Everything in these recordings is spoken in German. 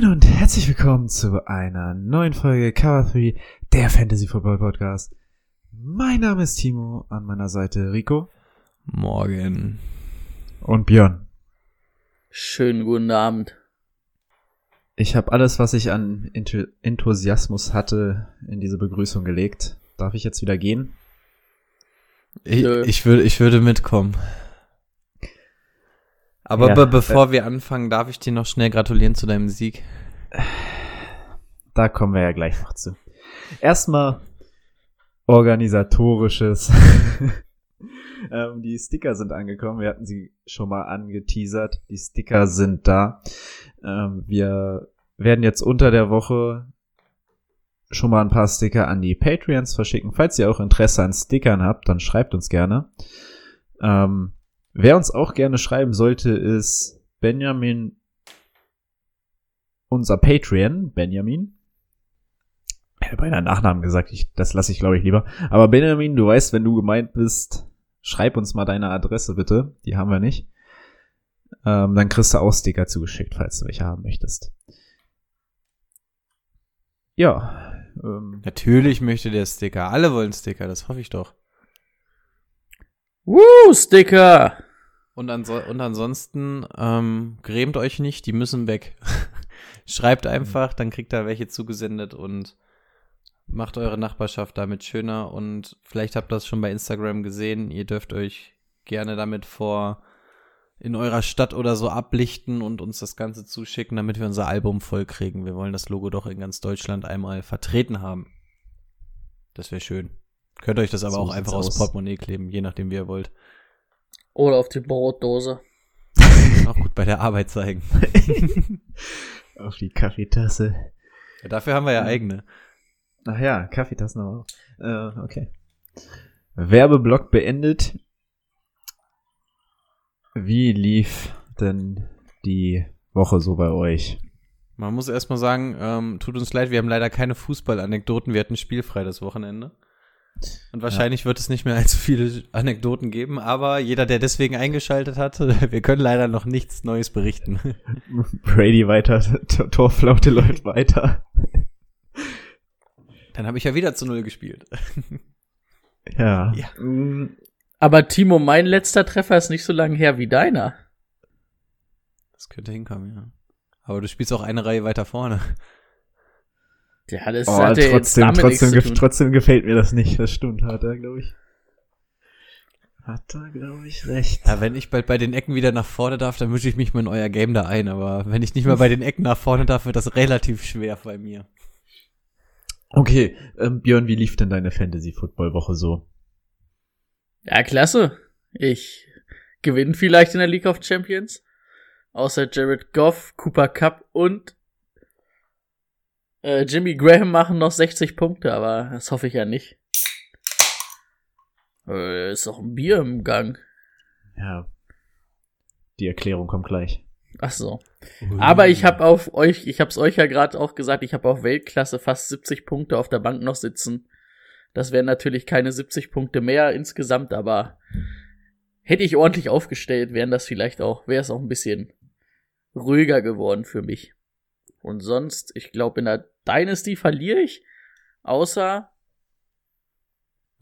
Moin und herzlich willkommen zu einer neuen Folge Cover 3, der Fantasy Football Podcast. Mein Name ist Timo, an meiner Seite Rico Morgen. und Björn. Schönen guten Abend. Ich habe alles, was ich an Enth Enthusiasmus hatte, in diese Begrüßung gelegt. Darf ich jetzt wieder gehen? Ich, ich, würde, ich würde mitkommen. Aber Ja, be bevor wir anfangen, darf ich dir noch schnell gratulieren zu deinem Sieg. Da kommen wir ja gleich noch zu. Erstmal organisatorisches. ähm, die Sticker sind angekommen. Wir hatten sie schon mal angeteasert. Die Sticker sind da. Ähm, wir werden jetzt unter der Woche schon mal ein paar Sticker an die Patreons verschicken. Falls ihr auch Interesse an Stickern habt, dann schreibt uns gerne. Ähm, wer uns auch gerne schreiben sollte, ist Benjamin, unser Patreon, Benjamin. Ich hätte beinahe Nachnamen gesagt, ich, das lasse ich glaube ich lieber. Aber Benjamin, du weißt, wenn du gemeint bist, schreib uns mal deine Adresse bitte. Die haben wir nicht. Ähm, dann kriegst du auch Sticker zugeschickt, falls du welche haben möchtest. Ja. Ähm, Natürlich möchte der Sticker. Alle wollen Sticker, das hoffe ich doch. Woo, Sticker! Und, anso und ansonsten, ähm, grämt euch nicht, die müssen weg. Schreibt einfach, dann kriegt ihr welche zugesendet und macht eure Nachbarschaft damit schöner. Und vielleicht habt ihr das schon bei Instagram gesehen. Ihr dürft euch gerne damit vor in eurer Stadt oder so ablichten und uns das Ganze zuschicken, damit wir unser Album voll kriegen. Wir wollen das Logo doch in ganz Deutschland einmal vertreten haben. Das wäre schön. Könnt euch das aber So auch einfach aufs aus. Portemonnaie kleben, je nachdem, wie ihr wollt. Oder auf die Brotdose. Auch gut bei der Arbeit zeigen. auf die Kaffeetasse. Ja, dafür haben wir ja eigene. Ach ja, Kaffeetassen aber auch. Äh, okay. Werbeblock beendet. Wie lief denn die Woche so bei euch? Man muss erstmal sagen, ähm, tut uns leid, wir haben leider keine Fußballanekdoten. Wir hatten spielfrei das Wochenende. Und wahrscheinlich wird es nicht mehr allzu viele Anekdoten geben, aber jeder, der deswegen eingeschaltet hat, wir können leider noch nichts Neues berichten. Brady weiter, Tor- Torflaute läuft weiter. Dann habe ich ja wieder zu Null gespielt. Ja. Ja. Mm, Aber Timo, mein letzter Treffer ist nicht so lange her wie deiner. Das könnte hinkommen, ja. Aber du spielst auch eine Reihe weiter vorne. Ja, das Oh, hatte jetzt trotzdem, damit trotzdem, tun. trotzdem gefällt mir das nicht. Das stimmt, hat er, glaube ich. Hat er, glaube ich, recht. Ja, wenn ich bald bei den Ecken wieder nach vorne darf, dann mische ich mich mal in euer Game da ein. Aber wenn ich nicht mehr bei den Ecken nach vorne darf, wird das relativ schwer bei mir. Okay, ähm, Björn, wie lief denn deine Fantasy-Football-Woche so? Ja, klasse. Ich gewinne vielleicht in der League of Champions. Außer Jared Goff, Cooper Cup und äh, Jimmy Graham machen noch 60 Punkte, aber das hoffe ich ja nicht. Äh, ist doch ein Bier im Gang. Ja. Die Erklärung kommt gleich. Ach so. Aber ich habe auf euch, ich habe es euch ja gerade auch gesagt, ich habe auf Weltklasse fast 70 Punkte auf der Bank noch sitzen. Das wären natürlich keine 70 Punkte mehr insgesamt, aber hätte ich ordentlich aufgestellt, wären das vielleicht auch, wäre es auch ein bisschen ruhiger geworden für mich. Und sonst, ich glaube, in der Dynasty verliere ich, außer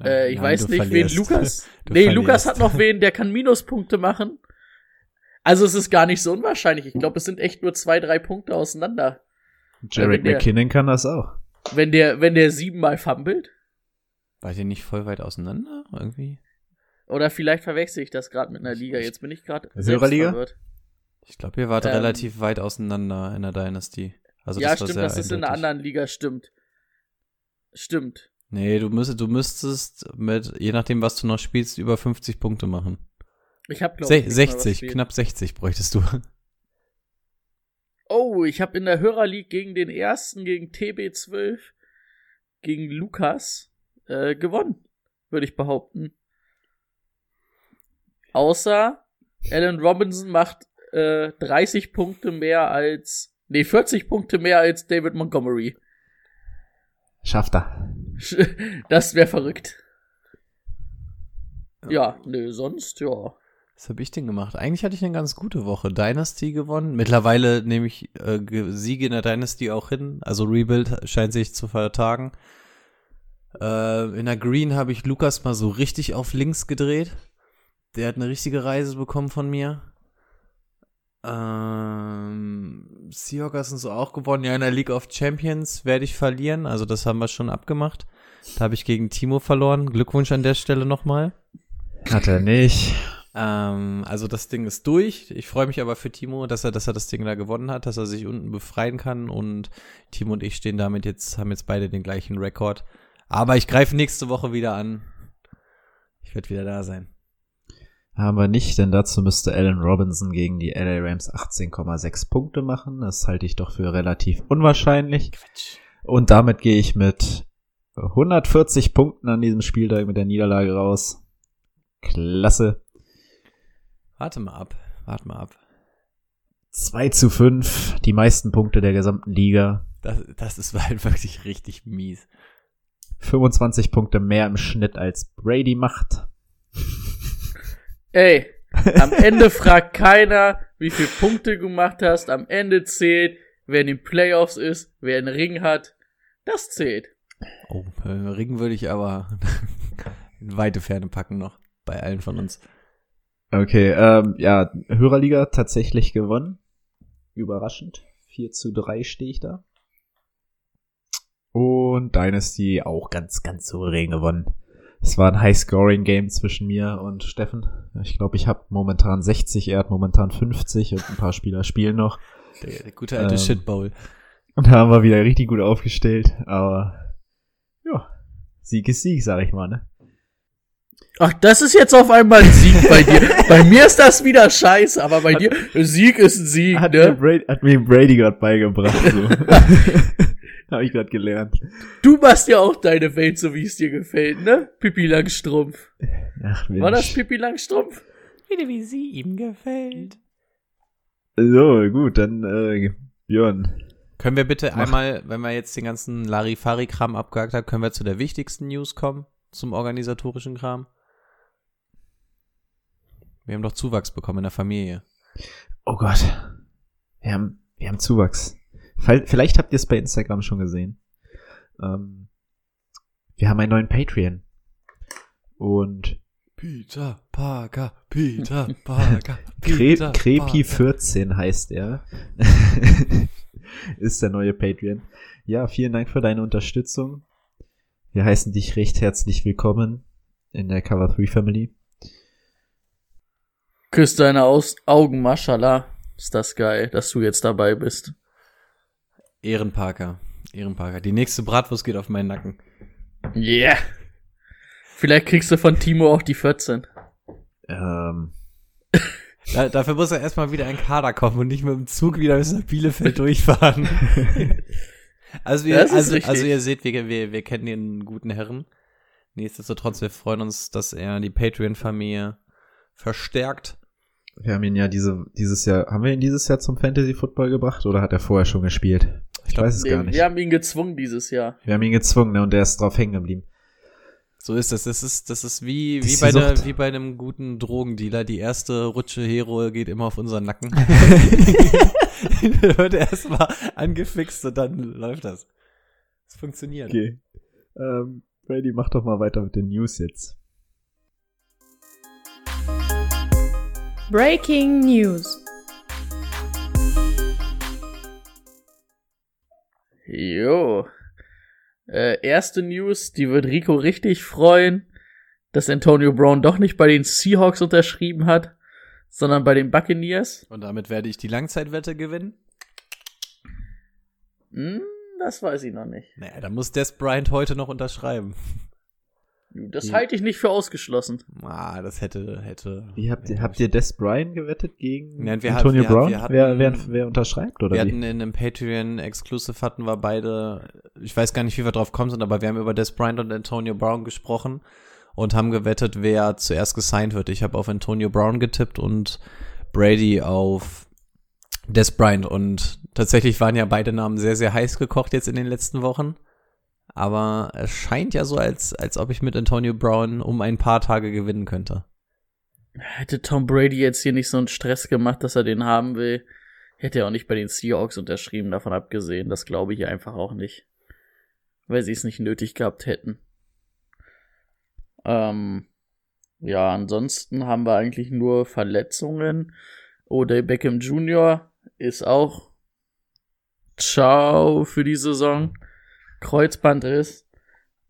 äh, ich Nein, weiß nicht, verlierst. wen Lukas. Du nee, verlierst. Lukas hat noch wen, der kann Minuspunkte machen. Also es ist gar nicht so unwahrscheinlich. Ich glaube, es sind echt nur zwei, drei Punkte auseinander. Jared wenn der- McKinnon kann das auch. Wenn der, wenn der siebenmal fummelt. Wart ihr nicht voll weit auseinander? Irgendwie? Oder vielleicht verwechsel ich das gerade mit einer Liga. Jetzt bin ich gerade Hörerliga? verwirrt. Ich glaube, ihr wart Ähm, relativ weit auseinander in der Dynasty. Also ja, das stimmt, das ist in einer anderen Liga, stimmt. Stimmt. Nee, du müsstest, du müsstest mit, je nachdem, was du noch spielst, über 50 Punkte machen. Ich habe glaube ich nicht mal was 60, gespielt. knapp 60 bräuchtest du. Oh, ich habe in der Hörerleague gegen den ersten, gegen TB12, gegen Lukas äh, gewonnen, würde ich behaupten. Außer Alan Robinson macht äh, 30 Punkte mehr als, nee, 40 Punkte mehr als David Montgomery. Schafft er. Das wäre verrückt. Ja, nö, sonst, ja. Was habe ich denn gemacht? Eigentlich hatte ich eine ganz gute Woche. Dynasty gewonnen. Mittlerweile nehme ich äh, Ge- Siege in der Dynasty auch hin. Also Rebuild scheint sich zu vertagen. Äh, in der Green habe ich Lukas mal so richtig auf links gedreht. Der hat eine richtige Reise bekommen von mir. Ähm, Seahawks sind so auch gewonnen. Ja, in der League of Champions werde ich verlieren. Also das haben wir schon abgemacht. Da habe ich gegen Timo verloren. Glückwunsch an der Stelle nochmal. Hat er nicht. Ähm, also das Ding ist durch. Ich freue mich aber für Timo, dass er, dass er das Ding da gewonnen hat, dass er sich unten befreien kann und Timo und ich stehen damit jetzt, haben jetzt beide den gleichen Rekord. Aber ich greife nächste Woche wieder an. Ich werde wieder da sein. Haben wir nicht, denn dazu müsste Allen Robinson gegen die LA Rams 18,6 Punkte machen. Das halte ich doch für relativ unwahrscheinlich. Und damit gehe ich mit 140 Punkten an diesem Spieltag mit der Niederlage raus. Klasse. Warte mal ab. Warte mal ab. 2 zu 5, die meisten Punkte der gesamten Liga. Das, das ist halt wirklich richtig mies. 25 Punkte mehr im Schnitt als Brady macht. Ey, am Ende fragt keiner, wie viele Punkte du gemacht hast. Am Ende zählt, wer in den Playoffs ist, wer einen Ring hat. Das zählt. Oh, äh, Ring würde ich aber in weite Ferne packen noch. Bei allen von uns. Okay, ähm, ja, Hörerliga tatsächlich gewonnen. Überraschend. 4 zu 3 stehe ich da. Und Dynasty auch ganz, ganz souverän gewonnen. Es war ein High-Scoring-Game zwischen mir und Steffen. Ich glaube, ich habe momentan 60, er hat momentan 50 und ein paar Spieler spielen noch. Der, der gute alte Ähm, Shitbowl. Und da haben wir wieder richtig gut aufgestellt. Aber ja, Sieg ist Sieg, sag ich mal, ne? Ach, das ist jetzt auf einmal ein Sieg bei dir. bei mir ist das wieder scheiße, aber bei dir, Sieg ist ein Sieg, Hat, mir, ne? Brady, hat mir Brady gerade beigebracht. So. habe ich gerade gelernt. Du machst ja auch deine Welt, so wie es dir gefällt, ne? Pippi Langstrumpf. Ach, Mensch. War das Pippi Langstrumpf? Wieder wie sie ihm gefällt. So, gut, dann äh, Björn. Können wir bitte Mach. einmal, wenn wir jetzt den ganzen Larifari-Kram abgehakt haben, können wir zu der wichtigsten News kommen? Zum organisatorischen Kram? Wir haben doch Zuwachs bekommen in der Familie. Oh Gott. Wir haben, wir haben Zuwachs. Vielleicht habt ihr es bei Instagram schon gesehen. Ähm, wir haben einen neuen Patreon. Und Peter Parker, Peter Parker, Kre Krepi14 heißt er. Ist der neue Patreon. Ja, vielen Dank für deine Unterstützung. Wir heißen dich recht herzlich willkommen in der Cover 3 Family. Küss deine Aus Augen, Maschallah. Ist das geil, dass du jetzt dabei bist. Ehrenparker, Ehrenparker. Die nächste Bratwurst geht auf meinen Nacken. Yeah. Vielleicht kriegst du von Timo auch die 14. Ähm, Da, dafür muss er erstmal wieder ein Kader kommen und nicht mit dem Zug wieder bis nach Bielefeld durchfahren. also, ihr, also, also ihr seht, wir, wir, wir kennen den guten Herren. Nichtsdestotrotz, wir freuen uns, dass er die Patreon-Familie verstärkt. Wir haben ihn ja diese, dieses Jahr, haben wir ihn dieses Jahr zum Fantasy Football gebracht oder hat er vorher schon gespielt? Ich glaub, weiß es gar Nee, nicht. Wir haben ihn gezwungen dieses Jahr. Wir haben ihn gezwungen, ne, und der ist drauf hängen geblieben. So ist es. Das ist, das ist wie, Das wie, ist bei der, wie bei einem guten Drogendealer. Die erste Rutsche Hero geht immer auf unseren Nacken. Wird erstmal angefixt und dann läuft das. Es funktioniert. Okay. Ähm, Brady, mach doch mal weiter mit den News jetzt. Breaking News. Jo. Äh, erste News, die wird Rico richtig freuen, dass Antonio Brown doch nicht bei den Seahawks unterschrieben hat, sondern bei den Buccaneers. Und damit werde ich die Langzeitwette gewinnen. Hm, das weiß ich noch nicht. Naja, dann muss Des Bryant heute noch unterschreiben. Das Die- halte ich nicht für ausgeschlossen. Ah, das hätte, hätte. Wie habt ihr, habt ihr Des Bryant gewettet gegen Nein, wir Antonio hatten- wir- Brown? wir hatten- wer, wer, wer unterschreibt oder Wir wie? hatten in einem Patreon Exclusive hatten wir beide, ich weiß gar nicht, wie wir drauf kommen sind, aber wir haben über Des Bryant und Antonio Brown gesprochen und haben gewettet, wer zuerst gesigned wird. Ich habe auf Antonio Brown getippt und Brady auf Des Bryant und tatsächlich waren ja beide Namen sehr, sehr heiß gekocht jetzt in den letzten Wochen. Aber es scheint ja so, als, als ob ich mit Antonio Brown um ein paar Tage gewinnen könnte. Hätte Tom Brady jetzt hier nicht so einen Stress gemacht, dass er den haben will, hätte er auch nicht bei den Seahawks unterschrieben, davon abgesehen. Das glaube ich einfach auch nicht. Weil sie es nicht nötig gehabt hätten. Ähm, ja, ansonsten haben wir eigentlich nur Verletzungen. Odell Beckham Jr. ist auch Ciao für die Saison. Kreuzbandriss.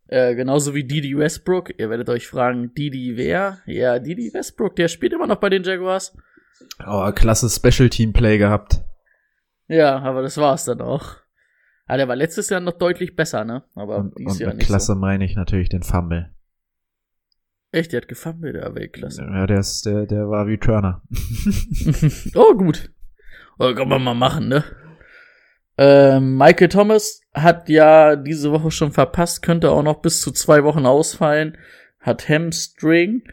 Äh, genauso wie Didi Westbrook. Ihr werdet euch fragen, Didi wer? Ja, Didi Westbrook, der spielt immer noch bei den Jaguars. Oh, klasse Special Team Play gehabt. Ja, aber das war's dann auch. Ah, der war letztes Jahr noch deutlich besser, ne? Aber Und, dieses und Jahr mit nicht Klasse meine ich natürlich den Fumble. so. Echt, der hat gefummelt, der Weltklasse. Ja, der, ist, der, der war wie Turner. oh, gut. Oh, kann man mal machen, ne? Ähm, Michael Thomas hat ja diese Woche schon verpasst, könnte auch noch bis zu zwei Wochen ausfallen, hat Hamstring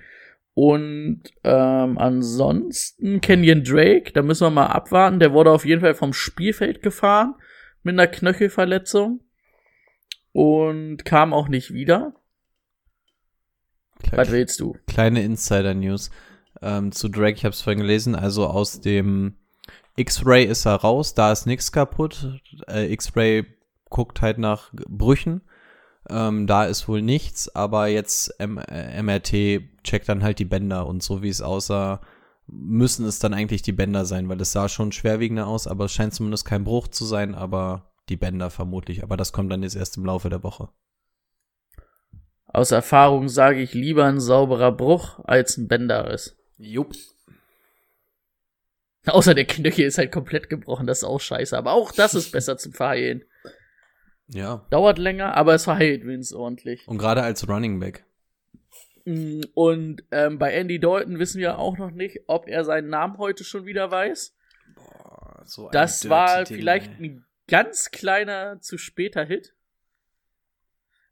und ähm, ansonsten Kenyon Drake, da müssen wir mal abwarten, der wurde auf jeden Fall vom Spielfeld gefahren mit einer Knöchelverletzung und kam auch nicht wieder. Was willst du? Kleine Insider-News ähm, zu Drake, ich habe es vorhin gelesen, also aus dem X-Ray ist er raus, da ist nichts kaputt. Äh, X-Ray guckt halt nach Brüchen, ähm, da ist wohl nichts, aber jetzt M äh, MRT checkt dann halt die Bänder und so wie es aussah, müssen es dann eigentlich die Bänder sein, weil es sah schon schwerwiegender aus, aber es scheint zumindest kein Bruch zu sein, aber die Bänder vermutlich, aber das kommt dann jetzt erst im Laufe der Woche. Aus Erfahrung sage ich lieber ein sauberer Bruch als ein Bänderriss. Jupp. Außer der Knöchel ist halt komplett gebrochen, das ist auch scheiße. Aber auch das ist besser zum Verheilen. Ja. Dauert länger, aber es verheilt wenigstens ordentlich. Und gerade als Running Back. Mm, Und ähm, bei Andy Dalton wissen wir auch noch nicht, ob er seinen Namen heute schon wieder weiß. Boah, so ein Das war Ding, vielleicht ey. ein ganz kleiner zu später Hit.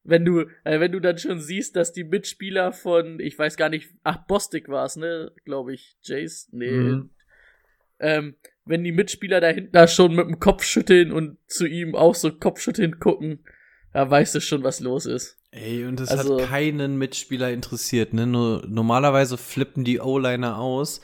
Wenn du, äh, wenn du dann schon siehst, dass die Mitspieler von, ich weiß gar nicht, ach, Bostic war es, ne, glaube ich, Jace, nee, Mhm. Ähm, wenn die Mitspieler da hinten da schon mit dem Kopf schütteln und zu ihm auch so Kopfschütteln gucken, da weißt du schon, was los ist. Ey, und es Also- hat keinen Mitspieler interessiert, ne? Nur, normalerweise flippen die O-Liner aus.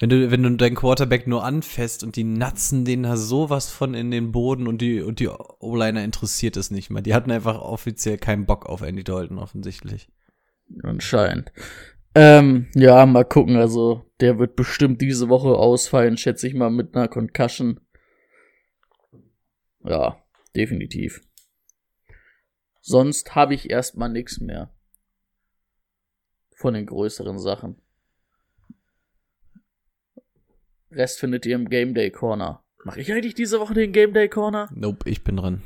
Wenn du, wenn du deinen Quarterback nur anfasst und die natzen den da sowas von in den Boden und die, und die O-Liner interessiert es nicht mehr. Die hatten einfach offiziell keinen Bock auf Andy Dalton, offensichtlich. Anscheinend. Ähm, ja, mal gucken, also der wird bestimmt diese Woche ausfallen, schätze ich mal, mit einer Concussion. Ja, definitiv. Sonst habe ich erstmal nichts mehr. Von den größeren Sachen. Rest findet ihr im Game Day Corner. Mache ich eigentlich diese Woche den Game Day Corner? Nope, ich bin dran.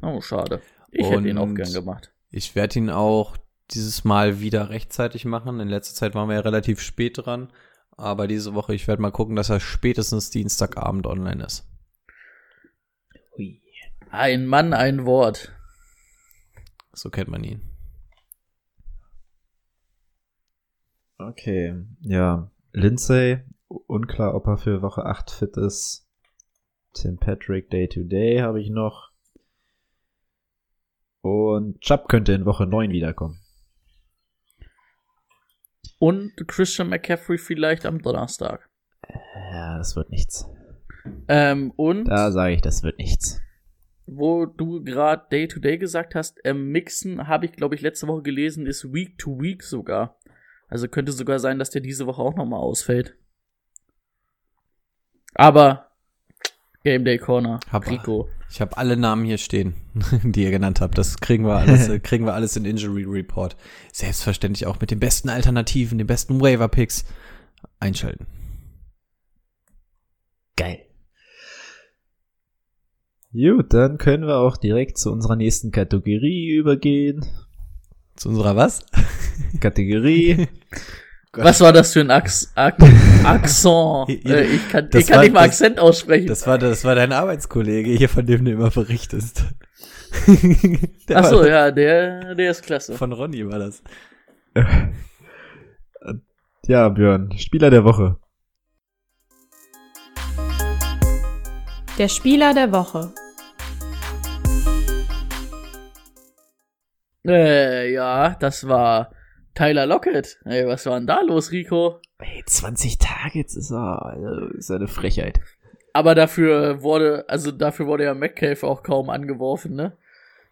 Oh, schade. Ich hätte ihn auch Und- gern gemacht. Ich werde ihn auch dieses Mal wieder rechtzeitig machen. In letzter Zeit waren wir ja relativ spät dran. Aber diese Woche, ich werde mal gucken, dass er spätestens Dienstagabend online ist. Hui. Ein Mann, ein Wort. So kennt man ihn. Okay, ja. Lindsay, unklar, ob er für Woche 8 fit ist. Tim Patrick Day to Day habe ich noch. Und Chubb könnte in Woche 9 wiederkommen. Und Christian McCaffrey vielleicht am Donnerstag. Ja, das wird nichts. Ähm, und Da sage ich, das wird nichts. wo du gerade Day to Day gesagt hast, ähm, Mixen habe ich, glaube ich, letzte Woche gelesen, ist Week to Week sogar. Also könnte sogar sein, dass der diese Woche auch nochmal ausfällt. Aber Game Day Corner, Hab- Rico. Ich habe alle Namen hier stehen, die ihr genannt habt. Das kriegen wir alles, kriegen wir alles in Injury Report. Selbstverständlich auch mit den besten Alternativen, den besten Waiver Picks einschalten. Geil. Gut, dann können wir auch direkt zu unserer nächsten Kategorie übergehen. Zu unserer was? Kategorie. Was war das für ein Ax Ak Akzent? Äh, ich kann, Das ich kann war- nicht mal das- Akzent aussprechen. Das war, das war dein Arbeitskollege hier, von dem du immer berichtest. Der Ach so, war- ja, der, der ist klasse. Von Ronny war das. ja, Björn, Spieler der Woche. Der Spieler der Woche. Äh, ja, das war Tyler Lockett. Ey, was war denn da los, Rico? Ey, 20 Targets ist er, also, ist eine Frechheit. Aber dafür wurde, also dafür wurde ja Metcalf auch kaum angeworfen, ne?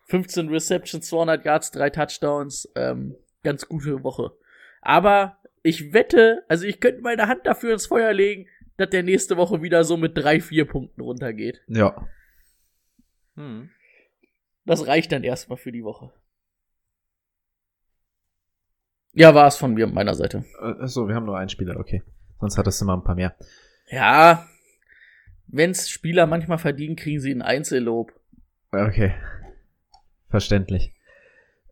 15 Receptions, 200 Yards, drei Touchdowns, ähm, ganz gute Woche. Aber ich wette, also ich könnte meine Hand dafür ins Feuer legen, dass der nächste Woche wieder so mit drei, vier Punkten runtergeht. Ja. Hm. Das reicht dann erstmal für die Woche. Ja, war es von mir, meiner Seite. Äh, Achso, wir haben nur einen Spieler, okay. Sonst hattest du mal ein paar mehr. Ja, wenn's Spieler manchmal verdienen, kriegen sie ein Einzellob. Okay. Verständlich.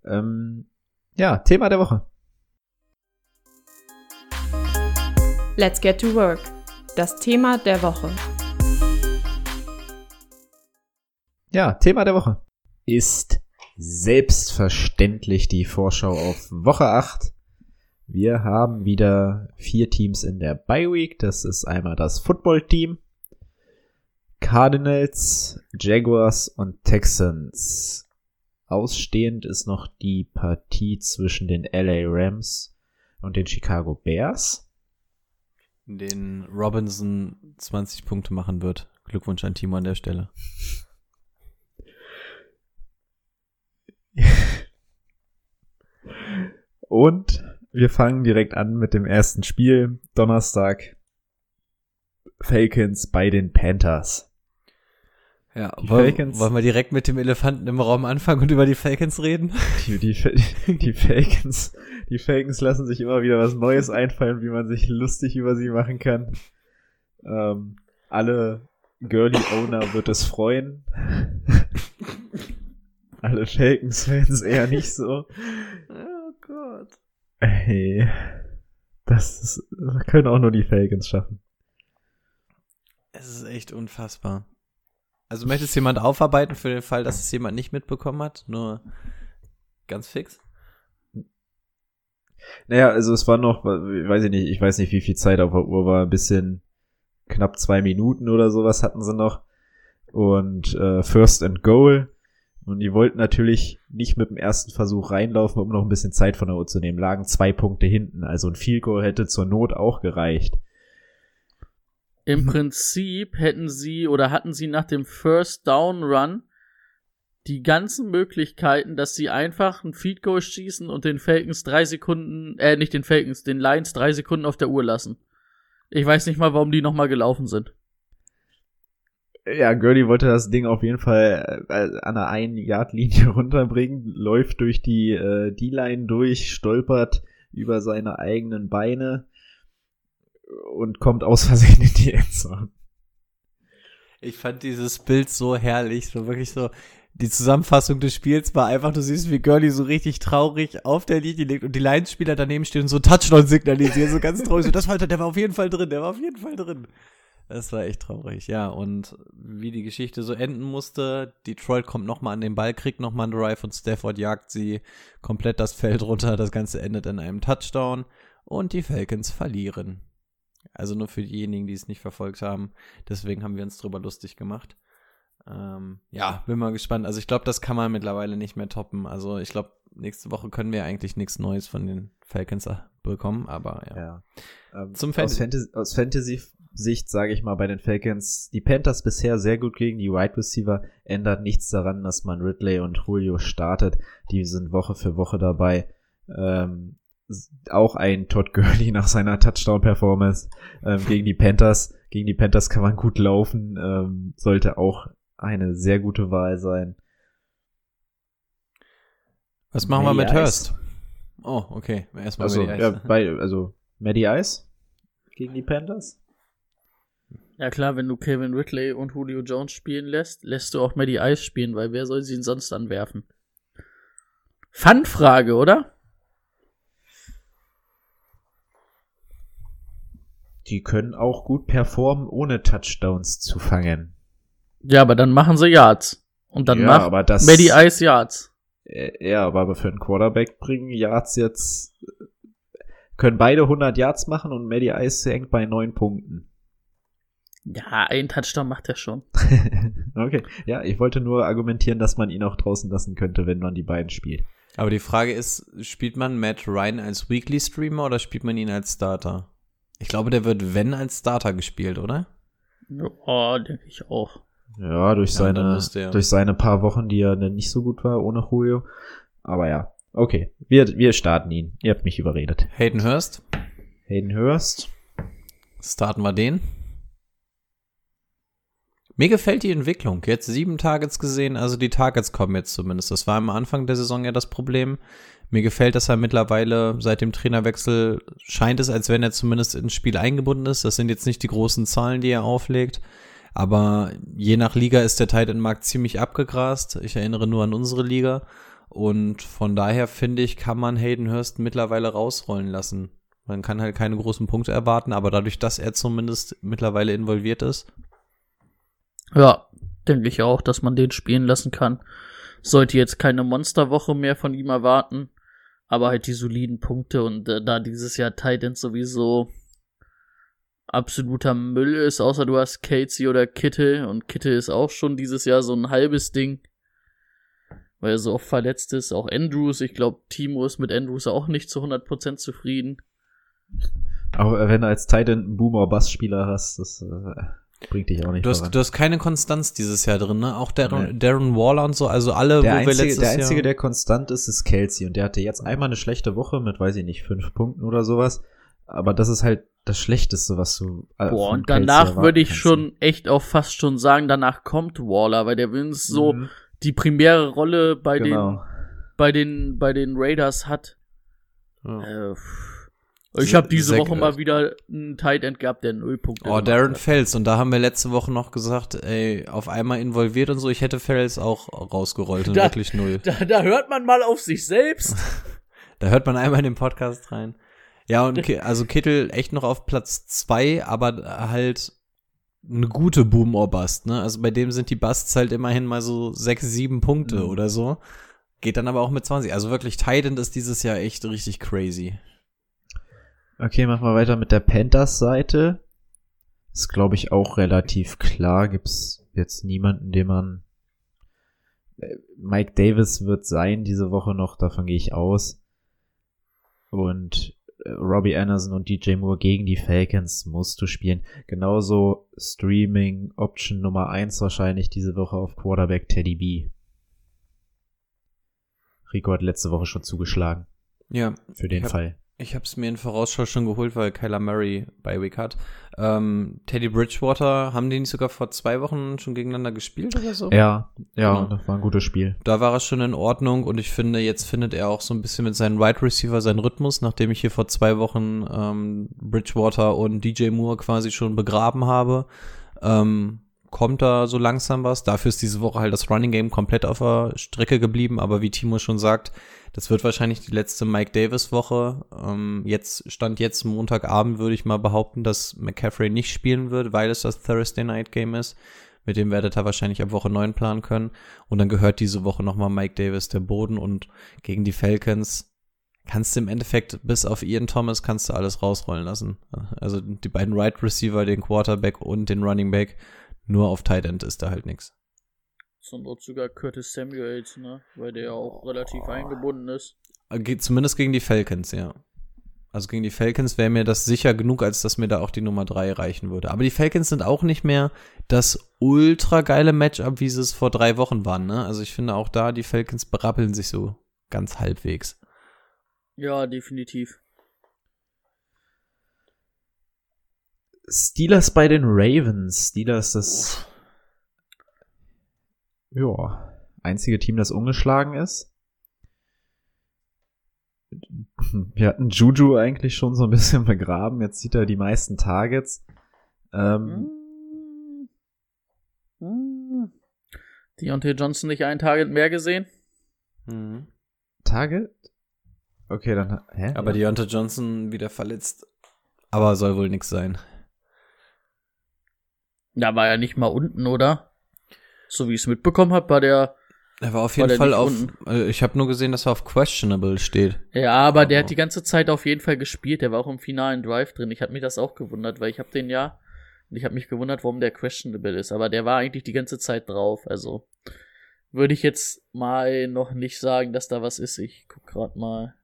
Ähm, ja, Thema der Woche. Let's get to work. Das Thema der Woche. Ja, Thema der Woche ist selbstverständlich die Vorschau auf Woche 8. Wir haben wieder vier Teams in der Bye Week. Das ist einmal das Football-Team, Cardinals, Jaguars und Texans. Ausstehend ist noch die Partie zwischen den LA Rams und den Chicago Bears. In den Robinson 20 Punkte machen wird. Glückwunsch an Timo an der Stelle. Und wir fangen direkt an mit dem ersten Spiel. Donnerstag. Falcons bei den Panthers. Ja, wollen, Falcons- wollen wir direkt mit dem Elefanten im Raum anfangen und über die Falcons reden? Die, die, die Falcons, die Falcons lassen sich immer wieder was Neues einfallen, wie man sich lustig über sie machen kann. Ähm, alle Girly Owner wird es freuen. alle Falcons-Fans eher nicht so. Oh Gott. Ey, das, ist, das können auch nur die Falcons schaffen. Es ist echt unfassbar. Also möchtest jemand aufarbeiten für den Fall, dass es jemand nicht mitbekommen hat? Nur ganz fix? Naja, also es war noch, weiß ich nicht, ich weiß nicht, wie viel Zeit auf der Uhr war, ein bisschen knapp zwei Minuten oder sowas hatten sie noch. Und äh, First and Goal. Und die wollten natürlich nicht mit dem ersten Versuch reinlaufen, um noch ein bisschen Zeit von der Uhr zu nehmen. Lagen zwei Punkte hinten. Also ein Field Goal hätte zur Not auch gereicht. Im Prinzip hätten sie oder hatten sie nach dem First Down Run die ganzen Möglichkeiten, dass sie einfach ein Feed Goal schießen und den Falcons drei Sekunden, äh, nicht den Falcons, den Lions drei Sekunden auf der Uhr lassen. Ich weiß nicht mal, warum die nochmal gelaufen sind. Ja, Gurley wollte das Ding auf jeden Fall äh, an der einen Yard-Linie runterbringen, läuft durch die äh, D-Line durch, stolpert über seine eigenen Beine und kommt aus Versehen in die Endzone. Ich fand dieses Bild so herrlich, so wirklich so. Die Zusammenfassung des Spiels war einfach, du siehst, wie Gurley so richtig traurig auf der Linie liegt und die Lions-Spieler daneben stehen und so Touchdown signalisieren, so ganz traurig. So, das war, der war auf jeden Fall drin, der war auf jeden Fall drin. Das war echt traurig, ja. Und wie die Geschichte so enden musste, Detroit kommt nochmal an den Ball, kriegt nochmal einen Drive und Stafford jagt sie komplett das Feld runter. Das Ganze endet in einem Touchdown und die Falcons verlieren. Also nur für diejenigen, die es nicht verfolgt haben. Deswegen haben wir uns drüber lustig gemacht. Ähm, ja, bin mal gespannt. Also ich glaube, das kann man mittlerweile nicht mehr toppen. Also ich glaube, nächste Woche können wir eigentlich nichts Neues von den Falcons bekommen, aber ja. Ja. Ähm, Zum aus Fantasy. Fantasy, Fantasy-Sicht sage ich mal bei den Falcons, die Panthers bisher sehr gut gegen die Wide Receiver, ändert nichts daran, dass man Ridley und Julio startet. Die sind Woche für Woche dabei. Ähm, auch ein Todd Gurley nach seiner Touchdown-Performance ähm, gegen die Panthers. Gegen die Panthers kann man gut laufen, ähm, sollte auch eine sehr gute Wahl sein. Was machen wir Matty mit Ice. Hurst? Oh, okay. Erstmal Also, über die ja, bei, also Matty Ice gegen die Panthers? Ja klar, wenn du Kevin Ridley und Julio Jones spielen lässt, lässt du auch Maddie Ice spielen, weil wer soll sie ihn sonst anwerfen? Fun-Frage, oder? Die können auch gut performen, ohne Touchdowns zu fangen. Ja, aber dann machen sie Yards. Und dann Ja, macht aber das- Maddie Ice Yards. Äh, Ja, aber für einen Quarterback bringen Yards jetzt können beide 100 Yards machen und Maddie Ice hängt bei 9 Punkten. Ja, ein Touchdown macht er schon. okay. Ja, ich wollte nur argumentieren, dass man ihn auch draußen lassen könnte, wenn man die beiden spielt. Aber die Frage ist, spielt man Matt Ryan als Weekly Streamer oder spielt man ihn als Starter? Ich glaube, der wird, wenn, als Starter gespielt, oder? Oh, denke ich auch. Ja, durch Ja, seine er. durch seine paar Wochen, die er dann nicht so gut war ohne Julio. Aber ja, okay. Wir, wir starten ihn. Ihr habt mich überredet. Hayden Hurst, Hayden Hurst. starten wir den. Mir gefällt die Entwicklung. Jetzt sieben Targets gesehen, also die Targets kommen jetzt zumindest. Das war am Anfang der Saison ja das Problem. Mir gefällt, dass er mittlerweile seit dem Trainerwechsel scheint es, als wenn er zumindest ins Spiel eingebunden ist. Das sind jetzt nicht die großen Zahlen, die er auflegt. Aber je nach Liga ist der Tight End Markt ziemlich abgegrast. Ich erinnere nur an unsere Liga. Und von daher finde ich, kann man Hayden Hurst mittlerweile rausrollen lassen. Man kann halt keine großen Punkte erwarten, aber dadurch, dass er zumindest mittlerweile involviert ist, Ja, denke ich auch, dass man den spielen lassen kann. Sollte jetzt keine Monsterwoche mehr von ihm erwarten, aber halt die soliden Punkte und äh, da dieses Jahr Titan sowieso absoluter Müll ist, außer du hast Casey oder Kittel und Kittel ist auch schon dieses Jahr so ein halbes Ding, weil er so oft verletzt ist. Auch Andrews, ich glaube, Timo ist mit Andrews auch nicht zu 100% zufrieden. Aber wenn du als Titan einen Boomer-Bass-Spieler hast, das äh, bringt dich auch nicht du hast, voran. du hast keine Konstanz dieses Jahr drin, ne? Auch Darren, Nee. Darren Waller und so, also alle, der wo wir einzige, letztes der einzige, Jahr. der konstant ist, ist Kelsey. Und der hatte jetzt einmal eine schlechte Woche mit, weiß ich nicht, fünf Punkten oder sowas. Aber das ist halt das Schlechteste, was du. äh, Boah, von und danach würde ich kannst. schon echt auch fast schon sagen, danach kommt Waller, weil der so Mhm, die primäre Rolle bei genau. den bei den bei den Raiders hat. Ja. Äh. Ich habe diese Zack, Woche mal wieder einen Tight End gehabt, der null Punkte Oh, Darren hat. Fels. Und da haben wir letzte Woche noch gesagt, ey, auf einmal involviert und so. Ich hätte Fels auch rausgerollt und Da- wirklich null. Da, da hört man mal auf sich selbst. Da hört man einmal in den Podcast rein. Ja, und also Kittel echt noch auf Platz zwei, aber halt eine gute Boom or Bust, ne? Also bei dem sind die Busts halt immerhin mal so sechs, sieben Punkte Mhm. oder so. Geht dann aber auch mit 20. Also wirklich, Titan ist dieses Jahr echt richtig crazy. Okay, machen wir weiter mit der Panthers-Seite. Ist, glaube ich, auch relativ klar. Gibt's jetzt niemanden, den man. Äh, Mike Davis wird sein diese Woche noch, davon gehe ich aus. Und äh, Robbie Anderson und DJ Moore gegen die Falcons musst du spielen. Genauso Streaming Option Nummer eins wahrscheinlich diese Woche auf Quarterback Teddy B. Rico hat letzte Woche schon zugeschlagen Ja, für den Fall. Ich habe es mir in Vorausschau schon geholt, weil Kyler Murray bei Week hat. Ähm, Teddy Bridgewater, haben die nicht sogar vor zwei Wochen schon gegeneinander gespielt oder so? Ja, ja, Genau. das war ein gutes Spiel. Da war er schon in Ordnung und ich finde, jetzt findet er auch so ein bisschen mit seinem Wide Receiver seinen Rhythmus, nachdem ich hier vor zwei Wochen ähm, Bridgewater und DJ Moore quasi schon begraben habe. Ähm, kommt da so langsam was. Dafür ist diese Woche halt das Running Game komplett auf der Strecke geblieben, aber wie Timo schon sagt, das wird wahrscheinlich die letzte Mike Davis Woche. Ähm, jetzt stand jetzt Montagabend würde ich mal behaupten, dass McCaffrey nicht spielen wird, weil es das Thursday Night Game ist. Mit dem werdet ihr wahrscheinlich ab Woche 9 planen können. Und dann gehört diese Woche nochmal Mike Davis der Boden und gegen die Falcons kannst du im Endeffekt bis auf Ian Thomas kannst du alles rausrollen lassen. Also die beiden Right Receiver, den Quarterback und den Running Back, nur auf Tight End ist da halt nix. Zur Not sogar Curtis Samuels, ne? Weil der ja auch relativ eingebunden ist. Äh, zumindest gegen die Falcons, ja. Also gegen die Falcons wäre mir das sicher genug, als dass mir da auch die Nummer 3 reichen würde. Aber die Falcons sind auch nicht mehr das ultra geile Matchup, wie sie es vor drei Wochen waren, ne? Also ich finde auch da, die Falcons berappeln sich so ganz halbwegs. Ja, definitiv. Steelers bei den Ravens. Steelers das ja einzige Team, das ungeschlagen ist. Wir hatten Juju eigentlich schon so ein bisschen begraben. Jetzt sieht er die meisten Targets. Ähm, Hm. Deontay Johnson nicht einen Target mehr gesehen? Mhm. Target? Okay, dann. Hä? Aber ja. Deontay Johnson wieder verletzt. Aber soll wohl nix sein. Da war er nicht mal unten, oder? So wie ich es mitbekommen habe, war der. Er war auf jeden der Fall auf. unten? äh, Ich habe nur gesehen, dass er auf questionable steht. Ja, aber der Aber- hat die ganze Zeit auf jeden Fall gespielt. Der war auch im finalen Drive drin. Ich habe mich das auch gewundert, weil ich habe den ja. Und ich habe mich gewundert, warum der questionable ist. Aber der war eigentlich die ganze Zeit drauf. Also würde ich jetzt mal noch nicht sagen, dass da was ist. Ich guck grad mal.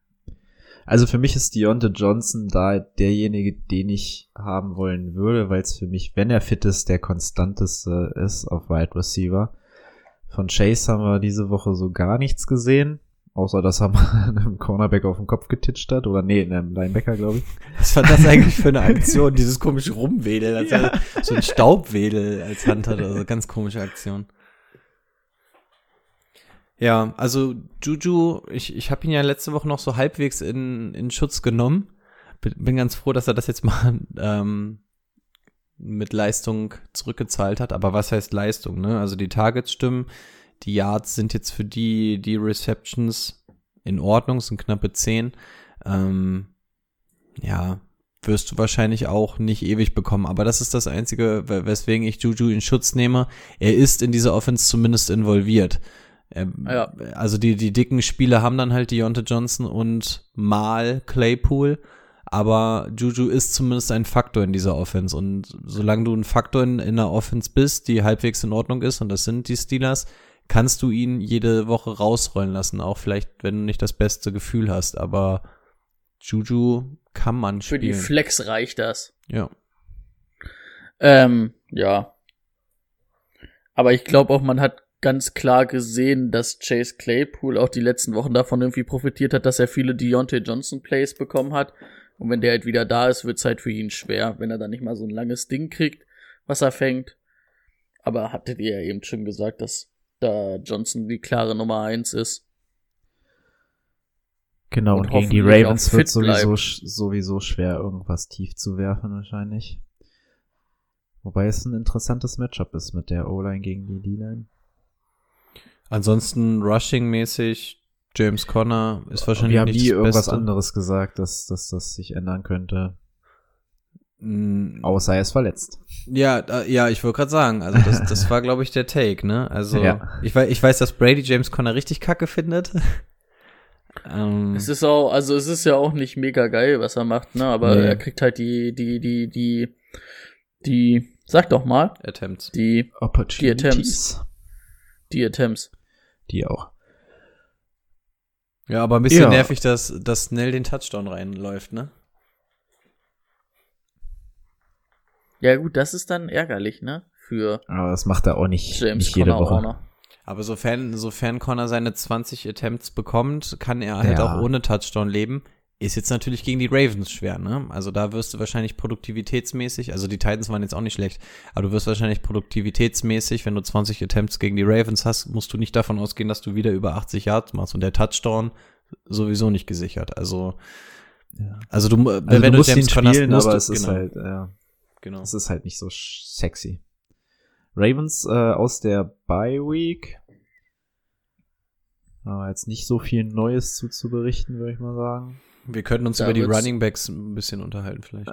Also für mich ist Deontay Johnson da derjenige, den ich haben wollen würde, weil es für mich, wenn er fit ist, der konstanteste ist auf Wide Receiver. Von Chase haben wir diese Woche so gar nichts gesehen, außer dass er mal einem Cornerback auf den Kopf getitscht hat. Oder nee, einem Linebacker, glaube ich. Was war das eigentlich für eine Aktion? Dieses komische Rumwedeln, als er so ein Staubwedel als Hand hat. Also ganz komische Aktion. Ja, also Juju, ich, ich habe ihn ja letzte Woche noch so halbwegs in, in Schutz genommen. Bin, ganz froh, dass er das jetzt mal ähm, mit Leistung zurückgezahlt hat. Aber was heißt Leistung? Ne? Also die Targets stimmen, die Yards sind jetzt für die, die Receptions in Ordnung, sind knappe 10. Ähm, ja, wirst du wahrscheinlich auch nicht ewig bekommen. Aber das ist das Einzige, we- weswegen ich Juju in Schutz nehme. Er ist in dieser Offense zumindest involviert. Ähm, Ja. Also die, die dicken Spiele haben dann halt Deontay Johnson und mal Claypool. Aber Juju ist zumindest ein Faktor in dieser Offense. Und solange du ein Faktor in, in einer Offense bist, die halbwegs in Ordnung ist, und das sind die Steelers, kannst du ihn jede Woche rausrollen lassen. Auch vielleicht, wenn du nicht das beste Gefühl hast. Aber Juju kann man Für die spielen. Flex reicht das. ja. Ähm, ja. Aber ich glaube auch, man hat ganz klar gesehen, dass Chase Claypool auch die letzten Wochen davon irgendwie profitiert hat, dass er viele Deontay Johnson Plays bekommen hat. Und wenn der halt wieder da ist, wird's halt für ihn schwer, wenn er dann nicht mal so ein langes Ding kriegt, was er fängt. Aber hattet ihr ja eben schon gesagt, dass da Johnson die klare Nummer eins ist. Genau, Und und, gegen die Ravens wird sowieso, sowieso schwer, irgendwas tief zu werfen, wahrscheinlich. Wobei es ein interessantes Matchup ist mit der O-Line gegen die D-Line. Ansonsten Rushing-mäßig, James Conner ist wahrscheinlich Wir haben nicht nie das irgendwas Beste. anderes gesagt, dass, dass das sich ändern könnte. Mm, Außer er ist verletzt. Ja, da, ja, ich wollte gerade sagen, also das, das war, glaube ich, der Take, ne? Also Ja. ich, weiß, ich weiß, dass Brady James Conner richtig kacke findet. ähm, Es ist auch, also es ist ja auch nicht mega geil, was er macht, ne? Aber Nee. er kriegt halt die, die, die, die, die, sag doch mal, Attempts. die, Opportunities. die Attempts. Die auch. Ja, aber ein bisschen Ja. nervig, dass, dass Snell den Touchdown reinläuft, ne? Ja gut, das ist dann ärgerlich, ne? Für Aber das macht er auch nicht, James nicht jede Conner Woche. auch noch. Aber sofern, sofern Connor seine 20 Attempts bekommt, kann er halt Ja. auch ohne Touchdown leben. Ist jetzt natürlich gegen die Ravens schwer, ne? Also da wirst du wahrscheinlich produktivitätsmäßig, also die Titans waren jetzt auch nicht schlecht, aber du wirst wahrscheinlich produktivitätsmäßig, wenn du 20 Attempts gegen die Ravens hast, musst du nicht davon ausgehen, dass du wieder über 80 Yards machst und der Touchdown sowieso nicht gesichert. Also, Ja. also du, Also du musst ihn spielen, musst aber du- es ist genau, halt, ja, genau. es ist halt nicht so sexy. Ravens äh, aus der Bye Week. Aber jetzt nicht so viel Neues zu, zu berichten, würde ich mal sagen. Wir könnten uns Da über die Running Backs ein bisschen unterhalten vielleicht.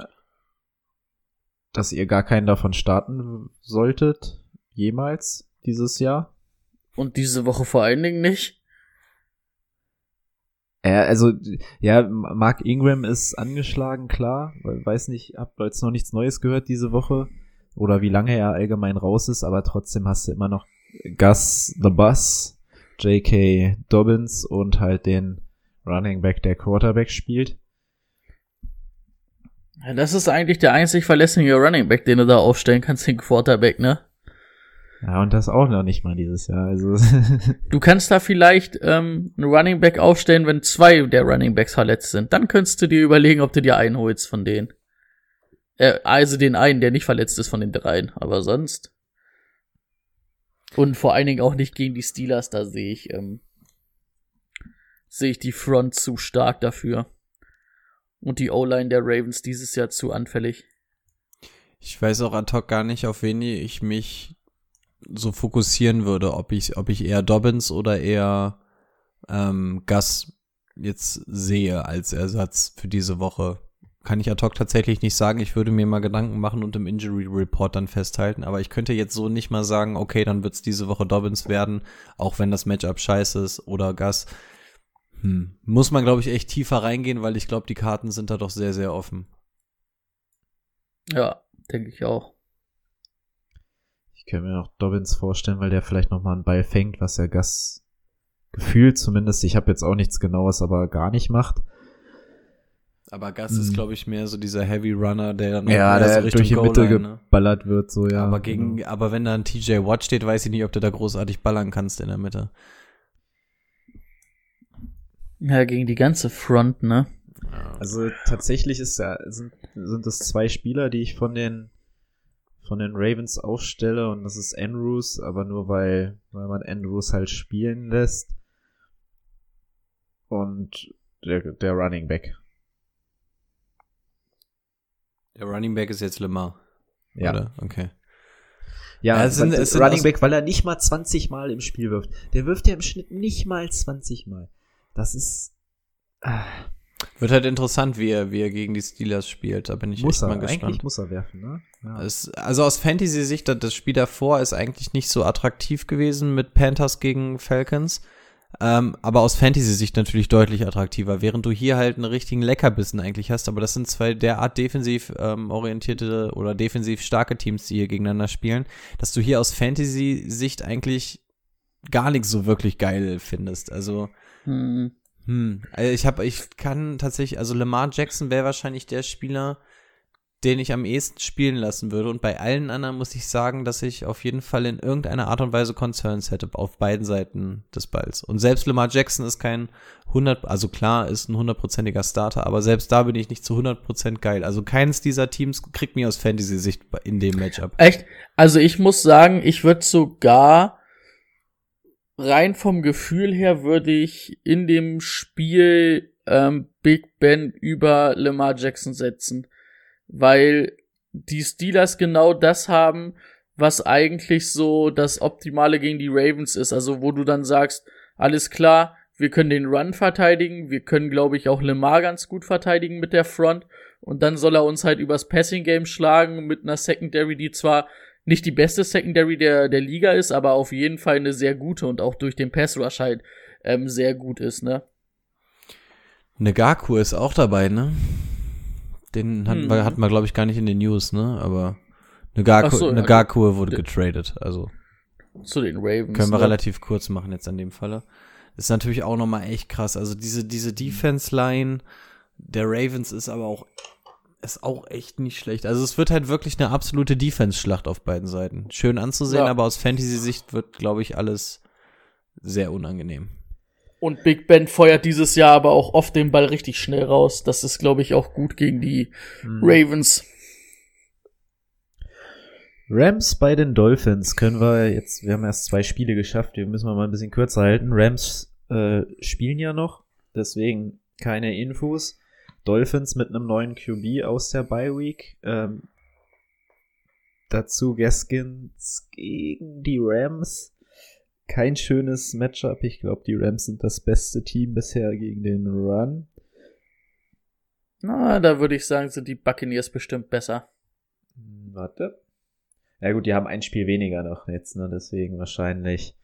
Dass ihr gar keinen davon starten solltet, jemals dieses Jahr. Und diese Woche vor allen Dingen nicht. Ja, also, ja, Mark Ingram ist angeschlagen, klar. We- Weiß nicht, hab jetzt noch nichts Neues gehört diese Woche. Oder wie lange er allgemein raus ist, aber trotzdem hast du immer noch Gus the Bus, J.K. Dobbins und halt den Running Back, der Quarterback spielt. Ja, das ist eigentlich der einzig verlässliche Running Back, den du da aufstellen kannst, den Quarterback, ne? Ja, und das auch noch nicht mal dieses Jahr. Also, Du kannst da vielleicht ähm, einen Running Back aufstellen, wenn zwei der Running Backs verletzt sind. Dann könntest du dir überlegen, ob du dir einen holst von denen. Äh, also den einen, der nicht verletzt ist von den dreien. Aber sonst. Und vor allen Dingen auch nicht gegen die Steelers, da sehe ich, ähm, sehe ich die Front zu stark dafür. Und die O-Line der Ravens dieses Jahr zu anfällig. Ich weiß auch ad hoc gar nicht, auf wen ich mich so fokussieren würde, ob ich, ob ich eher Dobbins oder eher ähm, Gus jetzt sehe als Ersatz für diese Woche. Kann ich ad hoc tatsächlich nicht sagen. Ich würde mir mal Gedanken machen und im Injury Report dann festhalten. Aber ich könnte jetzt so nicht mal sagen, okay, dann wird's diese Woche Dobbins werden, auch wenn das Matchup scheiße ist oder Gas. Hm. Muss man, glaube ich, echt tiefer reingehen, weil ich glaube, die Karten sind da doch sehr, sehr offen. Ja, denke ich auch. Ich kann mir noch Dobbins vorstellen, weil der vielleicht noch mal einen Ball fängt, was er Gas gefühlt zumindest, ich habe jetzt auch nichts genaues, aber gar nicht macht. Aber Gas ist, Hm. glaube ich, mehr so dieser Heavy Runner, der dann Ja, der so durch die Mitte ne? geballert wird, so ja. aber gegen, genau. aber wenn da ein TJ Watt steht, weiß ich nicht, ob du da großartig ballern kannst in der Mitte. Ja, gegen die ganze Front, ne? Also tatsächlich ist ja, sind, sind es zwei Spieler, die ich von den von den Ravens aufstelle und das ist Andrews, aber nur weil, weil man Andrews halt spielen lässt. Und der, der Running Back. Der Running Back ist jetzt Lemar. Ja. Oder? Okay. Ja, Ja, es sind- es sind Running Back, weil er nicht mal 20 Mal im Spiel wirft. Der wirft ja im Schnitt nicht mal 20 Mal. Das ist. Ah, Wird halt interessant, wie er, wie er gegen die Steelers spielt. Da bin ich muss echt er. mal gespannt. Eigentlich muss er werfen, ne? Ja. Es, also aus Fantasy-Sicht, das- das Spiel davor ist eigentlich nicht so attraktiv gewesen mit Panthers gegen Falcons. Ähm, aber aus Fantasy-Sicht natürlich deutlich attraktiver, während du hier halt einen richtigen Leckerbissen eigentlich hast. Aber das sind zwei derart defensiv ähm, orientierte oder defensiv starke Teams, die hier gegeneinander spielen, dass du hier aus Fantasy-Sicht eigentlich gar nichts so wirklich geil findest. Also Hm. hm, also ich habe, ich kann tatsächlich, also Lamar Jackson wäre wahrscheinlich der Spieler, den ich am ehesten spielen lassen würde. Und bei allen anderen muss ich sagen, dass ich auf jeden Fall in irgendeiner Art und Weise Concerns hätte auf beiden Seiten des Balls. Und selbst Lamar Jackson ist kein 100, also klar, ist ein hundertprozentiger Starter, aber selbst da bin ich nicht zu 100% geil. Also keines dieser Teams kriegt mir aus Fantasy-Sicht in dem Matchup. Echt? Also ich muss sagen, ich würde sogar rein vom Gefühl her würde ich in dem Spiel ähm, Big Ben über Lamar Jackson setzen, weil die Steelers genau das haben, was eigentlich so das Optimale gegen die Ravens ist. Also wo du dann sagst, alles klar, wir können den Run verteidigen, wir können, glaube ich, auch Lamar ganz gut verteidigen mit der Front und dann soll er uns halt übers Passing Game schlagen mit einer Secondary, die zwar nicht die beste Secondary der, der Liga ist, aber auf jeden Fall eine sehr gute und auch durch den Pass Rush halt ähm, sehr gut ist, ne? Negaku ist auch dabei, ne? Den hatten Hm. wir, hatten wir glaube ich, gar nicht in den News, ne? Aber Negaku, so, Negaku wurde d- getradet, also Zu den Ravens. können wir ne? relativ kurz machen jetzt an dem Falle. Ist natürlich auch nochmal echt krass. Also diese, diese Defense-Line der Ravens ist aber auch, ist auch echt nicht schlecht. Also es wird halt wirklich eine absolute Defense-Schlacht auf beiden Seiten. Schön anzusehen, Ja. aber aus Fantasy-Sicht wird, glaube ich, alles sehr unangenehm. Und Big Ben feuert dieses Jahr aber auch oft den Ball richtig schnell raus. Das ist, glaube ich, auch gut gegen die Hm. Ravens. Rams bei den Dolphins können wir jetzt, wir haben erst zwei Spiele geschafft, wir müssen wir mal ein bisschen kürzer halten. Rams äh, spielen ja noch, deswegen keine Infos. Dolphins mit einem neuen QB aus der Bye Week. Ähm, dazu Gaskins gegen die Rams. Kein schönes Matchup. Ich glaube, die Rams sind das beste Team bisher gegen den Run. Na, da würde ich sagen, sind die Buccaneers bestimmt besser. Hm, Warte. Ja gut, die haben ein Spiel weniger noch jetzt, ne? Deswegen wahrscheinlich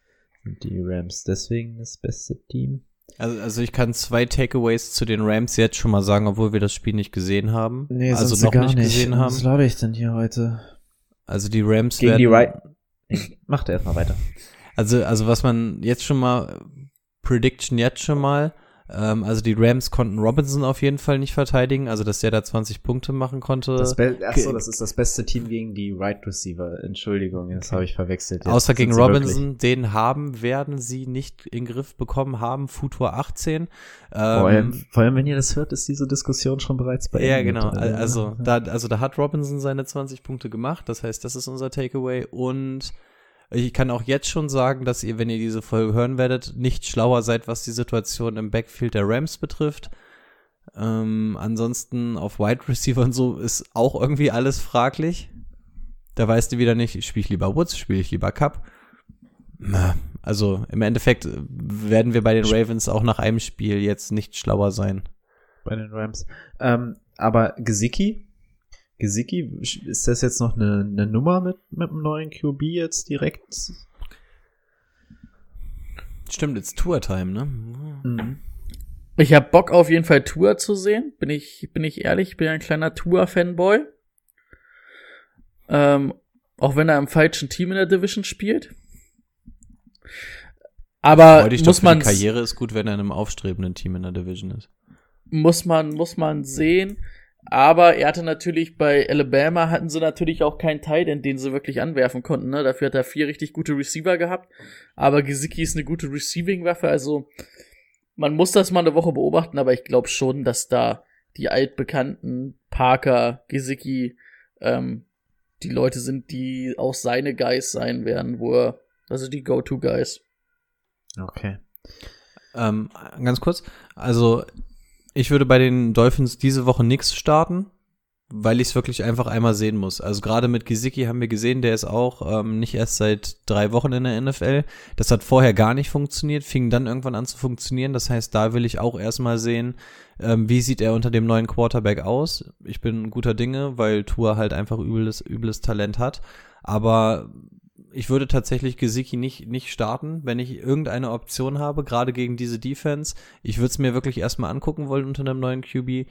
sind die Rams deswegen das beste Team. Also, also ich kann zwei Takeaways zu den Rams jetzt schon mal sagen, obwohl wir das Spiel nicht gesehen haben. also noch nicht gesehen haben. Was laber ich denn hier heute? Also die Rams Gegen werden, die Right. Nee, Macht erstmal weiter. Also, also was man jetzt schon mal, Prediction jetzt schon mal, ähm, also die Rams konnten Robinson auf jeden Fall nicht verteidigen, also dass der da 20 Punkte machen konnte. Das Achso, das ist das beste Team gegen die Right Receiver. Entschuldigung, das habe ich verwechselt. Jetzt Außer gegen Robinson, wirklich- den haben, werden sie nicht in den Griff bekommen haben, Futur 18. Vor allem, Ähm, vor allem, wenn ihr das hört, ist diese Diskussion schon bereits beendet. ja, genau. Also da, also da hat Robinson seine 20 Punkte gemacht. Das heißt, das ist unser Takeaway. Und ich kann auch jetzt schon sagen, dass ihr, wenn ihr diese Folge hören werdet, nicht schlauer seid, was die Situation im Backfield der Rams betrifft. Ähm, ansonsten auf Wide Receiver und so ist auch irgendwie alles fraglich. Da weißt du wieder nicht, spiele ich lieber Woods, spiele ich lieber Cup. Also im Endeffekt werden wir bei den Ravens auch nach einem Spiel jetzt nicht schlauer sein. Bei den Rams. Ähm, aber Gesicki? Gesicki, ist das jetzt noch eine, eine Nummer mit, mit dem neuen QB jetzt direkt? Stimmt, jetzt Tour-Time, ne? Mhm. Ich habe Bock auf jeden Fall Tour zu sehen. Bin ich, bin ich ehrlich, ich bin ein kleiner Tour-Fanboy. Ähm, auch wenn er im falschen Team in der Division spielt. Aber muss man die Karriere ist gut, wenn er in einem aufstrebenden Team in der Division ist. muss man muss man sehen. Aber er hatte natürlich bei Alabama hatten sie natürlich auch keinen Tight End, den sie wirklich anwerfen konnten. Ne? Dafür hat er vier richtig gute Receiver gehabt. Aber Gesicki ist eine gute Receiving-Waffe. Also man muss das mal eine Woche beobachten. Aber ich glaube schon, dass da die altbekannten Parker, Gesicki, ähm, die Leute sind, die auch seine Guys sein werden, wo er, also die Go-To-Guys. Okay. Ähm, ganz kurz, also ich würde bei den Dolphins diese Woche nichts starten, weil ich es wirklich einfach einmal sehen muss. Also gerade mit Gesicki haben wir gesehen, der ist auch ähm, nicht erst seit drei Wochen in der NFL. Das hat vorher gar nicht funktioniert, fing dann irgendwann an zu funktionieren. Das heißt, da will ich auch erstmal sehen, ähm, wie sieht er unter dem neuen Quarterback aus. Ich bin guter Dinge, weil Tour halt einfach übles, übles Talent hat. Aber ich würde tatsächlich Gesicki nicht, nicht starten, wenn ich irgendeine Option habe, gerade gegen diese Defense. Ich würde es mir wirklich erstmal angucken wollen unter einem neuen QB.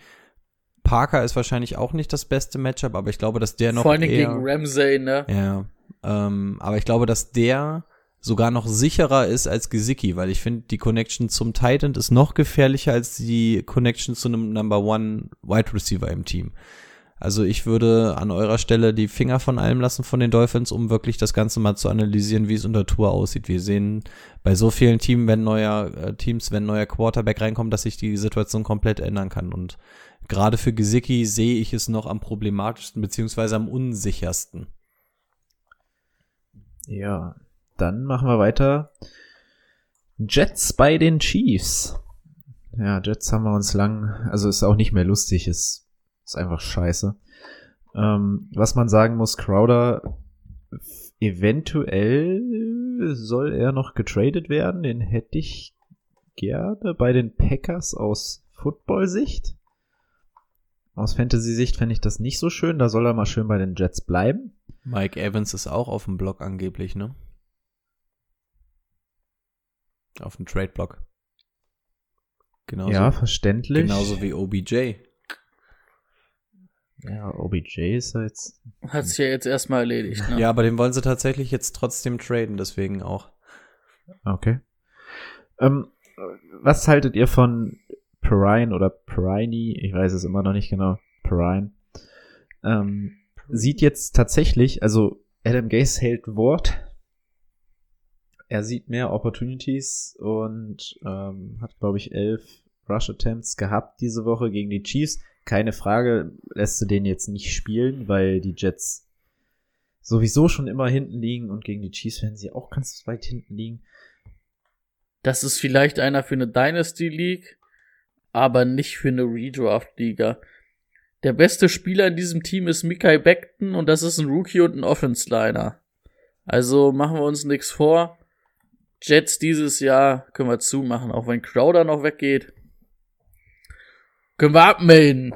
Parker ist wahrscheinlich auch nicht das beste Matchup, aber ich glaube, dass der noch Vor eher, gegen Ramsey, ne? ja, ähm, aber ich glaube, dass der sogar noch sicherer ist als Gesicki, weil ich finde, die Connection zum Titan ist noch gefährlicher als die Connection zu einem Number One Wide Receiver im Team. Also ich würde an eurer Stelle die Finger von allem lassen von den Dolphins, um wirklich das Ganze mal zu analysieren, wie es unter Tour aussieht. Wir sehen bei so vielen Teams, wenn neuer äh, Teams, wenn neuer Quarterback reinkommt, dass sich die Situation komplett ändern kann. Und gerade für Gesicki sehe ich es noch am problematischsten beziehungsweise am unsichersten. Ja, dann machen wir weiter. Jets bei den Chiefs. Ja, Jets haben wir uns lang, also ist auch nicht mehr lustig, ist, ist einfach scheiße. Ähm, was man sagen muss, Crowder, eventuell soll er noch getradet werden, den hätte ich gerne bei den Packers aus Football-Sicht. Aus Fantasy-Sicht fände ich das nicht so schön, da soll er mal schön bei den Jets bleiben. Mike Evans ist auch auf dem Block angeblich, ne? Auf dem Trade-Block. Genauso, ja, verständlich. genauso wie OBJ. Ja, OBJ ist ja jetzt. Hat sich ja jetzt erstmal erledigt. Ne? Ja, aber den wollen sie tatsächlich jetzt trotzdem traden, deswegen auch. Okay. Ähm, was haltet ihr von Perrine oder Perrine? Ich weiß es immer noch nicht genau. Perrine. Ähm, sieht jetzt tatsächlich, also Adam Gase hält Wort. Er sieht mehr Opportunities und ähm, hat, glaube ich, elf Rush Attempts gehabt diese Woche gegen die Chiefs. Keine Frage, lässt du den jetzt nicht spielen, weil die Jets sowieso schon immer hinten liegen und gegen die Chiefs werden sie auch ganz weit hinten liegen. Das ist vielleicht einer für eine Dynasty League, aber nicht für eine Redraft Liga. Der beste Spieler in diesem Team ist Mikai Beckton und das ist ein Rookie und ein Offense Liner. Also machen wir uns nichts vor. Jets dieses Jahr können wir zumachen, auch wenn Crowder noch weggeht. Können wir abmelden.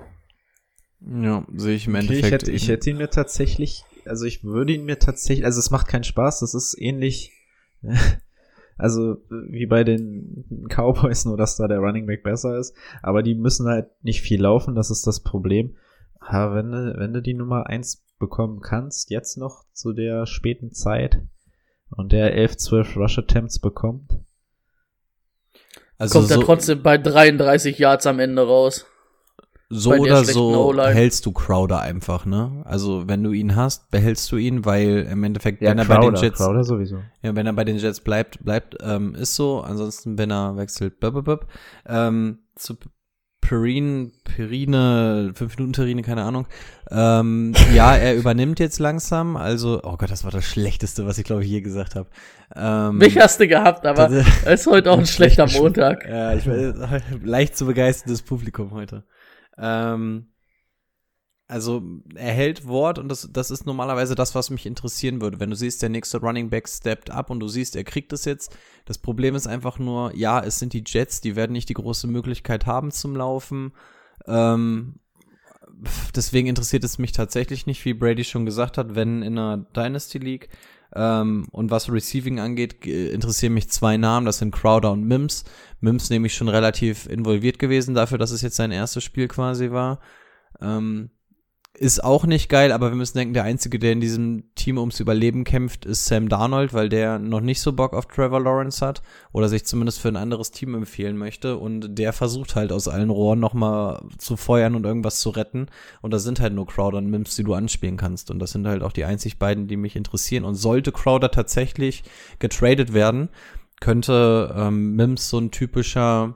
Ja, sehe ich im Okay, Endeffekt. ich, hätte, ich hätte ihn mir tatsächlich, also ich würde ihn mir tatsächlich, also es macht keinen Spaß, das ist ähnlich, also wie bei den Cowboys, nur dass da der Running Back besser ist, aber die müssen halt nicht viel laufen, das ist das Problem. Aber wenn du, wenn du die Nummer eins bekommen kannst, jetzt noch zu der späten Zeit und der 11, 12 Rush Attempts bekommt, also Kommt er so, trotzdem bei 33 Yards am Ende raus. So oder so hältst du Crowder einfach, ne? Also wenn du ihn hast, behältst du ihn, weil im Endeffekt, ja, wenn er bei den Crowder, Jets, Crowder sowieso. ja, wenn er bei den Jets bleibt, bleibt, ähm, ist so. Ansonsten, wenn er wechselt, bub, bub, bub. Ähm, zu Perine, Perine, 5-Minuten-Terrine, keine Ahnung. Ähm, ja, er übernimmt jetzt langsam. Also, oh Gott, das war das Schlechteste, was ich glaube ich je gesagt habe. Ähm, Mich hast du gehabt, aber das- es ist heute auch ein schlechter Montag. Ja, ich leicht zu begeisterndes Publikum heute. Ähm, also er hält Wort und das, das ist normalerweise das, was mich interessieren würde. Wenn du siehst, der nächste Running Back steppt up und du siehst, er kriegt es jetzt. Das Problem ist einfach nur, ja, es sind die Jets, die werden nicht die große Möglichkeit haben zum Laufen. Ähm, deswegen interessiert es mich tatsächlich nicht, wie Brady schon gesagt hat, wenn in einer Dynasty League. Ähm, und was Receiving angeht, interessieren mich zwei Namen, das sind Crowder und Mims. Mims nämlich schon relativ involviert gewesen dafür, dass es jetzt sein erstes Spiel quasi war. Ähm, ist auch nicht geil, aber wir müssen denken, der Einzige, der in diesem Team ums Überleben kämpft, ist Sam Darnold, weil der noch nicht so Bock auf Trevor Lawrence hat oder sich zumindest für ein anderes Team empfehlen möchte. Und der versucht halt aus allen Rohren nochmal zu feuern und irgendwas zu retten. Und da sind halt nur Crowder und Mims, die du anspielen kannst. Und das sind halt auch die einzig beiden, die mich interessieren. Und sollte Crowder tatsächlich getradet werden, könnte ähm, Mims so ein typischer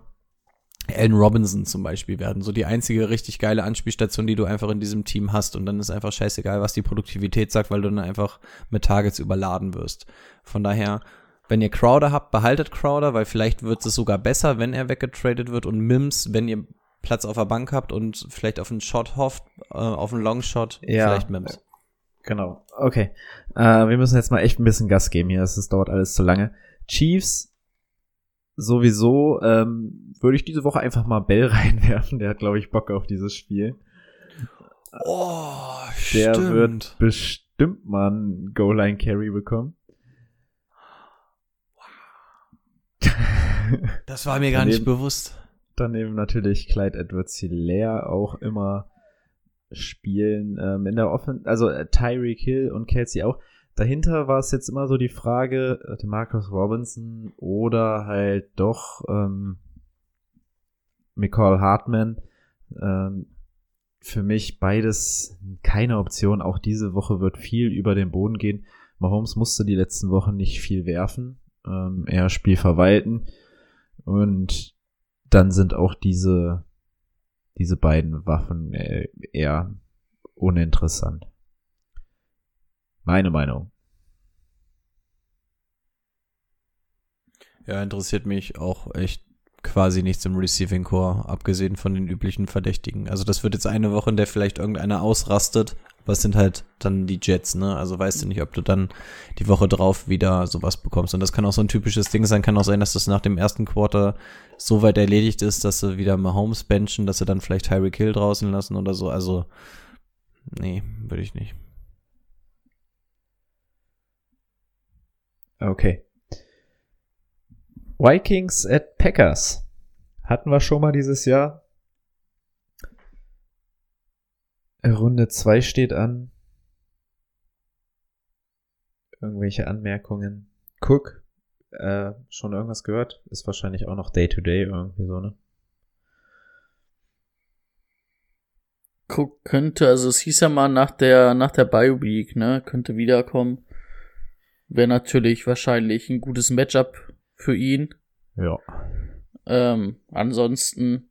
Allen Robinson zum Beispiel werden. So die einzige richtig geile Anspielstation, die du einfach in diesem Team hast. Und dann ist einfach scheißegal, was die Produktivität sagt, weil du dann einfach mit Targets überladen wirst. Von daher, wenn ihr Crowder habt, behaltet Crowder, weil vielleicht wird es sogar besser, wenn er weggetradet wird. Und Mims, wenn ihr Platz auf der Bank habt und vielleicht auf einen Shot hofft, äh, auf einen Longshot, ja. vielleicht Mims. Genau. Okay. Äh, wir müssen jetzt mal echt ein bisschen Gas geben hier. Es dauert alles zu lange. Chiefs sowieso ähm, würde ich diese Woche einfach mal Bell reinwerfen. Der hat, glaube ich, Bock auf dieses Spiel. Oh, Der stimmt. wird bestimmt mal einen Goal-Line-Carry bekommen. Das war mir gar nicht bewusst. Daneben natürlich Clyde Edwards Hilaire auch immer spielen. Ähm, in der Offen also äh, Tyreek Hill und Kelsey auch dahinter war es jetzt immer so die Frage, äh, Marcus Robinson oder halt doch ähm, McCall Hartman. Ähm, für mich beides keine Option. Auch diese Woche wird viel über den Boden gehen. Mahomes musste die letzten Wochen nicht viel werfen, ähm, eher Spiel verwalten. Und dann sind auch diese, diese beiden Waffen äh, eher uninteressant. Meine Meinung. Ja, interessiert mich auch echt quasi nichts im Receiving Core, abgesehen von den üblichen Verdächtigen. Also das wird jetzt eine Woche, in der vielleicht irgendeiner ausrastet, es sind halt dann die Jets, ne? Also weißt du nicht, ob du dann die Woche drauf wieder sowas bekommst. Und das kann auch so ein typisches Ding sein, kann auch sein, dass das nach dem ersten Quarter so weit erledigt ist, dass sie wieder Mahomes benchen, dass sie dann vielleicht Tyreek Hill draußen lassen oder so. Also, nee, würde ich nicht. Okay. Vikings at Packers. Hatten wir schon mal dieses Jahr. Runde 2 steht an. Irgendwelche Anmerkungen. Cook, äh, schon irgendwas gehört? Ist wahrscheinlich auch noch Day-to-Day -Day irgendwie so, ne? Cook könnte, also es hieß ja mal nach der, nach der Bio-Week, ne, könnte wiederkommen. Wäre natürlich wahrscheinlich ein gutes Matchup für ihn. Ja. Ähm, ansonsten,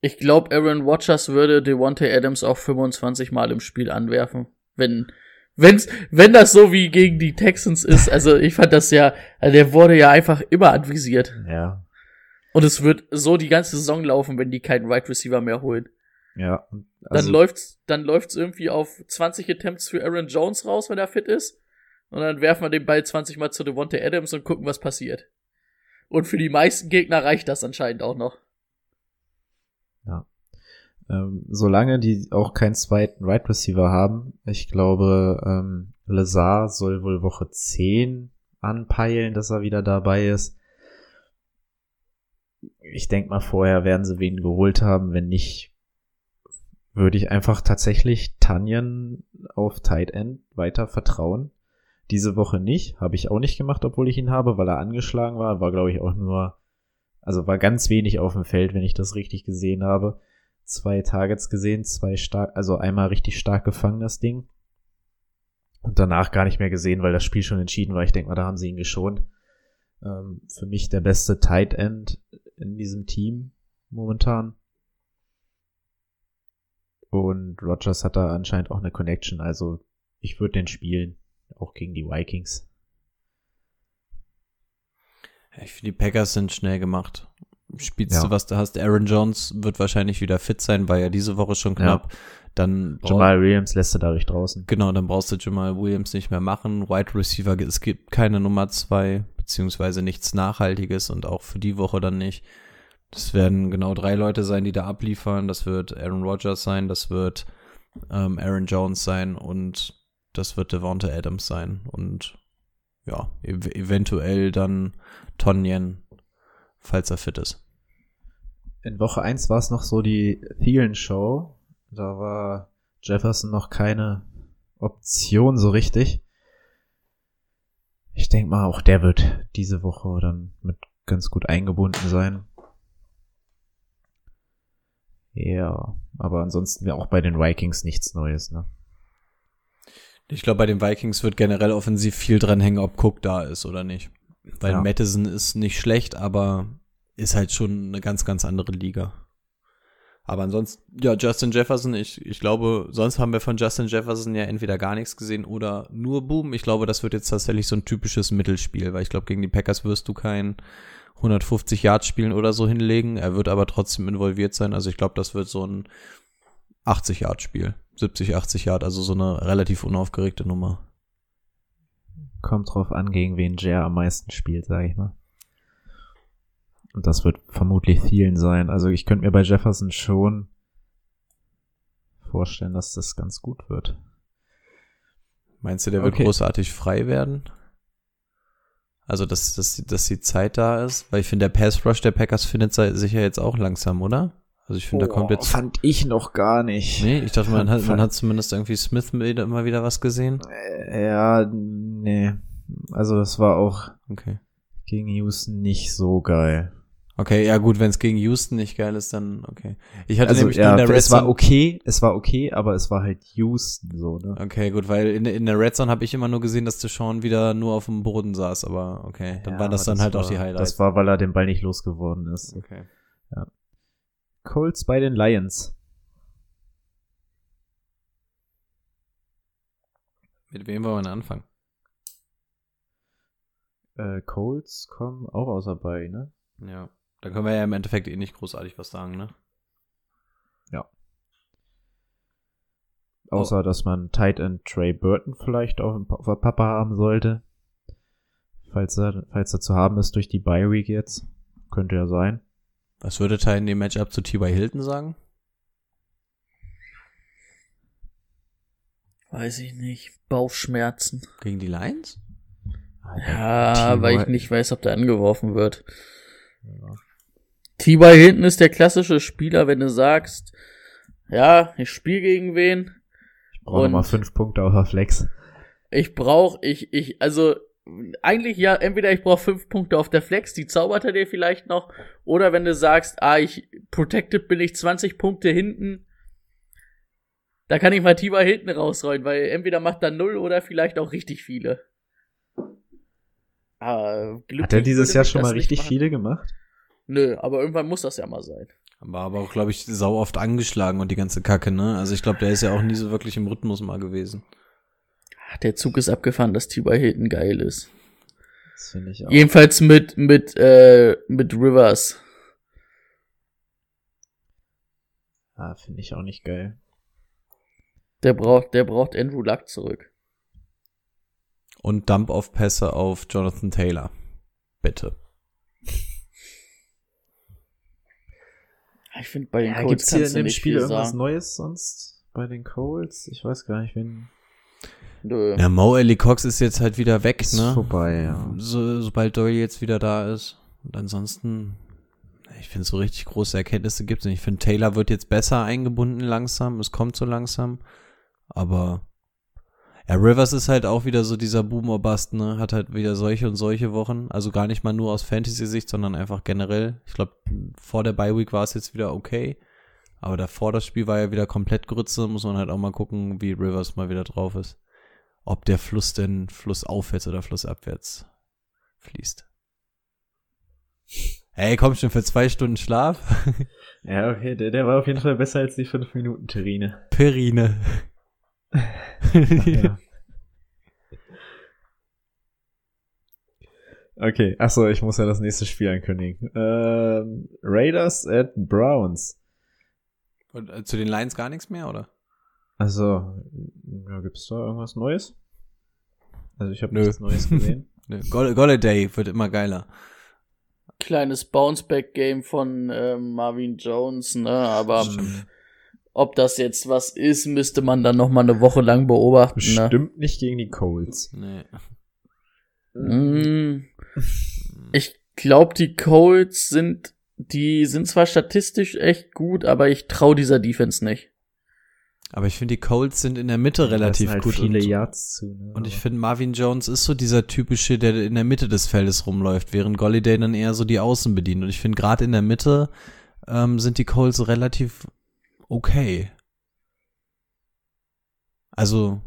ich glaube, Aaron Watchers würde Devontae Adams auch 25 Mal im Spiel anwerfen, wenn wenn's, wenn das so wie gegen die Texans ist. Also ich fand das ja, also der wurde ja einfach immer anvisiert. Ja. Und es wird so die ganze Saison laufen, wenn die keinen Wide right Receiver mehr holen. Ja. Also dann läuft's, dann läuft's irgendwie auf 20 Attempts für Aaron Jones raus, wenn er fit ist. Und dann werfen wir den Ball 20 Mal zu Devontae Adams und gucken, was passiert. Und für die meisten Gegner reicht das anscheinend auch noch. Ja. Ähm, solange die auch keinen zweiten Right Receiver haben, ich glaube, ähm, Lazar soll wohl Woche 10 anpeilen, dass er wieder dabei ist. Ich denke mal, vorher werden sie wen geholt haben. Wenn nicht, würde ich einfach tatsächlich Tanyan auf Tight End weiter vertrauen. Diese Woche nicht, habe ich auch nicht gemacht, obwohl ich ihn habe, weil er angeschlagen war. War, glaube ich, auch nur, also war ganz wenig auf dem Feld, wenn ich das richtig gesehen habe. Zwei Targets gesehen, zwei stark, also einmal richtig stark gefangen, das Ding. Und danach gar nicht mehr gesehen, weil das Spiel schon entschieden war. Ich denke mal, da haben sie ihn geschont. Ähm, für mich der beste Tight End in diesem Team momentan. Und Rogers hat da anscheinend auch eine Connection, also ich würde den spielen auch gegen die Vikings. Ich finde, die Packers sind schnell gemacht. Spielst Ja. du, was du hast. Aaron Jones wird wahrscheinlich wieder fit sein, war ja diese Woche schon knapp. Dann brau- Jamal Williams lässt du dadurch draußen. Genau, dann brauchst du Jamal Williams nicht mehr machen. Wide Receiver, es gibt keine Nummer zwei, beziehungsweise nichts Nachhaltiges und auch für die Woche dann nicht. Das werden genau drei Leute sein, die da abliefern. Das wird Aaron Rodgers sein, das wird ähm, Aaron Jones sein und das wird Devonta Adams sein. Und ja, ev eventuell dann Tonjen, falls er fit ist. In Woche 1 war es noch so die Thielen-Show. Da war Jefferson noch keine Option so richtig. Ich denke mal, auch der wird diese Woche dann mit ganz gut eingebunden sein. Ja, aber ansonsten wäre auch bei den Vikings nichts Neues, ne? Ich glaube, bei den Vikings wird generell offensiv viel dran hängen, ob Cook da ist oder nicht. Weil Ja. Madison ist nicht schlecht, aber ist halt schon eine ganz, ganz andere Liga. Aber ansonsten, ja, Justin Jefferson, ich, ich glaube, sonst haben wir von Justin Jefferson ja entweder gar nichts gesehen oder nur Boom. Ich glaube, das wird jetzt tatsächlich so ein typisches Mittelspiel, weil ich glaube, gegen die Packers wirst du kein 150 Yard spielen oder so hinlegen. Er wird aber trotzdem involviert sein. Also ich glaube, das wird so ein 80 Yard Spiel. 70, 80 Yard, also so eine relativ unaufgeregte Nummer. Kommt drauf an, gegen wen Jer am meisten spielt, sage ich mal. Und das wird vermutlich vielen sein. Also ich könnte mir bei Jefferson schon vorstellen, dass das ganz gut wird. Meinst du, der wird Okay. großartig frei werden? Also, dass, dass, dass die Zeit da ist? Weil ich finde, der Pass Rush der Packers findet sich ja jetzt auch langsam, oder? Also ich finde, da kommt jetzt. Fand ich noch gar nicht. Nee, ich dachte, man hat, man hat zumindest irgendwie Smith immer wieder was gesehen. Äh, Ja, nee. Also das war auch Okay. gegen Houston nicht so geil. Okay, ja gut, wenn es gegen Houston nicht geil ist, dann okay. Ich hatte Also nämlich ja, in der Red es war Zone. okay, es war okay, aber es war halt Houston so, ne? Okay, gut, weil in, der- in der Red Zone habe ich immer nur gesehen, dass Deshaun wieder nur auf dem Boden saß, aber okay, dann Ja, waren das dann halt war, auch die Highlights. Das war, weil er den Ball nicht losgeworden ist. okay. Colts bei den Lions. Mit wem wollen wir anfangen? Äh, Colts kommen auch außer bei, ne? Ja. Da können wir ja im Endeffekt eh nicht großartig was sagen, ne? Außer, dass man Tight End Trey Burton vielleicht auch im- auf der Papa haben sollte. Falls er, falls er zu haben ist durch die Bye Week jetzt. Könnte ja sein. Was würde Ty in dem Matchup zu T.Y. Hilton sagen? Weiß ich nicht. Bauchschmerzen. Gegen die Lions? Ja, weil ich nicht weiß, ob der angeworfen wird. T.Y. hinten ist der klassische Spieler, wenn du sagst, ja, ich spiele gegen wen, Ich brauche mal fünf Punkte auf der Flex. ich brauche, ich, ich, also eigentlich ja, entweder ich brauche fünf Punkte auf der Flex, die zaubert er dir vielleicht noch, oder wenn du sagst, ah, ich protected bin ich 20 Punkte hinten, da kann ich mal T.Y. hinten rausrollen, weil entweder macht er null oder vielleicht auch richtig viele. Ah, Hat er dieses Jahr schon mal richtig viele gemacht? Nö, aber irgendwann muss das ja mal sein. War aber auch, glaube ich, sau oft angeschlagen und die ganze Kacke, ne? Also ich glaube, der ist ja auch nie so wirklich im Rhythmus mal gewesen. Ach, Der Zug ist abgefahren, dass T.Y. Hilton geil ist. Das finde ich auch. Jedenfalls mit, mit, äh, mit Rivers. Ah, finde ich auch nicht geil. Der braucht, der braucht Andrew Luck zurück. Und Dump-Off-Pässe auf Jonathan Taylor. Bitte. Ich finde, bei den Ja, Colts gibt's hier in dem Spiel irgendwas. Neues sonst bei den Colts? Ich weiß gar nicht, wen. Nö. Ja, Mo Ellie Cox ist jetzt halt wieder weg, Ist ne? vorbei, ja. So, sobald Doyle jetzt wieder da ist. Und ansonsten, ich finde, so richtig große Erkenntnisse gibt's nicht. Ich finde, Taylor wird jetzt besser eingebunden langsam. Es kommt so langsam. Aber ja, Rivers ist halt auch wieder so dieser Boom or Bust, ne? Hat halt wieder solche und solche Wochen. Also gar nicht mal nur aus Fantasy-Sicht, sondern einfach generell. Ich glaube, vor der Bye Week war es jetzt wieder okay. Aber davor das Spiel war ja wieder komplett Grütze. Muss man halt auch mal gucken, wie Rivers mal wieder drauf ist. Ob der Fluss denn flussaufwärts oder flussabwärts fließt. Hey, komm schon für zwei Stunden Schlaf. Ja, okay, der, der war auf jeden Fall besser als die 5 Minuten Terrine. Perine. Ja. Okay, achso, ich muss ja das nächste Spiel ankündigen. Ähm, Raiders at Browns. Und, äh, zu den Lions gar nichts mehr, oder? Also, ja, gibt's da irgendwas Neues? Also ich habe Nö. nichts Neues gesehen. Golladay wird immer geiler. Kleines Bounceback-Game von ähm, Marvin Jones, ne? Aber Stimmt. ob das jetzt was ist, müsste man dann noch mal eine Woche lang beobachten. Ne? Bestimmt nicht gegen die Colts. Nee. Mm, Ich glaube, die Colts sind, die sind zwar statistisch echt gut, aber ich traue dieser Defense nicht. Aber ich finde, die Colts sind in der Mitte relativ Da sind halt gut. viele und, Yards zu. Ne? und ich finde, Marvin Jones ist so dieser typische, der in der Mitte des Feldes rumläuft, während Golladay dann eher so die Außen bedient. Und ich finde, gerade in der Mitte ähm, sind die Colts relativ okay. Also,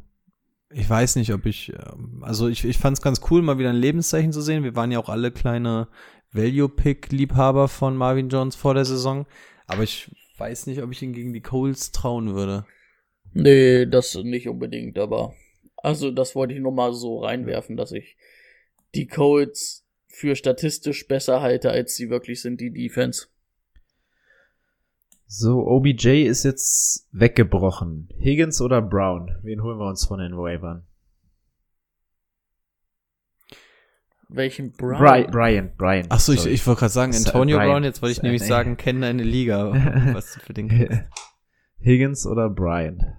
ich weiß nicht, ob ich, ähm, also ich, ich fand es ganz cool, mal wieder ein Lebenszeichen zu sehen. Wir waren ja auch alle kleine Value-Pick-Liebhaber von Marvin Jones vor der Saison. Aber ich weiß nicht, ob ich ihn gegen die Colts trauen würde. Nee, das nicht unbedingt, aber also das wollte ich nur mal so reinwerfen, dass ich die Colts für statistisch besser halte, als sie wirklich sind, die Defense. So, OBJ ist jetzt weggebrochen. Higgins oder Brown? Wen holen wir uns von den Waivern? Welchen Brown? Bri Brian, Brian. Ach so, ich, ich wollte gerade sagen, Sa- Antonio Brian. Brown, jetzt wollte ich nämlich sagen, kenn deine Liga. Was du für den Higgins oder Brian?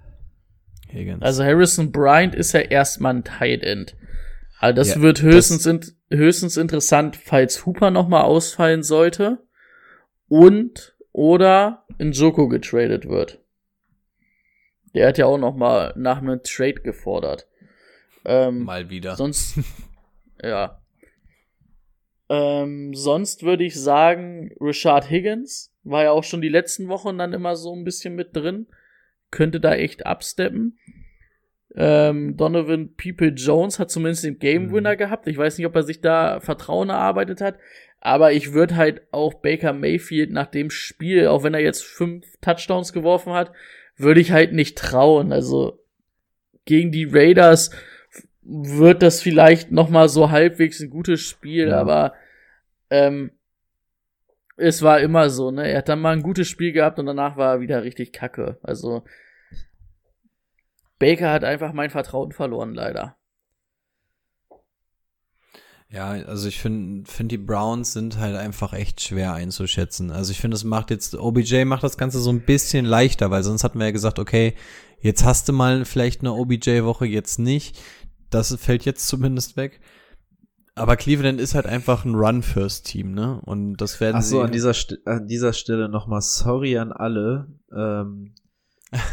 Higgins. Also Harrison Bryant ist ja erstmal ein Tight End. Also das Ja, wird höchstens, int höchstens interessant, falls Hooper nochmal ausfallen sollte und oder in Joko getradet wird. Der hat ja auch nochmal nach einem Trade gefordert. Ähm, mal wieder. Sonst, ja. Ähm, sonst würde ich sagen, Richard Higgins war ja auch schon die letzten Wochen dann immer so ein bisschen mit drin. Könnte da echt absteppen. Ähm, Donovan People Jones hat zumindest den Game Winner gehabt. Ich weiß nicht, ob er sich da Vertrauen erarbeitet hat. Aber ich würde halt auch Baker Mayfield nach dem Spiel, auch wenn er jetzt fünf Touchdowns geworfen hat, würde ich halt nicht trauen. Also gegen die Raiders wird das vielleicht noch mal so halbwegs ein gutes Spiel, Ja. aber ähm, es war immer so, ne? Er hat dann mal ein gutes Spiel gehabt und danach war er wieder richtig kacke. Also Baker hat einfach mein Vertrauen verloren, leider. Ja, also ich finde, find die Browns sind halt einfach echt schwer einzuschätzen. Also ich finde, es macht jetzt, OBJ macht das Ganze so ein bisschen leichter, weil sonst hatten wir ja gesagt, okay, jetzt hast du mal vielleicht eine OBJ-Woche, jetzt nicht. Das fällt jetzt zumindest weg. Aber Cleveland ist halt einfach ein Run-First-Team, ne? Und das werden Ach so, sie. an dieser, St an dieser Stelle nochmal sorry an alle ähm,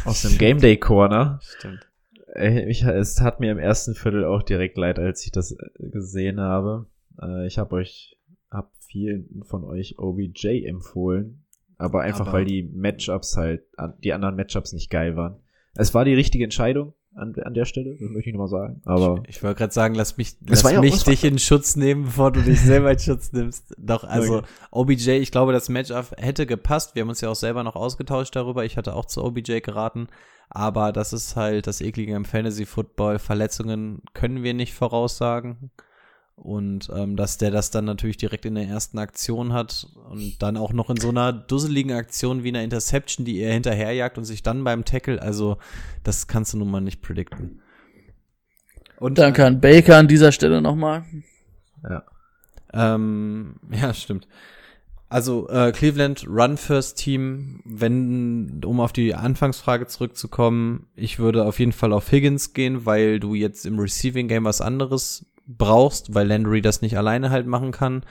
aus dem Game Day Corner. Stimmt. Ich, es tat mir im ersten Viertel auch direkt leid, als ich das äh, gesehen habe. Äh, ich habe euch, hab vielen von euch OBJ empfohlen, aber einfach Aber- weil die Matchups halt, die anderen Matchups nicht geil waren. Es war die richtige Entscheidung an, an der Stelle, das möchte ich nochmal sagen. Aber Ich wollte gerade sagen, lass mich, lass ja mich dich in Schutz nehmen, bevor du dich selber in Schutz nimmst. Doch, also Okay. OBJ, ich glaube, das Matchup hätte gepasst. Wir haben uns ja auch selber noch ausgetauscht darüber. Ich hatte auch zu OBJ geraten. Aber das ist halt das Eklige im Fantasy Football. Verletzungen können wir nicht voraussagen. Und ähm, dass der das dann natürlich direkt in der ersten Aktion hat und dann auch noch in so einer dusseligen Aktion wie einer Interception, die er hinterherjagt und sich dann beim Tackle, also das kannst du nun mal nicht predikten. Und Danke an Baker an dieser Stelle nochmal. ja. Ähm, ja, stimmt. Also äh, Cleveland Run First Team, wenn, um auf die Anfangsfrage zurückzukommen, ich würde auf jeden Fall auf Higgins gehen, weil du jetzt im Receiving Game was anderes brauchst, weil Landry das nicht alleine halt machen kann.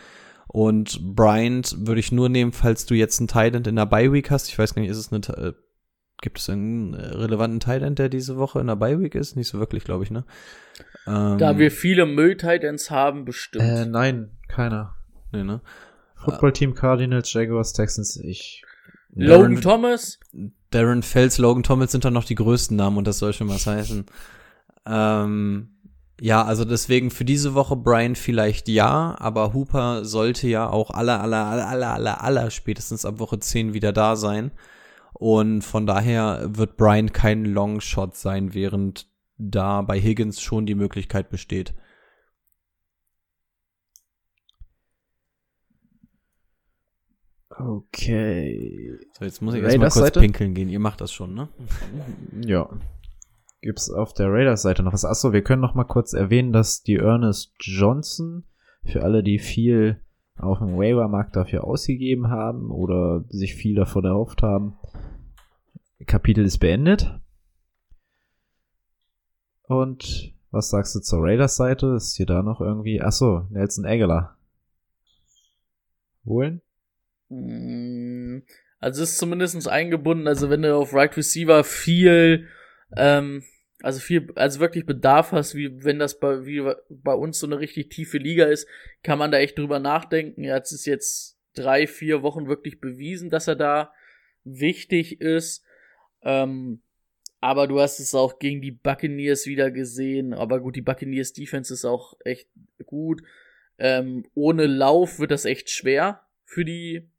Und Bryant würde ich nur nehmen, falls du jetzt einen Tight in der Bye Week hast. Ich weiß gar nicht, ist es eine, äh, gibt es einen äh, relevanten Tight der diese Woche in der Bye Week ist? Nicht so wirklich, glaube ich, ne? Ähm, Da wir viele Müll-Titans haben, bestimmt. Äh, nein, keiner. nee, ne? Football Team Cardinals, Jaguars, Texans, ich. Logan Darren- Thomas, Darren Fells, Logan Thomas sind dann noch die größten Namen und das soll schon was heißen. Ähm, ja, also deswegen für diese Woche Brian vielleicht ja, aber Hooper sollte ja auch aller, aller, aller, aller, aller, aller spätestens ab Woche 10 wieder da sein. Und von daher wird Brian kein Longshot sein, während da bei Higgins schon die Möglichkeit besteht. Okay. So, jetzt muss ich erstmal kurz Seite? pinkeln gehen. Ihr macht das schon, ne? Ja. Gibt's auf der Raiders-Seite noch was? Achso, wir können noch mal kurz erwähnen, dass die Ernest Johnson, für alle, die viel auf dem Waiver-Markt dafür ausgegeben haben oder sich viel davon erhofft haben, Kapitel ist beendet. Und was sagst du zur Raiders-Seite? Ist hier da noch irgendwie? Achso, Nelson Aguilar. Holen? Mm, Also ist zumindest eingebunden, also wenn du auf Right Receiver viel, ähm, also viel, also wirklich Bedarf hast, wie wenn das bei, wie bei uns so eine richtig tiefe Liga ist, kann man da echt drüber nachdenken. Ja, es ist jetzt drei, vier Wochen wirklich bewiesen, dass er da wichtig ist. Ähm, aber du hast es auch gegen die Buccaneers wieder gesehen. Aber gut, die Buccaneers Defense ist auch echt gut. Ähm, ohne Lauf wird das echt schwer für die,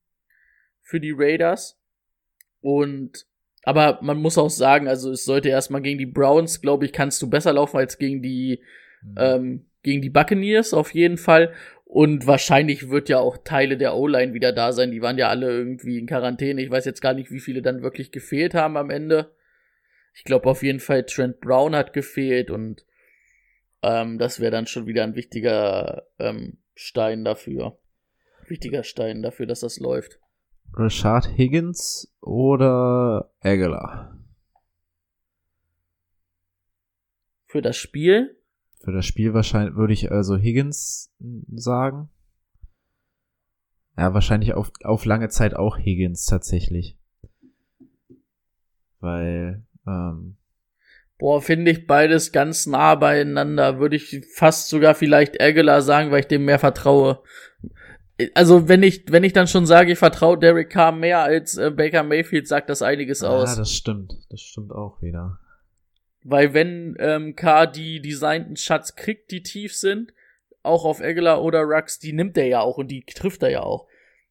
für die Raiders. Und, aber man muss auch sagen, also es sollte erstmal gegen die Browns, glaube ich, kannst du besser laufen als gegen die, ähm, gegen die Buccaneers auf jeden Fall. Und wahrscheinlich wird ja auch Teile der O-Line wieder da sein. Die waren ja alle irgendwie in Quarantäne. Ich weiß jetzt gar nicht, wie viele dann wirklich gefehlt haben am Ende. Ich glaube auf jeden Fall Trent Brown hat gefehlt und ähm, das wäre dann schon wieder ein wichtiger ähm, Stein dafür. Wichtiger Stein dafür, dass das läuft. Rashad Higgins oder Aguilar? Für das Spiel. Für das Spiel wahrscheinlich würde ich also Higgins sagen. Ja, wahrscheinlich auf, auf lange Zeit auch Higgins tatsächlich. Weil, ähm, Boah, finde ich beides ganz nah beieinander. Würde ich fast sogar vielleicht Aguilar sagen, weil ich dem mehr vertraue. Also, wenn ich, wenn ich dann schon sage, ich vertraue Derek Carr mehr als äh, Baker Mayfield, sagt das einiges ja, aus. das stimmt. Das stimmt auch wieder. Weil wenn ähm, K die designten Shots kriegt, die tief sind, auch auf Aguilar oder Rux, die nimmt er ja auch und die trifft er ja auch.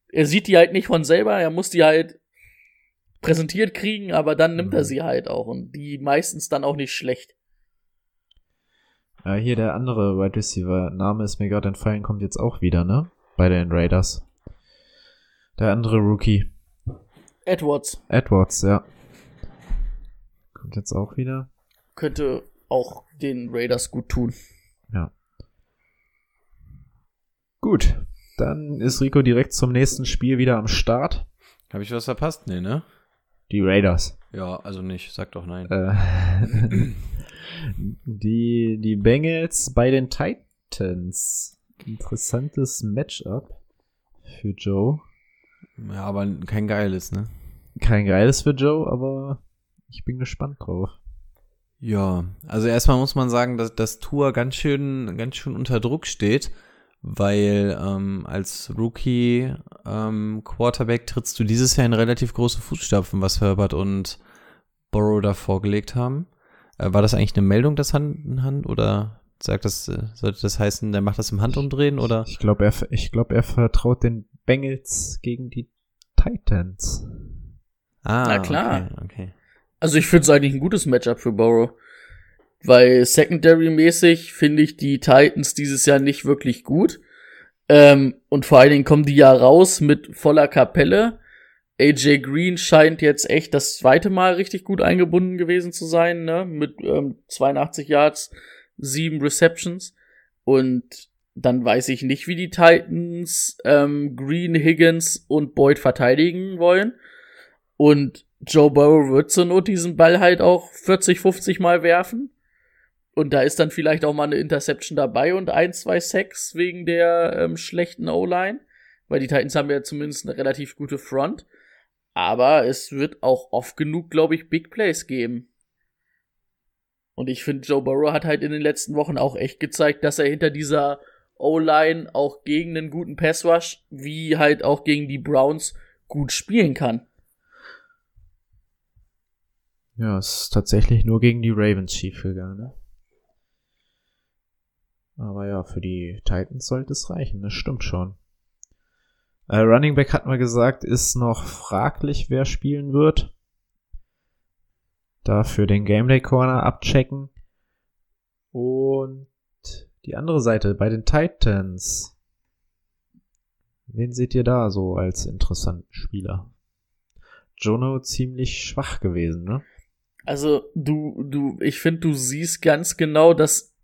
Er sieht die halt nicht von selber, er muss die halt präsentiert kriegen, aber dann nimmt Mhm. er sie halt auch und die meistens dann auch nicht schlecht. Äh, hier der andere Wide Receiver, Name ist mir gerade entfallen, kommt jetzt auch wieder, ne? Bei den Raiders. Der andere Rookie. Edwards Edwards, ja. Kommt jetzt auch wieder. könnte auch den Raiders gut tun. Ja. Gut. Dann ist Rico direkt zum nächsten Spiel wieder am Start. Habe ich was verpasst? Nee, ne? Die Raiders. Ja, also nicht. Sag doch nein. Äh, die, die Bengals bei den Titans. Interessantes Matchup für Joe. Ja, aber kein geiles, ne? Kein geiles für Joe, aber ich bin gespannt drauf. Ja, also erstmal muss man sagen, dass das Tour ganz schön, ganz schön unter Druck steht, weil ähm, als Rookie ähm, Quarterback trittst du dieses Jahr in relativ große Fußstapfen, was Herbert und Borrow da vorgelegt haben. Äh, war das eigentlich eine Meldung, das Hand in Hand oder sagt das, äh, sollte das heißen, der macht das im Handumdrehen oder? Ich glaube, er, ich glaub, er vertraut den Bengals gegen die Titans. Ah, Na klar. Okay, okay. Also ich finde es eigentlich ein gutes Matchup für Burrow. Weil Secondary-mäßig finde ich die Titans dieses Jahr nicht wirklich gut. Ähm, und vor allen Dingen kommen die ja raus mit voller Kapelle. AJ Green scheint jetzt echt das zweite Mal richtig gut eingebunden gewesen zu sein, ne? Mit ähm, 82 Yards, sieben Receptions. Und dann weiß ich nicht, wie die Titans ähm, Green, Higgins und Boyd verteidigen wollen. Und Joe Burrow wird zur Not diesen Ball halt auch 40, 50 Mal werfen. Und da ist dann vielleicht auch mal eine Interception dabei und ein, zwei Sacks wegen der ähm, schlechten O-Line. Weil die Titans haben ja zumindest eine relativ gute Front. Aber es wird auch oft genug, glaube ich, Big Plays geben. Und ich finde, Joe Burrow hat halt in den letzten Wochen auch echt gezeigt, dass er hinter dieser O-Line auch gegen einen guten Pass-Rush, wie halt auch gegen die Browns, gut spielen kann. Ja, es ist tatsächlich nur gegen die Ravens schief gegangen, ne? Aber ja, für die Titans sollte es reichen, das stimmt schon. Äh, Running Back hat man gesagt, ist noch fraglich, wer spielen wird. Dafür den Gameday Corner abchecken. Und die andere Seite bei den Titans. wen seht ihr da so als interessanten Spieler? Jono ziemlich schwach gewesen, ne? Also, du, du, ich finde, du siehst ganz genau, dass,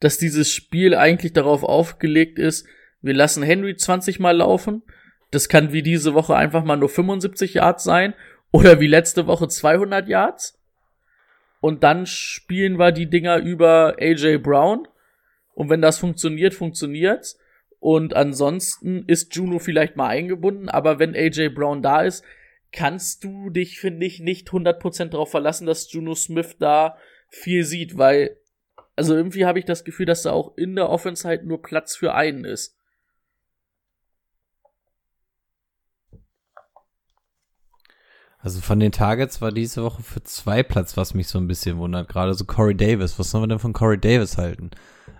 dass dieses Spiel eigentlich darauf aufgelegt ist, wir lassen Henry 20 Mal laufen. Das kann wie diese Woche einfach mal nur 75 Yards sein. Oder wie letzte Woche 200 Yards. Und dann spielen wir die Dinger über AJ Brown. Und wenn das funktioniert, funktioniert's. Und ansonsten ist Juno vielleicht mal eingebunden, aber wenn AJ Brown da ist, kannst du dich, finde ich, nicht 100% darauf verlassen, dass Juno Smith da viel sieht, weil, also irgendwie habe ich das Gefühl, dass da auch in der Offense halt nur Platz für einen ist. Also von den Targets war diese Woche für zwei Platz, was mich so ein bisschen wundert. Gerade so Corey Davis. Was sollen wir denn von Corey Davis halten?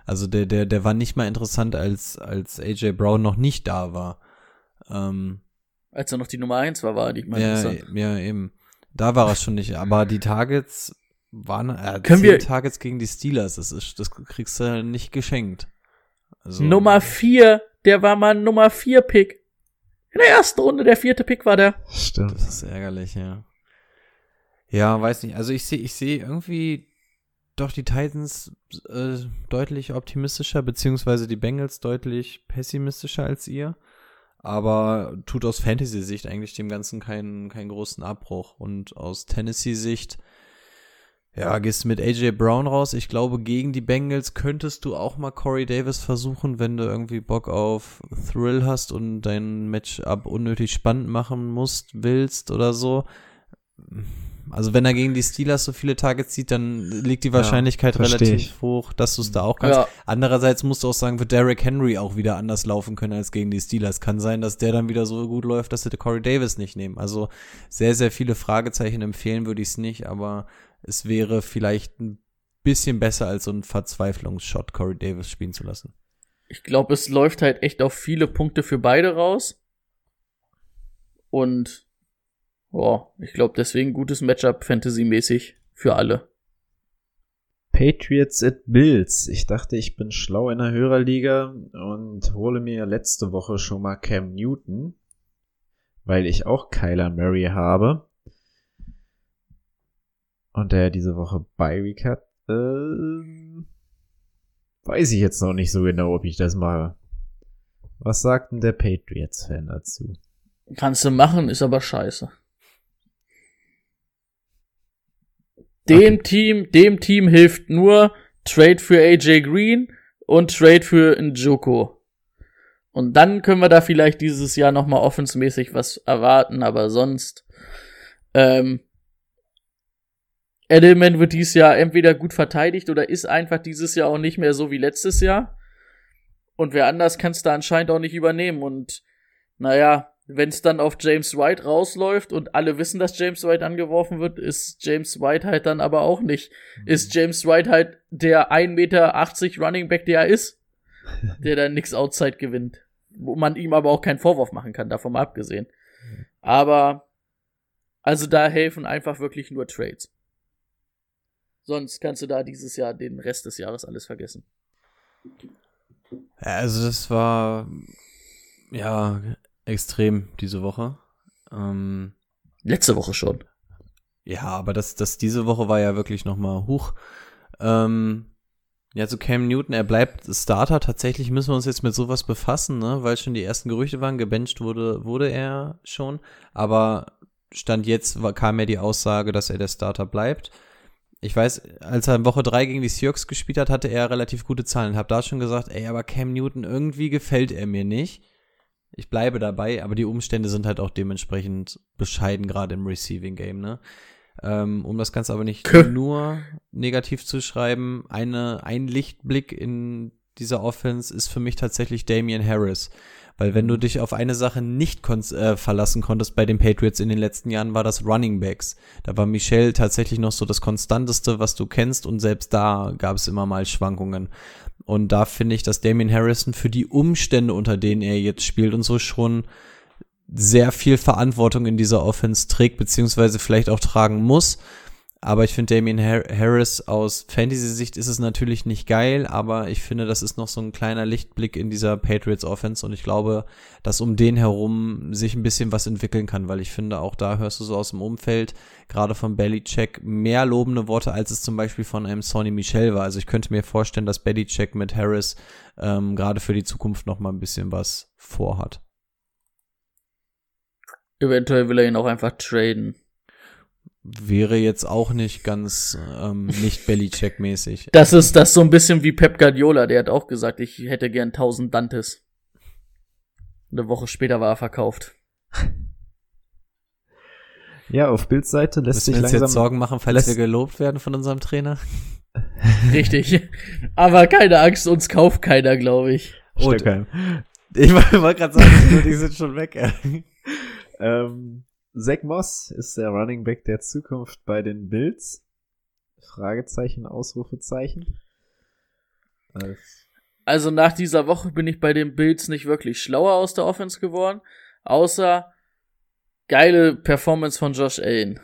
Also der, der, der war nicht mal interessant, als, als AJ Brown noch nicht da war. Ähm, als er noch die Nummer eins war, war nicht mal ja, interessant. ja, eben. Da war er schon nicht. Aber die Targets waren äh, Können wir- Targets gegen die Steelers. Das ist, das kriegst du nicht geschenkt. Also, Nummer vier, der war mal Nummer vier Pick. In der ersten Runde, der vierte Pick war der. Stimmt. Das ist ärgerlich, ja. Ja, weiß nicht. Also ich sehe, ich sehe irgendwie doch die Titans äh, deutlich optimistischer, beziehungsweise die Bengals deutlich pessimistischer als ihr. Aber tut aus Fantasy-Sicht eigentlich dem Ganzen keinen, keinen großen Abbruch. Und aus Tennessee-Sicht, ja, gehst du mit AJ Brown raus. Ich glaube, gegen die Bengals könntest du auch mal Corey Davis versuchen, wenn du irgendwie Bock auf Thrill hast und dein Matchup unnötig spannend machen musst, willst oder so. Also wenn er gegen die Steelers so viele Targets zieht, dann liegt die Wahrscheinlichkeit versteh relativ ich. hoch, dass du es da auch kannst. Ja. Andererseits musst du auch sagen, wird Derrick Henry auch wieder anders laufen können als gegen die Steelers. Kann sein, dass der dann wieder so gut läuft, dass sie Corey Davis nicht nehmen. Also sehr, sehr viele Fragezeichen empfehlen würde ich es nicht, aber es wäre vielleicht ein bisschen besser als so ein Verzweiflungsshot, Corey Davis spielen zu lassen. Ich glaube, es läuft halt echt auf viele Punkte für beide raus. Und boah, ich glaube, deswegen gutes Matchup Fantasy-mäßig für alle. Patriots at Bills. Ich dachte, ich bin schlau in der Hörerliga und hole mir letzte Woche schon mal Cam Newton, weil ich auch Kyler Murray habe. Und der diese Woche bei Week hat, ähm, weiß ich jetzt noch nicht so genau, ob ich das mache. Was sagt denn der Patriots-Fan dazu? Kannst du machen, ist aber scheiße. Dem Team, dem Team hilft nur Trade für AJ Green und Trade für Njoko. Und dann können wir da vielleicht dieses Jahr nochmal offensmäßig was erwarten, aber sonst, ähm, Edelman wird dieses Jahr entweder gut verteidigt oder ist einfach dieses Jahr auch nicht mehr so wie letztes Jahr. Und wer anders kann es da anscheinend auch nicht übernehmen. Und naja, wenn es dann auf James White rausläuft und alle wissen, dass James White angeworfen wird, ist James White halt dann aber auch nicht. Ist James White halt der 1,80 Meter Running Back, der er ist, der dann nix Outside gewinnt. Wo man ihm aber auch keinen Vorwurf machen kann, davon mal abgesehen. Aber, also da helfen einfach wirklich nur Trades. Sonst kannst du da dieses Jahr den Rest des Jahres alles vergessen. Also das war ja extrem diese Woche. Ähm, Letzte Woche schon. Ja, aber das, das diese Woche war ja wirklich nochmal hoch. Ähm, ja, zu Cam Newton, er bleibt Starter. Tatsächlich müssen wir uns jetzt mit sowas befassen, ne? weil schon die ersten Gerüchte waren. Gebencht wurde, wurde er schon. Aber Stand jetzt kam ja die Aussage, dass er der Starter bleibt. Ich weiß, als er in Woche 3 gegen die Seahawks gespielt hat, hatte er relativ gute Zahlen. Hab da schon gesagt, ey, aber Cam Newton, irgendwie gefällt er mir nicht. Ich bleibe dabei, aber die Umstände sind halt auch dementsprechend bescheiden, gerade im Receiving Game, ne? Ähm, um das Ganze aber nicht nur negativ zu schreiben, eine, ein Lichtblick in dieser Offense ist für mich tatsächlich Damian Harris. Weil wenn du dich auf eine Sache nicht äh, verlassen konntest bei den Patriots in den letzten Jahren, war das Running Backs. Da war Michelle tatsächlich noch so das Konstanteste, was du kennst und selbst da gab es immer mal Schwankungen. Und da finde ich, dass Damian Harrison für die Umstände, unter denen er jetzt spielt und so schon sehr viel Verantwortung in dieser Offense trägt, beziehungsweise vielleicht auch tragen muss. Aber ich finde Damien Har- Harris aus Fantasy-Sicht ist es natürlich nicht geil, aber ich finde, das ist noch so ein kleiner Lichtblick in dieser Patriots-Offense und ich glaube, dass um den herum sich ein bisschen was entwickeln kann, weil ich finde, auch da hörst du so aus dem Umfeld, gerade von Belichick, mehr lobende Worte, als es zum Beispiel von einem Sonny Michel war. Also ich könnte mir vorstellen, dass Belichick mit Harris ähm, gerade für die Zukunft noch mal ein bisschen was vorhat. Eventuell will er ihn auch einfach traden. Wäre jetzt auch nicht ganz ähm, nicht Belichick-mäßig. Das ist das so ein bisschen wie Pep Guardiola, der hat auch gesagt, ich hätte gern 1000 Dantes. Eine Woche später war er verkauft. Ja, auf Bildseite lässt Müssen sich wir uns langsam jetzt Sorgen machen, falls wir gelobt werden von unserem Trainer? Richtig. Aber keine Angst, uns kauft keiner, glaube ich. Stöckheim. Ich wollte gerade sagen, die sind schon weg. ey. Ähm, Zach Moss ist der Running Back der Zukunft bei den Bills. Fragezeichen, Ausrufezeichen. Äh, Also nach dieser Woche bin ich bei den Bills nicht wirklich schlauer aus der Offense geworden, außer geile Performance von Josh Allen.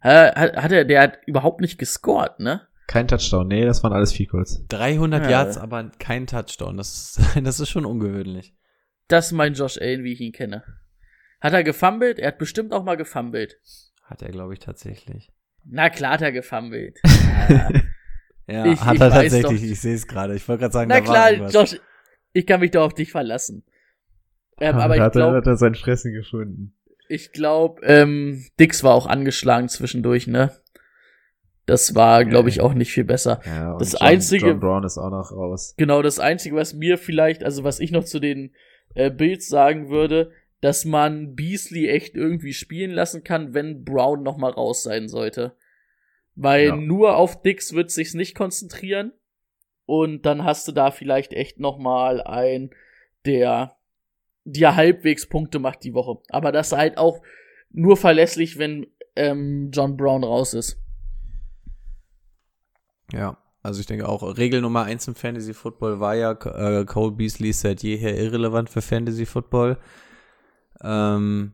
Hat, hat er, der hat überhaupt nicht gescored, ne? Kein Touchdown, nee, das waren alles Vielkurs. 300 Ja. Yards, aber kein Touchdown. Das, ist- das ist schon ungewöhnlich. Das ist mein Josh Allen, wie ich ihn kenne. Hat er gefummelt? Er hat bestimmt auch mal gefummelt. Hat er, glaube ich, tatsächlich. Na klar hat er gefummelt. Ja, Ich- hat ich er tatsächlich. doch. Ich sehe es gerade. Ich wollte gerade sagen, Na klar. Josh, ich kann mich doch auf dich verlassen. Ähm, aber ich hat, er, glaube, hat er sein Fressen gefunden. Ich glaube, ähm, Dix war auch angeschlagen zwischendurch, ne? Das war, glaube ich, auch nicht viel besser. Ja, und Das John, einzige- John Brown ist auch noch raus. Genau, das Einzige, was mir vielleicht, also was ich noch zu den äh, Bills sagen würde, dass man Beasley echt irgendwie spielen lassen kann, wenn Brown noch mal raus sein sollte. Weil Ja. nur auf Dix wird sich's nicht konzentrieren. Und dann hast du da vielleicht echt noch mal ein, der dir halbwegs Punkte macht die Woche. Aber das ist halt auch nur verlässlich, wenn ähm, John Brown raus ist. Ja, also ich denke auch, Regel Nummer eins im Fantasy Football war ja, äh, Cole Beasley ist seit jeher irrelevant für Fantasy Football. Ähm,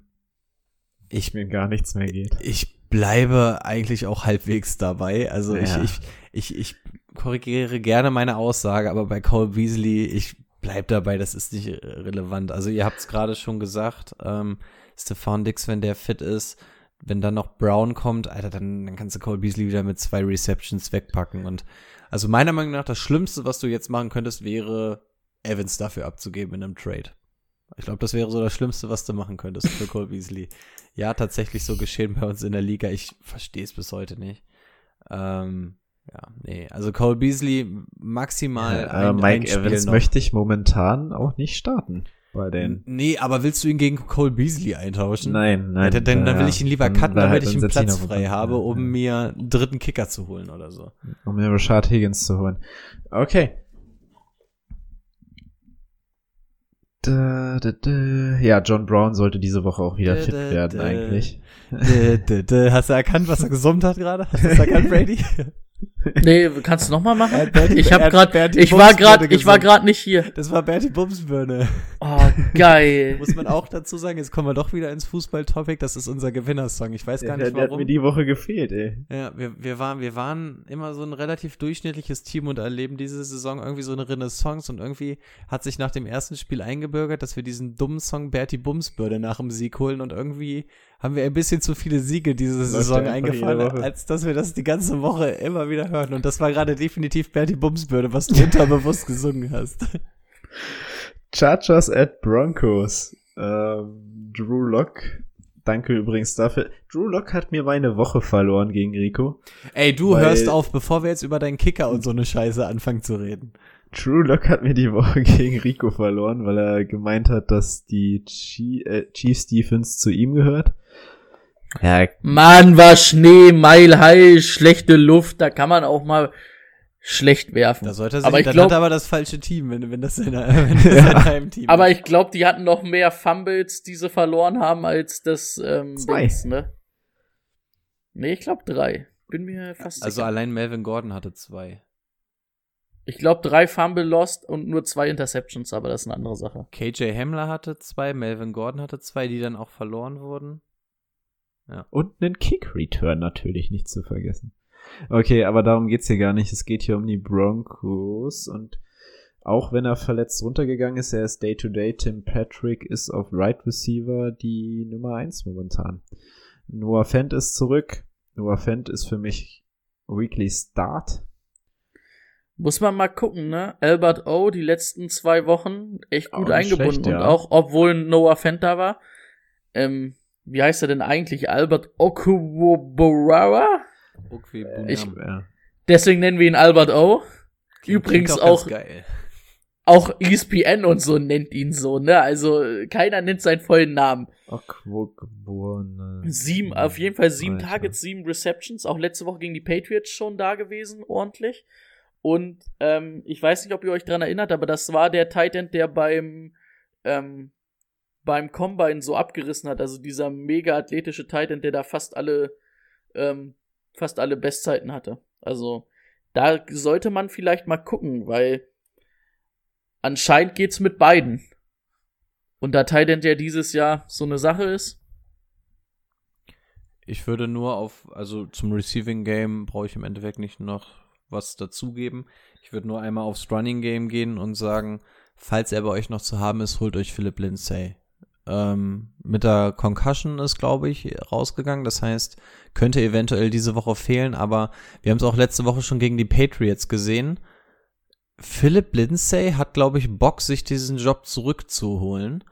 ich, Mir gar nichts mehr geht. ich bleibe eigentlich auch halbwegs dabei. Also Ja. ich, ich, ich, ich korrigiere gerne meine Aussage, aber bei Cole Beasley, ich bleib dabei, das ist nicht relevant. Also ihr habt es gerade schon gesagt, ähm, Stefan Dix, wenn der fit ist, wenn dann noch Brown kommt, Alter, dann, dann kannst du Cole Beasley wieder mit zwei Receptions wegpacken. Und also meiner Meinung nach, das Schlimmste, was du jetzt machen könntest, wäre, Evans dafür abzugeben in einem Trade. Ich glaube, das wäre so das Schlimmste, was du machen könntest für Cole Beasley. Ja, tatsächlich so geschehen bei uns in der Liga. Ich verstehe es bis heute nicht. Ähm, ja, nee. Also Cole Beasley maximal äh, ein, ein Mike Spiel Evans noch. möchte ich momentan auch nicht starten bei den. Nee, aber willst du ihn gegen Cole Beasley eintauschen? Nein, nein. Ja, dann, dann, will ja, ich ihn lieber cutten, damit ich einen Platz frei habe, ja, um ja. mir einen dritten Kicker zu holen oder so. Um mir Rashad Higgins zu holen. Okay. Da, da, da. Ja, John Brown sollte diese Woche auch wieder fit werden eigentlich. Hast du erkannt, was er gesummt hat gerade? Hast du es erkannt, Brady? Nee, kannst du noch mal machen? Er Bertie- ich hab hat grad, Bertie ich war grad, ich war grad nicht hier. Das war Bertie Bumsbirne. Oh, geil. Muss man auch dazu sagen, jetzt kommen wir doch wieder ins Fußball-Topic. Das ist unser Gewinnersong. Ich weiß gar Der, nicht der hat warum. mir die Woche gefehlt, ey. Ja, wir, wir, waren, wir waren immer so ein relativ durchschnittliches Team und erleben diese Saison irgendwie so eine Renaissance und irgendwie hat sich nach dem ersten Spiel eingebürgert, dass wir diesen dummen Song Bertie Bumsbürde nach dem Sieg holen und irgendwie haben wir ein bisschen zu viele Siege diese Saison eingefahren, jede Woche. als dass wir das die ganze Woche immer wieder hören und das war gerade definitiv Bertie Bumsbürde, was du unterbewusst gesungen hast. Chargers at Broncos. Ähm, Drew Lock. Danke übrigens dafür. Drew Lock hat mir meine Woche verloren gegen Rico. Ey, du hörst auf, bevor wir jetzt über deinen Kicker und so eine Scheiße anfangen zu reden. Drew Lock hat mir die Woche gegen Rico verloren, weil er gemeint hat, dass die Chi äh, Chiefs Defense zu ihm gehört. Ja, Mann, war Schnee, Meil high, schlechte Luft, da kann man auch mal schlecht werfen. Da sollte er sich, aber ich dann glaube, hat er aber das falsche Team, wenn, wenn das in, wenn das in deinem Team aber ich glaube, die hatten noch mehr Fumbles, die sie verloren haben, als das ähm, Zwei. Dings, ne? Nee, ich glaube drei. Bin mir fast Also sicher. allein Melvin Gordon hatte zwei. Ich glaube drei Fumble lost und nur zwei Interceptions, aber das ist eine andere Sache. KJ Hamler hatte zwei, Melvin Gordon hatte zwei, die dann auch verloren wurden. Ja. Und einen Kick-Return natürlich nicht zu vergessen. Okay, aber darum geht's hier gar nicht. Es geht hier um die Broncos und auch wenn er verletzt runtergegangen ist, er ist Day-to-Day. Tim Patrick ist auf Right Receiver die Nummer eins momentan. Noah Fent ist zurück. Noah Fent ist für mich Weekly Start. Muss man mal gucken, ne? Albert O, die letzten zwei Wochen echt gut Auch eingebunden. schlecht, ja. Und auch, obwohl Noah Fent da war. Ähm, wie heißt er denn eigentlich? Albert Okuwoborawa? Okay, Ich- Ja. Deswegen nennen wir ihn Albert O. Übrigens auch, geil. auch E ESPN und so nennt ihn so, ne? Also keiner nennt seinen vollen Namen. Okwogborne. Sieben, auf jeden Fall sieben Alter. Targets, sieben Receptions. Auch letzte Woche gegen die Patriots schon da gewesen, ordentlich. Und ähm, ich weiß nicht, ob ihr euch dran erinnert, aber das war der Tight End, der beim ähm, beim Combine so abgerissen hat. Also dieser mega athletische Tight End, der da fast alle ähm, fast alle Bestzeiten hatte. Also da sollte man vielleicht mal gucken, weil anscheinend geht's mit beiden. Und da Tight End ja dieses Jahr so eine Sache ist, Ich würde nur auf, also zum Receiving Game brauche ich im Endeffekt nicht noch was dazugeben. Ich würde nur einmal aufs Running Game gehen und sagen, falls er bei euch noch zu haben ist, holt euch Philip Lindsay. Ähm, mit der Concussion ist, glaube ich, rausgegangen. Das heißt, könnte eventuell diese Woche fehlen, aber wir haben es auch letzte Woche schon gegen die Patriots gesehen. Philip Lindsay hat, glaube ich, Bock, sich diesen Job zurückzuholen.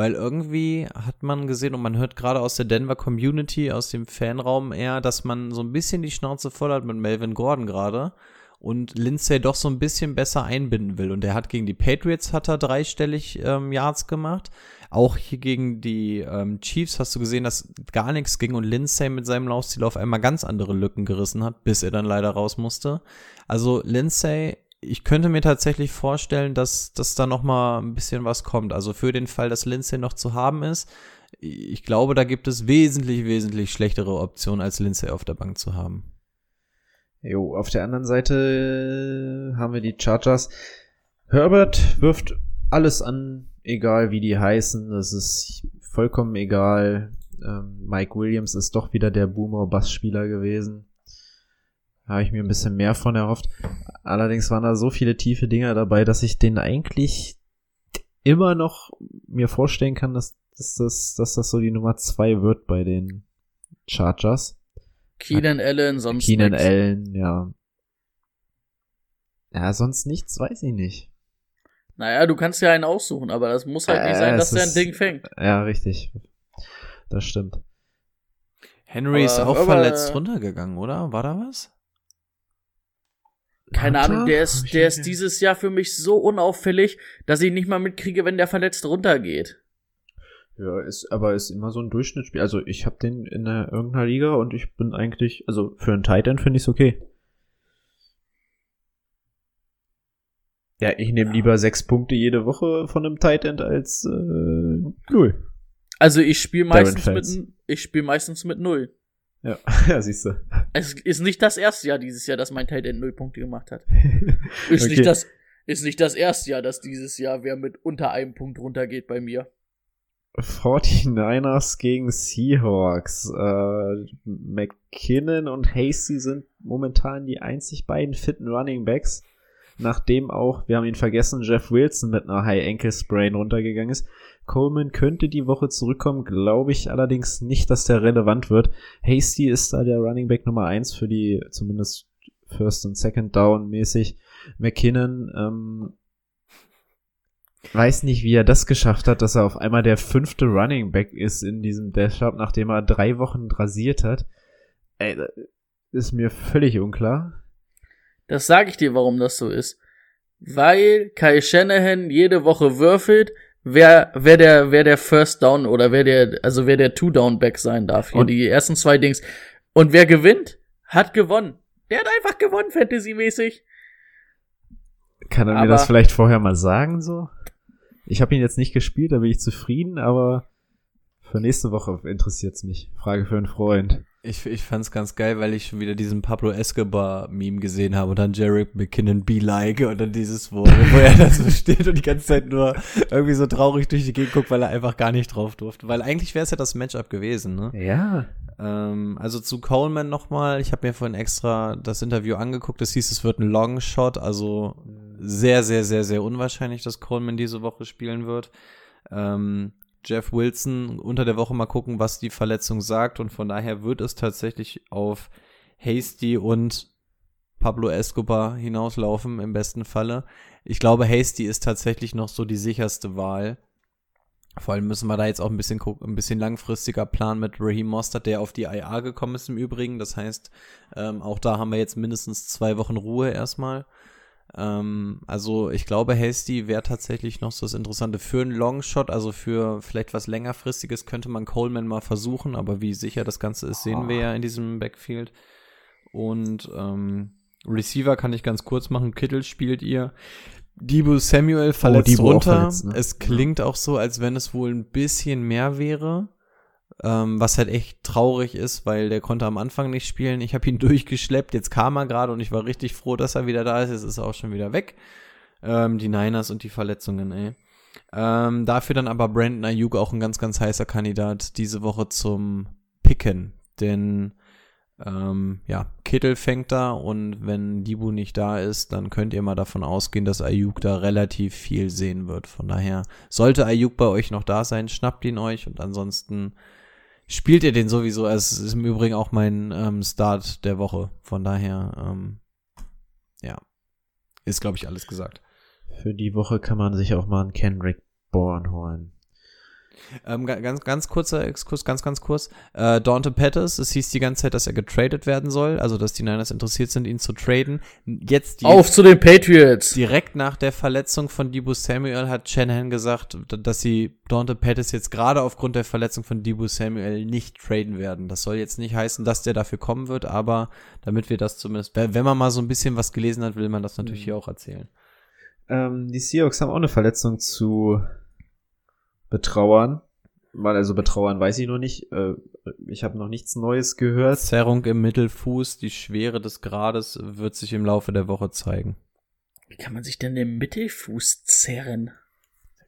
Weil irgendwie hat man gesehen und man hört gerade aus der Denver Community, aus dem Fanraum eher, dass man so ein bisschen die Schnauze voll hat mit Melvin Gordon gerade und Lindsay doch so ein bisschen besser einbinden will. Und er hat gegen die Patriots hat er dreistellig ähm, Yards gemacht. Auch hier gegen die ähm, Chiefs hast du gesehen, dass gar nichts ging und Lindsay mit seinem Laufstil auf einmal ganz andere Lücken gerissen hat, bis er dann leider raus musste. Also Lindsay, ich könnte mir tatsächlich vorstellen, dass, dass da noch mal ein bisschen was kommt. Also für den Fall, dass Lindsay noch zu haben ist, ich glaube, da gibt es wesentlich, wesentlich schlechtere Optionen, als Lindsay auf der Bank zu haben. Jo, auf der anderen Seite haben wir die Chargers. Herbert wirft alles an, egal wie die heißen. Das ist vollkommen egal. Ähm, Mike Williams ist doch wieder der Boomer-Bass-Spieler gewesen. Habe ich mir ein bisschen mehr von erhofft. Allerdings waren da so viele tiefe Dinger dabei, dass ich den eigentlich immer noch mir vorstellen kann, dass, dass, das, dass das so die Nummer zwei wird bei den Chargers. Keenan Allen, sonst Keenan nix. Allen, ja. Ja, sonst nichts, weiß ich nicht. Naja, du kannst ja einen aussuchen, aber das muss halt nicht Äh, sein, dass der ein ist- Ding fängt. Ja, richtig. Das stimmt. Henry ist Aber- auch aber- verletzt runtergegangen, oder? War da was? Keine Warte, Ahnung, der ist, der ist dieses Jahr für mich so unauffällig, dass ich nicht mal mitkriege, wenn der verletzt runtergeht. Ja, ist, aber ist immer so ein Durchschnittsspiel. Also ich habe den in der, irgendeiner Liga und ich bin eigentlich, also für einen Tight End finde ich es okay. Ja, ich nehme lieber sechs Punkte jede Woche von einem Tight End als äh, null. Also ich spiele meistens mit, ich spiele meistens mit null. Ja, ja siehst du. Es ist nicht das erste Jahr dieses Jahr, dass mein Tight End null Punkte gemacht hat. Ist Okay. nicht das, ist nicht das erste Jahr, dass dieses Jahr wer mit unter einem Punkt runtergeht bei mir. 49ers gegen Seahawks. Äh, McKinnon und Hasty sind momentan die einzig beiden fitten Running Backs. Nachdem auch, wir haben ihn vergessen, Jeff Wilson mit einer High Ankle Sprain runtergegangen ist. Coleman könnte die Woche zurückkommen, glaube ich allerdings nicht, dass der relevant wird. Hasty ist da der Running Back Nummer eins für die zumindest First und Second Down mäßig. McKinnon, ähm, weiß nicht, wie er das geschafft hat, dass er auf einmal der fünfte Running Back ist in diesem Death Shop, nachdem er drei Wochen rasiert hat. Ey, ist mir völlig unklar. Das sage ich dir, warum das so ist. Weil Kai Shanahan jede Woche würfelt, wer, wer der, wer der First Down oder wer der, also wer der Two Down Back sein darf. Hier Und- die ersten zwei Dings. Und wer gewinnt, hat gewonnen. Der hat einfach gewonnen, Fantasy-mäßig. Kann er mir Aber- das vielleicht vorher mal sagen, so? Ich habe ihn jetzt nicht gespielt, da bin ich zufrieden, aber für nächste Woche interessiert's mich. Frage für einen Freund. Ich, ich fand's ganz geil, weil ich schon wieder diesen Pablo Escobar-Meme gesehen habe und dann Jarek McKinnon be like und dann dieses, wo, wo er da so steht und die ganze Zeit nur irgendwie so traurig durch die Gegend guckt, weil er einfach gar nicht drauf durfte. Weil eigentlich wäre es ja das Matchup gewesen, ne? Ja. Ähm, also zu Coleman nochmal, ich habe mir vorhin extra das Interview angeguckt, es hieß, es wird ein Longshot, also sehr, sehr, sehr, sehr unwahrscheinlich, dass Coleman diese Woche spielen wird. Ähm, Jeff Wilson unter der Woche mal gucken, was die Verletzung sagt. Und von daher wird es tatsächlich auf Hasty und Pablo Escobar hinauslaufen, im besten Falle. Ich glaube, Hasty ist tatsächlich noch so die sicherste Wahl. Vor allem müssen wir da jetzt auch ein bisschen gucken, ein bisschen langfristiger Plan mit Raheem Mostert, der auf die IA gekommen ist im Übrigen. Das heißt, ähm, auch da haben wir jetzt mindestens zwei Wochen Ruhe erstmal. Ähm, also ich glaube, Hasty wäre tatsächlich noch so das Interessante. Für einen Longshot, also für vielleicht was längerfristiges, könnte man Coleman mal versuchen, aber wie sicher das Ganze ist, sehen wir ja in diesem Backfield. Und ähm, Receiver kann ich ganz kurz machen. Kittel spielt ihr. Debo Samuel verletzt Debo auch runter. verletzt, ne? Es klingt auch so, als wenn es wohl ein bisschen mehr wäre. Ähm, was halt echt traurig ist, weil der konnte am Anfang nicht spielen. Ich habe ihn durchgeschleppt, jetzt kam er gerade und ich war richtig froh, dass er wieder da ist. Jetzt ist er auch schon wieder weg. Ähm, die Niners und die Verletzungen, ey. Ähm, dafür dann aber Brandon Ayuk auch ein ganz, ganz heißer Kandidat diese Woche zum Picken. Denn ähm, ja, Kittel fängt da und wenn Dibu nicht da ist, dann könnt ihr mal davon ausgehen, dass Ayuk da relativ viel sehen wird. Von daher sollte Ayuk bei euch noch da sein, schnappt ihn euch und ansonsten spielt ihr den sowieso. Es ist im Übrigen auch mein ähm, Start der Woche. Von daher, ähm, ja, ist glaube ich alles gesagt. Für die Woche kann man sich auch mal einen Kendrick Bourne holen. Ähm, ga- ganz, ganz kurzer Exkurs, ganz, ganz kurz. Äh, Dante Pettis, es hieß die ganze Zeit, dass er getradet werden soll, also dass die Niners interessiert sind, ihn zu traden. Jetzt die, Auf zu den Patriots! direkt nach der Verletzung von Debo Samuel hat Shanahan gesagt, dass sie Dante Pettis jetzt gerade aufgrund der Verletzung von Debo Samuel nicht traden werden. Das soll jetzt nicht heißen, dass der dafür kommen wird, aber damit wir das zumindest, wenn man mal so ein bisschen was gelesen hat, will man das natürlich hier auch erzählen. Ähm, die Seahawks haben auch eine Verletzung zu betrauern. Weil also betrauern weiß ich noch nicht. Äh, ich habe noch nichts Neues gehört. Zerrung im Mittelfuß, die Schwere des Grades wird sich im Laufe der Woche zeigen. Wie kann man sich denn den Mittelfuß zerren?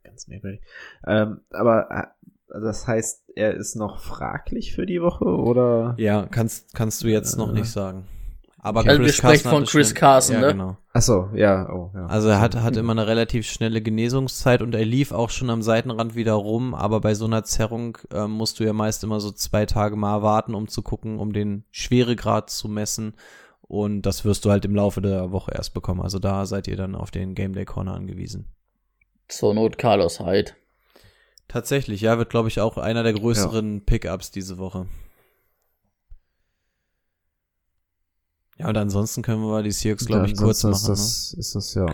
Ganz merkwürdig. Ähm, aber äh, das heißt, er ist noch fraglich für die Woche oder? Ja, kannst, kannst du jetzt noch Äh. nicht sagen. Aber Also wir sprechen von Chris schnell- Carson, ja, ne? Genau. Ach so, ja, oh, ja. Also er hat, hat immer eine relativ schnelle Genesungszeit und er lief auch schon am Seitenrand wieder rum, aber bei so einer Zerrung ähm, musst du ja meist immer so zwei Tage mal warten, um zu gucken, um den Schweregrad zu messen. Und das wirst du halt im Laufe der Woche erst bekommen. Also da seid ihr dann auf den Game Day Corner angewiesen. Zur Not Carlos Hyde. Tatsächlich, ja, wird glaube ich auch einer der größeren Pickups diese Woche. Ja, und ansonsten können wir die Seahawks, glaube ich, kurz machen. Ist das, ist das ja.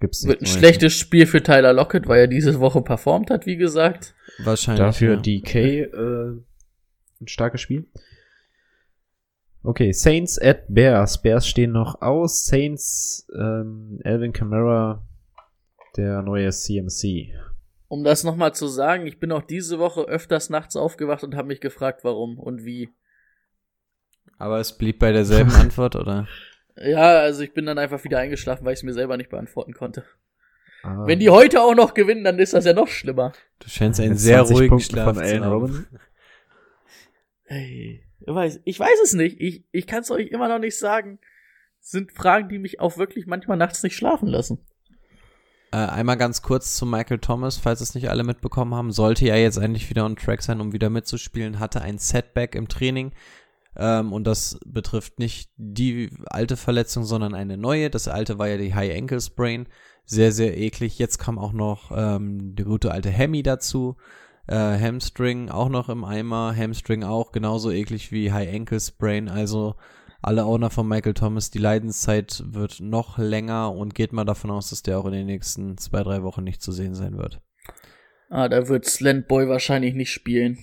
Gibt's Wird ein schlechtes Spiel für Tyler Lockett, weil er diese Woche performt hat, wie gesagt. ne? Wahrscheinlich. Dafür ja. DK äh, ein starkes Spiel. Okay, Saints at Bears. Bears stehen noch aus. Saints, ähm, Alvin Kamara, der neue CMC. Um das nochmal zu sagen, ich bin auch diese Woche öfters nachts aufgewacht und habe mich gefragt, warum und wie. Aber es blieb bei derselben Antwort, oder? Ja, also ich bin dann einfach wieder eingeschlafen, weil ich es mir selber nicht beantworten konnte. Ah, Wenn die heute auch noch gewinnen, dann ist das ja noch schlimmer. Du scheinst einen sehr 20 ruhigen Punkten Schlaf von haben. Robinson. Hey, ich weiß, ich weiß es nicht. Ich, ich kann es euch immer noch nicht sagen. Sind Fragen, die mich auch wirklich manchmal nachts nicht schlafen lassen. Äh, einmal ganz kurz zu Michael Thomas, falls es nicht alle mitbekommen haben, sollte er jetzt eigentlich wieder on track sein, um wieder mitzuspielen, hatte ein Setback im Training. Ähm, und das betrifft nicht die alte Verletzung, sondern eine neue. Das alte war ja die High Ankle Sprain. Sehr, sehr eklig. Jetzt kam auch noch ähm, der gute alte Hemi dazu. Äh, Hamstring auch noch im Eimer. Hamstring auch genauso eklig wie High Ankle Sprain. Also alle Owner von Michael Thomas, die Leidenszeit wird noch länger und geht mal davon aus, dass der auch in den nächsten zwei, drei Wochen nicht zu sehen sein wird. Ah, da wird Slantboy wahrscheinlich nicht spielen.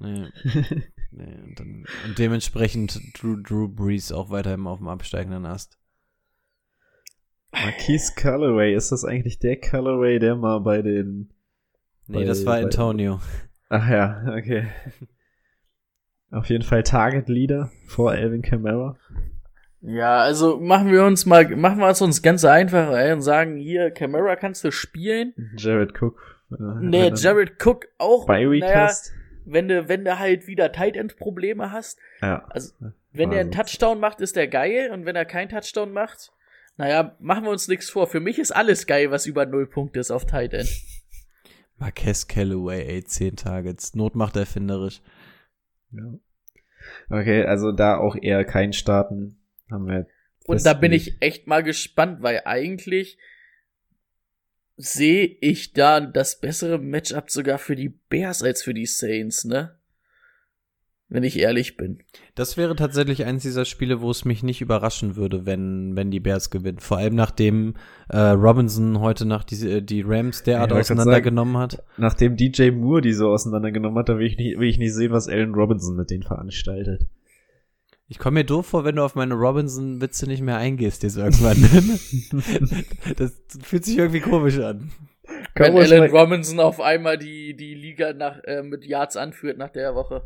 Nee. nee und, dann, und dementsprechend Drew, Drew Brees auch weiterhin auf dem absteigenden Ast. Marquise Callaway, ist das eigentlich der Callaway, der mal bei den. Nee, Bei- das war bei- Antonio. Ach ja, okay. Auf jeden Fall Target Leader vor Alvin Kamara. Ja, also machen wir uns mal, machen wir es uns ganz einfach ey, und sagen, hier, Camara kannst du spielen. Jared Cook. äh, Nee, Jared Cook auch. Bei Week naja, hast. Wenn du, wenn du halt wieder Tight End Probleme hast. Ja. Also, wenn er einen. Touchdown macht, ist der geil. Und wenn er keinen Touchdown macht, naja, machen wir uns nichts vor. Für mich ist alles geil, was über null Punkte ist auf Tight End. Marquez Callaway, ey, 10 Targets. Not macht erfinderisch. ja. Okay, also da auch eher kein Starten. Haben wir Und da bin ich echt mal gespannt, weil eigentlich sehe ich da das bessere Matchup sogar für die Bears als für die Saints, ne? Wenn ich ehrlich bin. Das wäre tatsächlich eins dieser Spiele, wo es mich nicht überraschen würde, wenn, wenn die Bears gewinnen. Vor allem nachdem äh, Robinson heute Nacht die, die Rams derart Ja, auseinandergenommen hat. Nachdem DJ Moore die so auseinandergenommen hat, da will ich nicht, will ich nicht sehen, was Allen Robinson mit denen veranstaltet. Ich komme mir doof vor, wenn du auf meine Robinson-Witze nicht mehr eingehst jetzt irgendwann. das fühlt sich irgendwie komisch an. Wenn Allen mal- Robinson auf einmal die, die Liga nach, äh, mit Yards anführt nach der Woche.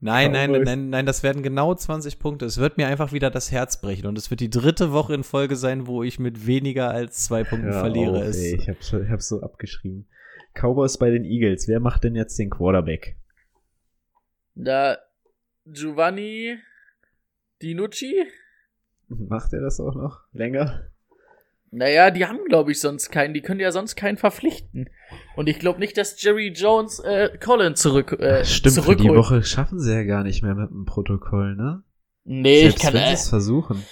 Nein, nein, nein, nein, das werden genau 20 Punkte. Es wird mir einfach wieder das Herz brechen. Und es wird die dritte Woche in Folge sein, wo ich mit weniger als zwei Punkten Hör verliere. auf, ey, ich hab's, ich hab's so abgeschrieben. Cowboys bei den Eagles. Wer macht denn jetzt den Quarterback? Da Giovanni Dinucci? Macht er das auch noch länger? Naja, die haben, glaube ich, sonst keinen. Die können ja sonst keinen verpflichten. Und ich glaube nicht, dass Jerry Jones äh, Colin zurück äh, Stimmt, für die zurückholt. Woche schaffen sie ja gar nicht mehr mit dem Protokoll, ne? Nee, Selbst ich kann. sie Äh, es versuchen.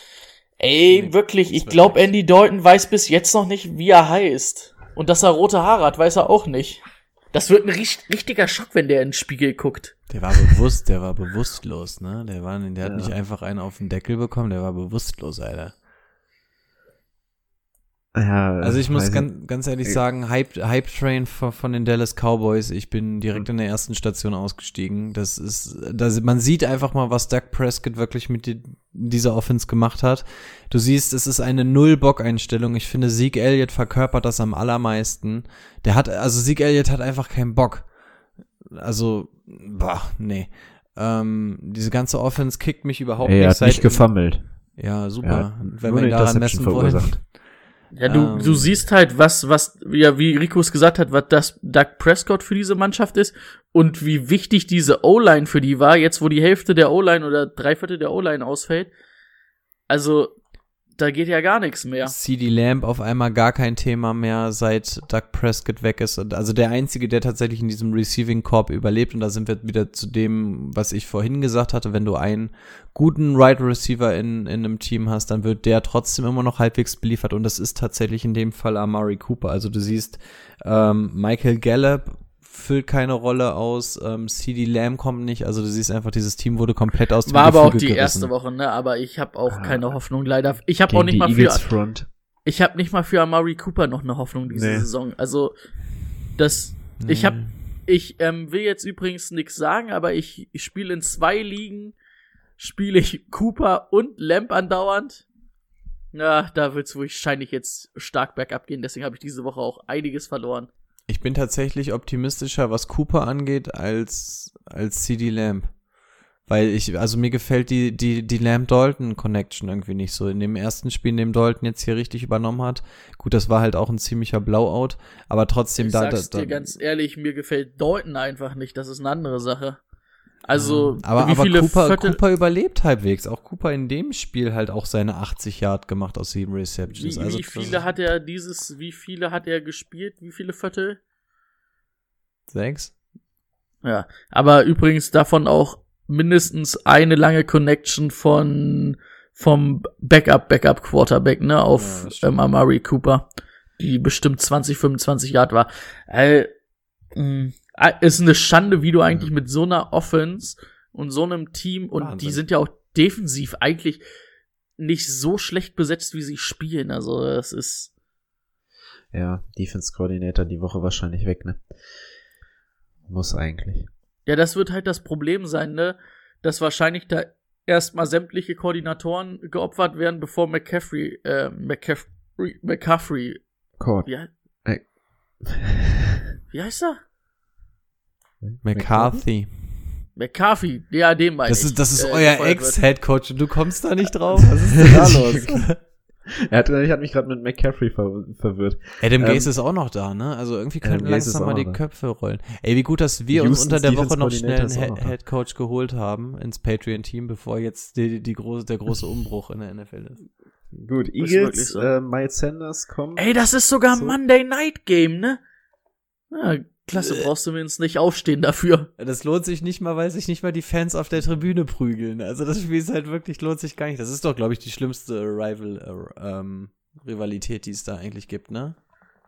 ey, Nee, wirklich, ich glaube. Andy Dalton weiß bis jetzt noch nicht, wie er heißt. Und dass er rote Haare hat, weiß er auch nicht. Das wird ein richt richtiger Schock, wenn der in den Spiegel guckt. Der war bewusst, der war bewusstlos, ne? Der war, der hat Ja. nicht einfach einen auf den Deckel bekommen, der war bewusstlos, Alter. Ja, Also ich muss ganz, ganz ehrlich Ich- sagen, Hype, Hype Train von, den Dallas Cowboys. Ich bin direkt in der ersten Station ausgestiegen. Das ist, das, man sieht einfach mal, was Doug Prescott wirklich mit die, dieser Offense gemacht hat. Du siehst, es ist eine Null-Bock-Einstellung. Ich finde, Zeke Elliott verkörpert das am allermeisten. Der hat, also Zeke Elliott hat einfach keinen Bock. Also, boah, nee. Ähm, diese ganze Offense kickt mich überhaupt Ey, er nicht. hat seit- nicht gefummelt. Ja, Er super. hat Wenn nur wir eine daran messen wollen. verursacht. Ja, du, Ähm. du siehst halt, was, was, ja, wie Rico es gesagt hat, was das Doug Prescott für diese Mannschaft ist und wie wichtig diese O-Line für die war, jetzt wo die Hälfte der O-Line oder drei Viertel der O-Line ausfällt. Also, da geht ja gar nichts mehr. CD Lamb auf einmal gar kein Thema mehr, seit Doug Prescott weg ist. Und Also der einzige, der tatsächlich in diesem Receiving Corp überlebt. Und da sind wir wieder zu dem, was ich vorhin gesagt hatte. Wenn du einen guten Right Receiver in, in einem Team hast, dann wird der trotzdem immer noch halbwegs beliefert. Und das ist tatsächlich in dem Fall Amari Cooper. Also du siehst, ähm, Michael Gallup füllt keine Rolle aus, ähm, CD Lamb kommt nicht. Also du siehst einfach, dieses Team wurde komplett aus dem War aber auch Gefüge die gerissen. erste Woche, ne? Aber ich habe auch Ah. keine Hoffnung leider. Ich habe auch nicht mal Eagles für Front. ich habe nicht mal für Amari Cooper noch eine Hoffnung diese Nee. Saison. Also das ich habe ich ähm, will jetzt übrigens nichts sagen, aber ich, ich spiele in zwei Ligen spiele ich Cooper und Lamp andauernd. Ja, da wird's wahrscheinlich jetzt stark bergab gehen, deswegen habe ich diese Woche auch einiges verloren. Ich bin tatsächlich optimistischer, was Cooper angeht, als, als CD Lamb. Weil ich, also mir gefällt die, die, die Lamb-Dalton-Connection irgendwie nicht so. In dem ersten Spiel, in dem Dalton jetzt hier richtig übernommen hat. Gut, das war halt auch ein ziemlicher Blowout, aber trotzdem Ich da, da, sag's da dir ganz ehrlich, mir gefällt Dalton einfach nicht, das ist eine andere Sache. Also, aber, wie aber viele Cooper, Viertel, Cooper überlebt halbwegs. Auch Cooper in dem Spiel halt auch seine 80 Yard gemacht aus sieben Receptions. wie, also wie viele hat er dieses, wie viele hat er gespielt, wie viele Viertel? Sechs? Ja, aber übrigens davon auch mindestens eine lange Connection von vom Backup Backup Quarterback, ne, Ja, auf stimmt. ähm, Amari Cooper, die bestimmt 20 25 Yard war. Äh, mh, äh, ist eine Schande, wie du eigentlich mit so einer Offense und so einem Team und die Wahnsinn. sind ja auch defensiv eigentlich nicht so schlecht besetzt, wie sie spielen. Also es ist Ja, Defense Coordinator die Woche wahrscheinlich weg, ne? Muss eigentlich. Ja, das wird halt das Problem sein, ne? Dass wahrscheinlich da erstmal sämtliche Koordinatoren geopfert werden, bevor McCaffrey, äh, McCaffrey, McCaffrey, Court. wie, he- Äh. wie heißt er? McCarthy. McCarthy, ja, dem meine Das ich. ist, das ist äh, euer. Ex-Headcoach und du kommst da nicht drauf? Was ist denn da los? Er hat, ich hat mich gerade mit McCaffrey ver verwirrt. Adam Ähm, Gaze ist auch noch da, ne? Also irgendwie Gase ist langsam mal die da. Köpfe rollen. Ey, wie gut, dass wir uns Houston's unter der Woche noch schnell einen. Headcoach geholt haben ins Patreon-Team, bevor jetzt die, die große, der große Umbruch in der NFL ist. Gut, Eagles, so. äh, Miles Sanders kommt. Ey, das ist sogar So. Monday Night Game, ne? Ja, klasse, Äh. brauchst du mindestens nicht aufstehen dafür. Das lohnt sich nicht mal, weil sich nicht mal die Fans auf der Tribüne prügeln. Also das Spiel ist halt wirklich, lohnt sich gar nicht. Das ist doch, glaube ich, die schlimmste Rival, äh, ähm, Rivalität, die es da eigentlich gibt, ne?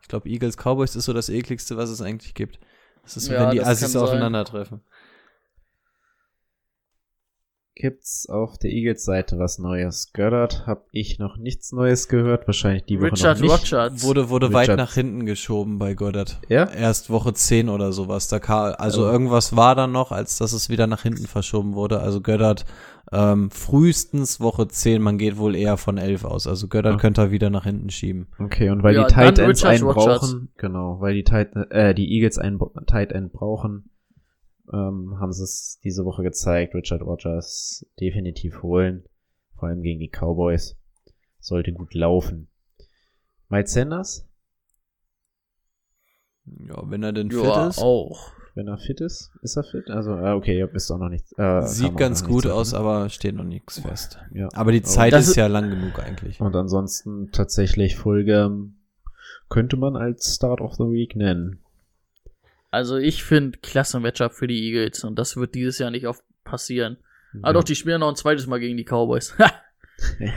Ich glaube, Eagles Cowboys ist so das ekligste, was es eigentlich gibt. Das ist, Ja, wenn die Assis aufeinandertreffen. Gibt's auf der Eagles-Seite was Neues? Goddard habe ich noch nichts Neues gehört. Wahrscheinlich die Woche Richard noch nicht. Rogers. Wurde, wurde weit Richard. nach hinten geschoben bei Goddard. Ja? Erst Woche 10 oder sowas. Da kam, also Oh. irgendwas war da noch, als dass es wieder nach hinten verschoben wurde. Also Göttert ähm, frühestens Woche 10, man geht wohl eher von 11 aus. Also Göttert Ah. könnte er wieder nach hinten schieben. Okay, und weil Ja, die Tight Ends einen brauchen, genau, weil die Tight, äh, die Eagles einen Tight End brauchen, ähm, haben sie es diese Woche gezeigt. Richard Rogers definitiv holen. Vor allem gegen die Cowboys. Sollte gut laufen. Miles Sanders, Ja, wenn er denn ja, fit ist. auch. wenn er fit ist, ist er fit? Also, äh, okay, ihr wisst auch noch nicht. Äh, Sieht ganz gut nichts aus, davon. aber steht noch nichts fest. Ja. Aber die Zeit ist ist- ja lang genug eigentlich. Und ansonsten tatsächlich Fulgham könnte man als Start of the Week nennen. Also ich finde klasse Matchup für die Eagles und das wird dieses Jahr nicht oft passieren. Ah Ja. doch, die spielen noch ein zweites Mal gegen die Cowboys.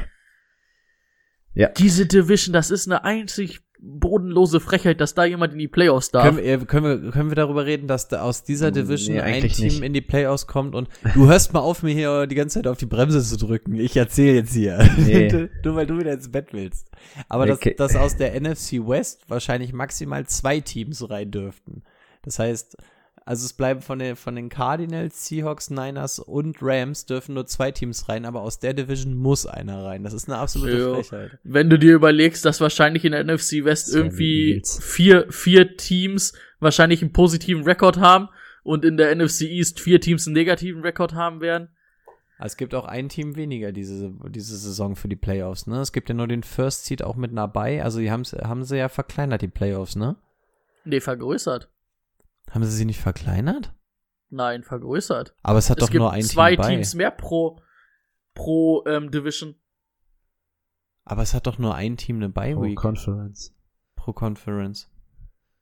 Ja. Diese Division, das ist eine einzig bodenlose Frechheit, dass da jemand in die Playoffs darf. Können wir, können, wir, können wir darüber reden, dass da aus dieser Nee, Division ein eigentlich Team nicht. in die Playoffs kommt und du hörst mal auf, mir hier die ganze Zeit auf die Bremse zu drücken. Ich erzähle jetzt hier. Nee. du, weil du wieder ins Bett willst. Aber dass, Okay. dass aus der NFC West wahrscheinlich maximal zwei Teams rein dürften. Das heißt, also es bleiben von den, von den Cardinals, Seahawks, Niners und Rams dürfen nur zwei Teams rein, aber aus der Division muss einer rein. Das ist eine absolute Jo. Frechheit. Wenn du dir überlegst, dass wahrscheinlich in der NFC West irgendwie vier, vier Teams wahrscheinlich einen positiven Rekord haben und in der NFC East vier Teams einen negativen Rekord haben werden. Es gibt auch ein Team weniger diese, diese Saison für die Playoffs, ne? Es gibt ja nur den First Seed auch mit dabei. Also die haben's, haben sie ja verkleinert, die Playoffs, ne? Nee, vergrößert. Haben sie sie nicht verkleinert? Nein, vergrößert. Aber es hat es doch gibt nur ein zwei Team bei. Teams mehr pro, pro ähm, Division. Aber es hat doch nur ein Team eine Bye Pro Week Conference. pro Conference.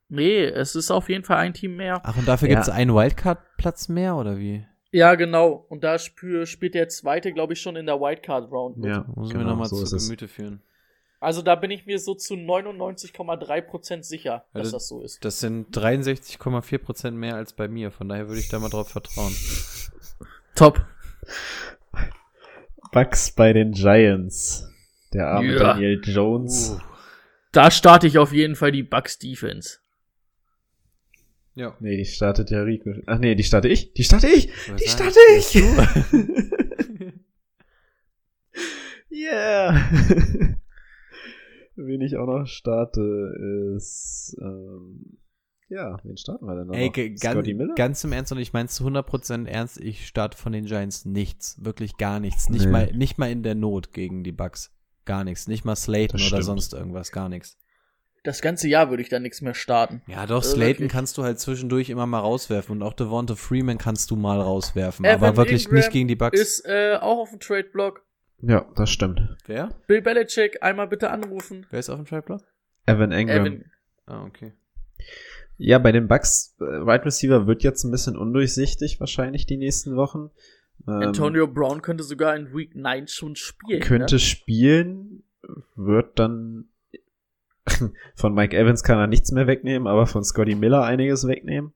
Nee, es ist auf jeden Fall ein Team mehr. Ach, und dafür Ja. gibt's einen Wildcard-Platz mehr, oder wie? Ja, genau. Und da spür, spielt der zweite, glaube ich, schon in der Wildcard-Round mit. Ja, Muss genau, mir nochmal so zu es. Gemüte führen. Also da bin ich mir so zu 99,3% sicher, Ja, dass das- das so ist. Das sind 63,4 Prozent mehr als bei mir. Von daher würde ich da mal drauf vertrauen. Top. Bucks bei den Giants. Der arme Ja. Daniel Jones. Da starte ich auf jeden Fall die Bucks Defense. Ja. Nee, die startet ja Rico. Ach nee, die starte ich. Die starte ich. Was Die starte ich. yeah. Wen ich auch noch starte, ist, ähm, ja, wen starten wir denn noch? Ey, ganz, Miller? ganz im Ernst und ich mein's zu 100% ernst, ich starte von den Giants nichts, wirklich gar nichts, nicht Nee. mal nicht mal in der Not gegen die Bucks, gar nichts, nicht mal Slayton Das oder stimmt. sonst irgendwas, gar nichts. Das ganze Jahr würde ich da nichts mehr starten. Ja, doch Also Slayton wirklich. kannst du halt zwischendurch immer mal rauswerfen und auch Devonta Freeman kannst du mal rauswerfen, Evan aber wirklich Ingram nicht gegen die Bucks. Ist äh, auch auf dem Trade-Block. Ja, das stimmt. Wer? Bill Belichick, einmal bitte anrufen. Wer ist auf dem Trade Block? Evan Ingram. Evan. Ah, okay. Ja, bei den Bucks, äh, Wide Receiver wird jetzt ein bisschen undurchsichtig wahrscheinlich die nächsten Wochen. Ähm, Antonio Brown könnte sogar in Week 9 schon spielen. könnte Ne? spielen, wird dann von Mike Evans kann er nichts mehr wegnehmen, aber von Scotty Miller einiges wegnehmen.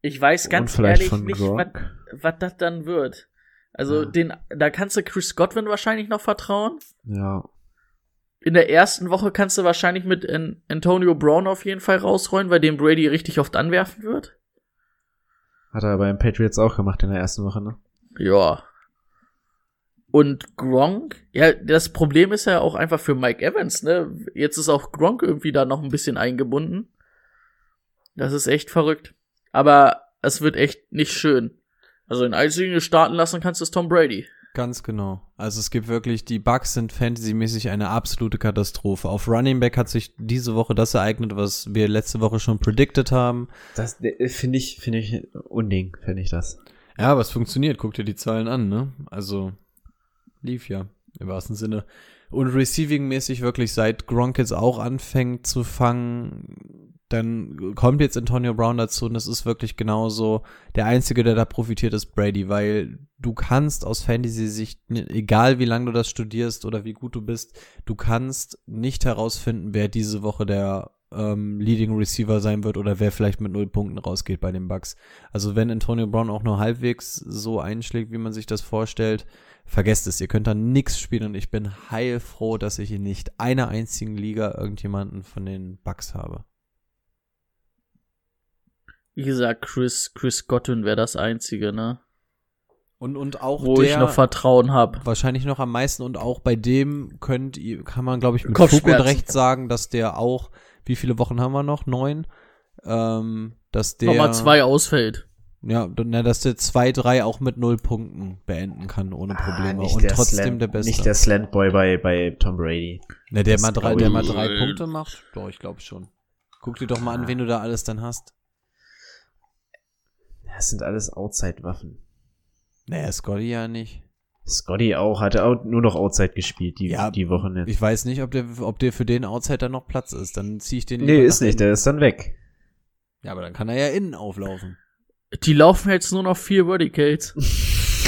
Ich weiß ganz ehrlich nicht, was das dann wird. Also Ja. den, da kannst du Chris Godwin wahrscheinlich noch vertrauen. Ja, In der ersten Woche kannst du wahrscheinlich mit An Antonio Brown auf jeden Fall rausrollen, weil den Brady richtig oft anwerfen wird. hat er beim Patriots auch gemacht in der ersten Woche, ne? Ja. Und Gronk, ja, das Problem ist ja auch einfach für Mike Evans, ne? Jetzt ist auch Gronk irgendwie da noch ein bisschen eingebunden. Das ist echt verrückt. Aber es wird echt nicht schön. Also in Einzellinie starten lassen kannst du es Tom Brady. Ganz genau. Also es gibt wirklich, die Bugs sind fantasymäßig eine absolute Katastrophe. Auf Running Back hat sich diese Woche das ereignet, was wir letzte Woche schon predicted haben. Das äh, finde ich, finde ich unding, finde ich das. Ja, aber es funktioniert. Guck dir die Zahlen an, ne? Also lief ja im wahrsten Sinne. Und receiving-mäßig wirklich seit Gronk jetzt auch anfängt zu fangen, dann kommt jetzt Antonio Brown dazu und es ist wirklich genauso. Der Einzige, der da profitiert, ist Brady, weil du kannst aus Fantasy-Sicht, egal wie lange du das studierst oder wie gut du bist, du kannst nicht herausfinden, wer diese Woche der ähm, Leading Receiver sein wird oder wer vielleicht mit null Punkten rausgeht bei den Bucks. Also wenn Antonio Brown auch nur halbwegs so einschlägt, wie man sich das vorstellt, vergesst es, ihr könnt da nichts spielen und ich bin heilfroh, dass ich in nicht einer einzigen Liga irgendjemanden von den Bucks habe. Wie gesagt, Chris, Chris Godwin wäre das Einzige, ne? Und, und auch Wo der, ich noch Vertrauen habe. Wahrscheinlich noch am meisten und auch bei dem könnt ihr, kann man glaube ich mit Fug und. Recht sagen, dass der auch, wie viele Wochen haben wir noch? Neun? Ähm, dass der. Nochmal zwei ausfällt. Ja, na, dass der zwei, drei auch mit null Punkten beenden kann, ohne Probleme. Ah, nicht und der trotzdem Slant, der Beste. Nicht der Slantboy bei, bei Tom Brady. Na, der mal drei, der mal drei Punkte macht? Doch, ich glaube schon. Guck dir doch mal an, wen du da alles dann hast. Das sind alles Outside-Waffen. Naja, Scotty ja nicht. Scotty auch, hatte auch nur noch Outside gespielt, die, Ja, die Woche nicht. Ich weiß nicht, ob der, ob der für den Outsider noch Platz ist. Dann ziehe ich den nee, ist nicht, innen. der ist dann weg. Ja, aber dann kann er ja innen auflaufen. Die laufen jetzt nur noch vier Verticals.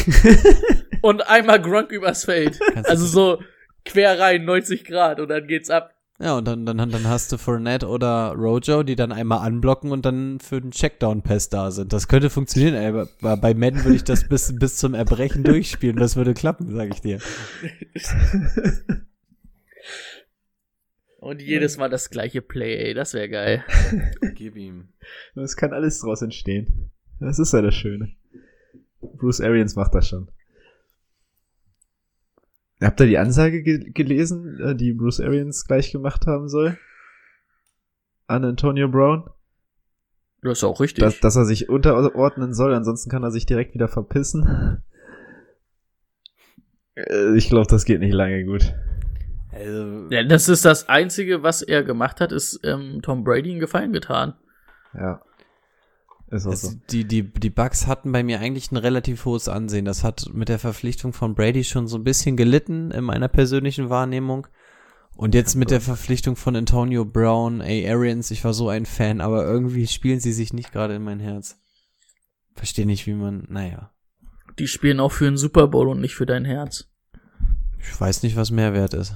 und einmal Gronk übers Feld. Also so quer rein, 90 Grad und dann geht's ab. Ja, und dann, dann, dann hast du Fournette oder Rojo, die dann einmal anblocken und dann für den Checkdown-Pass da sind. Das könnte funktionieren, ey. aber Bei Madden würde ich das bis, bis zum Erbrechen durchspielen. Das würde klappen, sage ich dir. Und jedes Mal das gleiche Play, ey, das wäre geil. Gib ihm. Es kann alles draus entstehen. Das ist ja das Schöne. Bruce Arians macht das schon. Habt ihr die Ansage ge gelesen, äh, die Bruce Arians gleich gemacht haben soll? An Antonio Brown? Das ist auch richtig. Dass, dass er sich unterordnen soll, ansonsten kann er sich direkt wieder verpissen. Äh, Ich glaube, das geht nicht lange gut. Also, ja, das ist das Einzige, was er gemacht hat, ist ähm, Tom Brady einen Gefallen getan. Ja. Ist auch so. es, die, die, die Bucks hatten bei mir eigentlich ein relativ hohes Ansehen. Das hat mit der Verpflichtung von Brady schon so ein bisschen gelitten in meiner persönlichen Wahrnehmung. Und jetzt mit der Verpflichtung von Antonio Brown, ey, Arians, ich war so ein Fan, aber irgendwie spielen sie sich nicht gerade in mein Herz. Verstehe nicht, wie man, naja. Die spielen auch für den Super Bowl und nicht für dein Herz. Ich weiß nicht, was Mehrwert ist.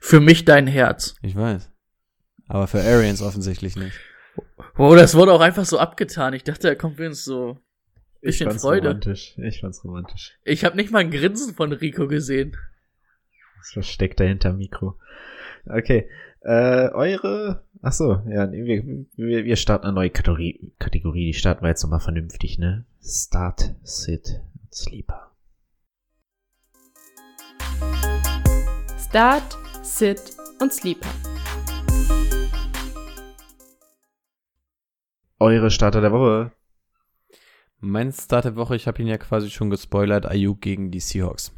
Für mich dein Herz. Ich weiß. Aber für Arians offensichtlich nicht. Oh, das wurde auch einfach so abgetan. Ich dachte, da kommt uns so Ich bisschen fand's Freude. romantisch. Ich fand's romantisch. Ich habe nicht mal ein Grinsen von Rico gesehen. Das versteckt dahinter Mikro. Okay. Äh, eure. Ach so, ja, wir, wir, wir starten eine neue Kategorie. Kategorie. Die starten wir jetzt nochmal vernünftig, ne? Start, Sit, Sleeper. Start, Sit und Sleeper. Eure Starter der Woche. Mein Start der Woche, ich habe ihn ja quasi schon gespoilert, Ayuk gegen die Seahawks.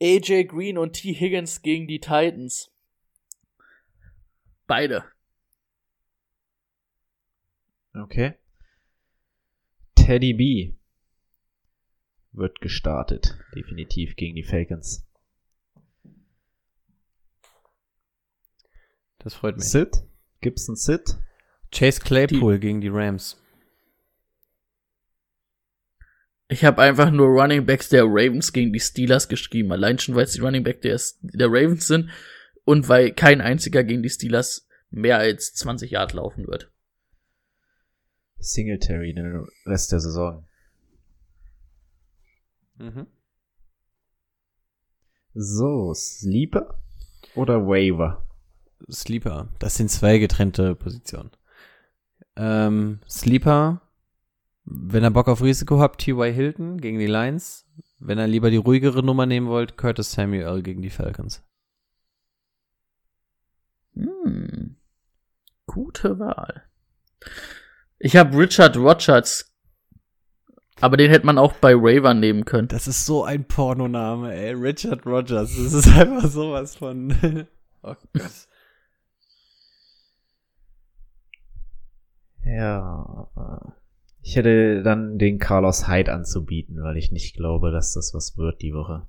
AJ Green und T. Higgins gegen die Titans. Beide. Okay. Teddy B wird gestartet. Definitiv gegen die Falcons. Das freut mich. Sit? Gibt's einen Sit? Chase Claypool gegen die Rams. Ich habe einfach nur Running Backs der Ravens gegen die Steelers geschrieben. Allein schon, weil es die Running Back der, der Ravens sind und weil kein einziger gegen die Steelers mehr als 20 Yard laufen wird. Singletary den Rest der Saison. Mhm. So, Sleeper oder Waiver? Sleeper. Das sind zwei getrennte Positionen. Ähm, Sleeper, wenn ihr Bock auf Risiko habt, T.Y. Hilton gegen die Lions. Wenn ihr lieber die ruhigere Nummer nehmen wollt, Curtis Samuel gegen die Falcons. Hm. gute Wahl. Ich habe Richard Rogers, aber den hätte man auch bei Raver nehmen können. Das ist so ein Pornoname, ey. Richard Rogers. Das ist einfach sowas von. oh Gott. Ja. äh, Ich hätte dann den Carlos Hyde anzubieten, weil ich nicht glaube, dass das was wird die Woche.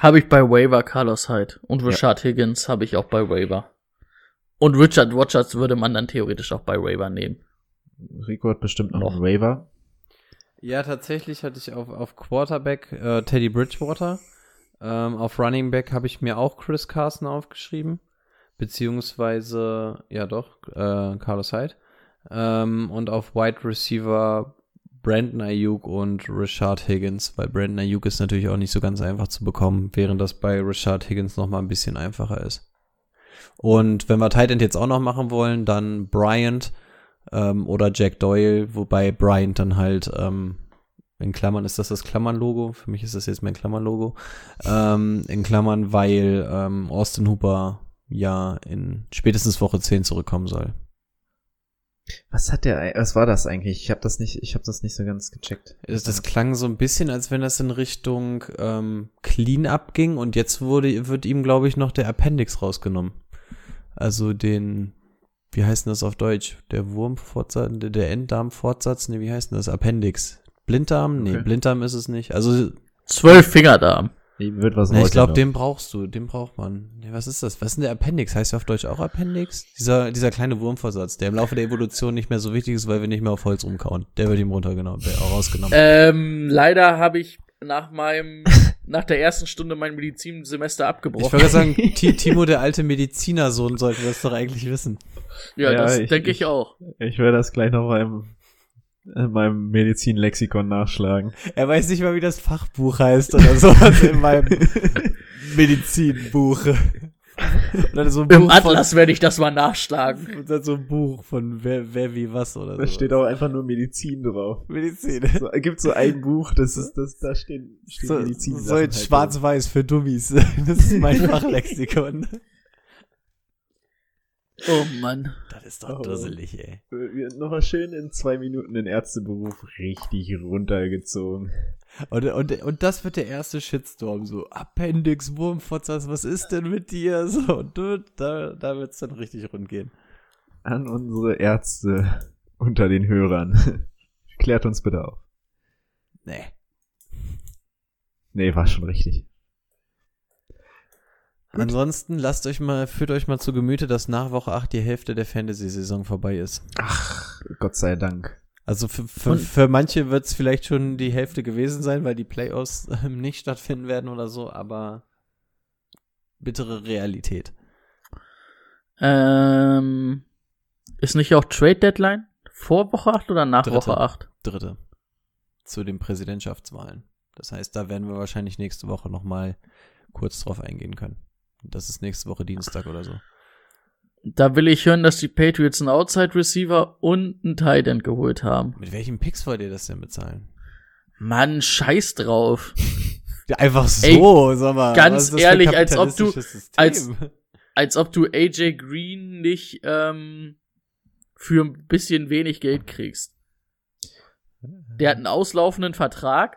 Habe ich bei Waiver Carlos Hyde. Und Richard Higgins habe ich auch bei Waiver. Und Richard Rogers würde man dann theoretisch auch bei Waiver nehmen. Rico hat bestimmt noch, Noch. einen Waiver. Ja, tatsächlich hatte ich auf, auf Quarterback äh, Teddy Bridgewater. Ähm, auf Running Back habe ich mir auch Chris Carson aufgeschrieben. Beziehungsweise, ja doch, äh, Carlos Hyde. Ähm, und auf Wide Receiver Brandon Ayuk und Richard Higgins, weil Brandon Ayuk ist natürlich auch nicht so ganz einfach zu bekommen, während das bei Richard Higgins noch mal ein bisschen einfacher ist. Und wenn wir Tight End jetzt auch noch machen wollen, dann Bryant ähm, oder Jack Doyle, wobei Bryant dann halt ähm, in Klammern ist das das Klammern-Logo. Für mich ist das jetzt mein Klammern-Logo. Ähm, in Klammern, weil ähm, Austin Hooper ja in spätestens Woche 10 zurückkommen soll. Was hat der, was war das eigentlich? Ich habe das nicht, ich habe das nicht so ganz gecheckt. Das, das klang so ein bisschen, als wenn das in Richtung ähm, Clean-Up ging und jetzt wurde, wird ihm, glaube ich, noch der Appendix rausgenommen. Also den, wie heißt denn das auf Deutsch? Der Wurmfortsatz, der, der Enddarmfortsatz? Nee, wie heißt denn das? Appendix. Blinddarm? Nee, Okay. Blinddarm ist es nicht. Also Zwölf Fingerdarm. Ihm wird was Nee, ich glaube, den brauchst du, den braucht man. Was ist das? Was ist denn der Appendix? Heißt der auf Deutsch auch Appendix? Dieser, dieser kleine Wurmversatz, der im Laufe der Evolution nicht mehr so wichtig ist, weil wir nicht mehr auf Holz rumkauen. Der wird ihm runtergenommen, der auch rausgenommen. Ähm, leider habe ich nach meinem, nach der ersten Stunde mein Medizinsemester ich abgebrochen. wollte gerade sagen, Ti- Timo, der alte Medizinersohn, sollte das doch eigentlich wissen. ja, Ja, das ich- denke ich auch. Ich werde das gleich noch mal im, in meinem Medizinlexikon nachschlagen. Er weiß nicht mal, wie das Fachbuch heißt oder sowas in meinem Medizinbuch. So ein Im Buch Atlas werde ich das mal nachschlagen. Und dann so ein Buch von wer, wer wie was oder Da so. steht auch einfach nur Medizin drauf. Medizin. So, gibt so ein Buch, das ist, das, da stehen, stehen So, Medizin. so in schwarz-weiß für Dummies. Das ist mein Fachlexikon. Oh Mann. Das ist doch Oh. dusselig, ey. Nochmal schön in zwei Minuten den Ärzteberuf richtig runtergezogen. Und, und, und das wird der erste Shitstorm, so Appendix, Wurmfotzers, was ist denn mit dir? So, du, da, da wird's dann richtig rund gehen. An unsere Ärzte unter den Hörern. Klärt uns bitte auf. Nee. Nee, war schon richtig. Ansonsten lasst euch mal, führt euch mal zu Gemüte, dass nach Woche 8 die Hälfte der Fantasy-Saison vorbei ist. Ach, Gott sei Dank. Also für, für, für manche wird es vielleicht schon die Hälfte gewesen sein, weil die Playoffs ähm, nicht stattfinden werden oder so, aber bittere Realität. Ähm, ist nicht auch Trade Deadline? Vor Woche 8 oder nach Dritte. Woche 8? Dritte. Zu den Präsidentschaftswahlen. Das heißt, da werden wir wahrscheinlich nächste Woche nochmal kurz drauf eingehen können. Das ist nächste Woche Dienstag oder so. Da will ich hören, dass die Patriots einen Outside Receiver und einen Tight End geholt haben. Mit welchen Picks wollt ihr das denn bezahlen? Mann, scheiß drauf. Ja, einfach so, sag mal. ganz ehrlich, als ob du- System? als- Als ob du AJ Green nicht ähm, für ein bisschen wenig Geld kriegst. Der hat einen auslaufenden Vertrag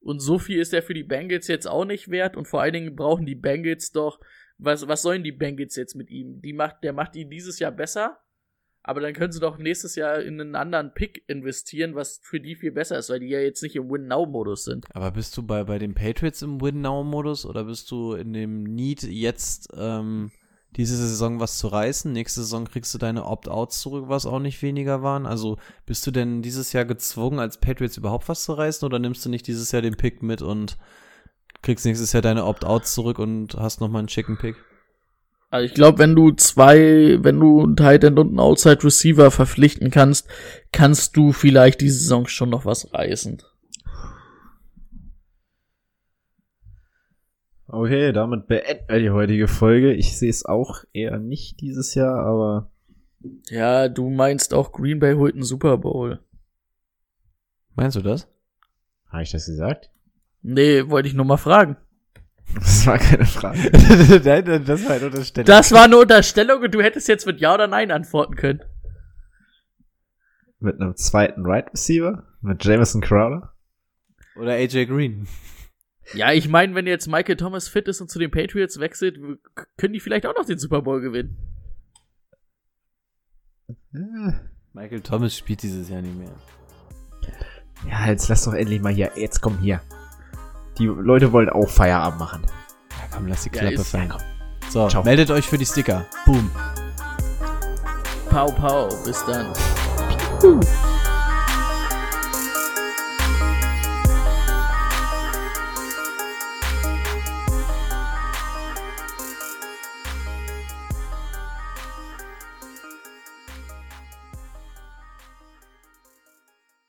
und so viel ist er für die Bengals jetzt auch nicht wert und vor allen Dingen brauchen die Bengals doch was was sollen die Bengals jetzt mit ihm? Die macht der macht die dieses Jahr besser, aber dann können sie doch nächstes Jahr in einen anderen Pick investieren, was für die viel besser ist, weil die ja jetzt nicht im Win Now Modus sind. Aber bist du bei, bei den Patriots im Win-Now-Modus oder bist du in dem Need, jetzt ähm, diese Saison was zu reißen? Nächste Saison kriegst du deine Opt-outs zurück, was auch nicht weniger waren. Also bist du denn dieses Jahr gezwungen, als Patriots überhaupt was zu reißen oder nimmst du nicht dieses Jahr den Pick mit und kriegst nächstes Jahr deine Opt-outs zurück und hast nochmal einen Chicken Pick? Also ich glaube, wenn du zwei, wenn du einen Tight End und einen Outside Receiver verpflichten kannst, kannst du vielleicht diese Saison schon noch was reißen. Okay, damit beenden wir die heutige Folge. Ich sehe es auch eher nicht dieses Jahr, aber Ja, du meinst auch Green Bay holt einen Super Bowl. Meinst du das? habe ich das gesagt? Nee, wollte ich nur mal fragen. Das war keine Frage. Nein, das war eine Unterstellung. Das war eine Unterstellung und du hättest jetzt mit Ja oder Nein antworten können. Mit einem zweiten Right Receiver? Mit Jameson Crowder? Oder AJ Green. Ja, ich meine, wenn jetzt Michael Thomas fit ist und zu den Patriots wechselt, können die vielleicht auch noch den Super Bowl gewinnen. Michael Thomas spielt dieses Jahr nicht mehr. Ja, jetzt lass doch endlich mal hier. Jetzt komm hier. Die Leute wollen auch Feierabend machen. Ja, komm, lass die Ja, Klappe ist- fallen. So, Ciao. meldet euch für die Sticker. Boom. Pau, pau, bis dann.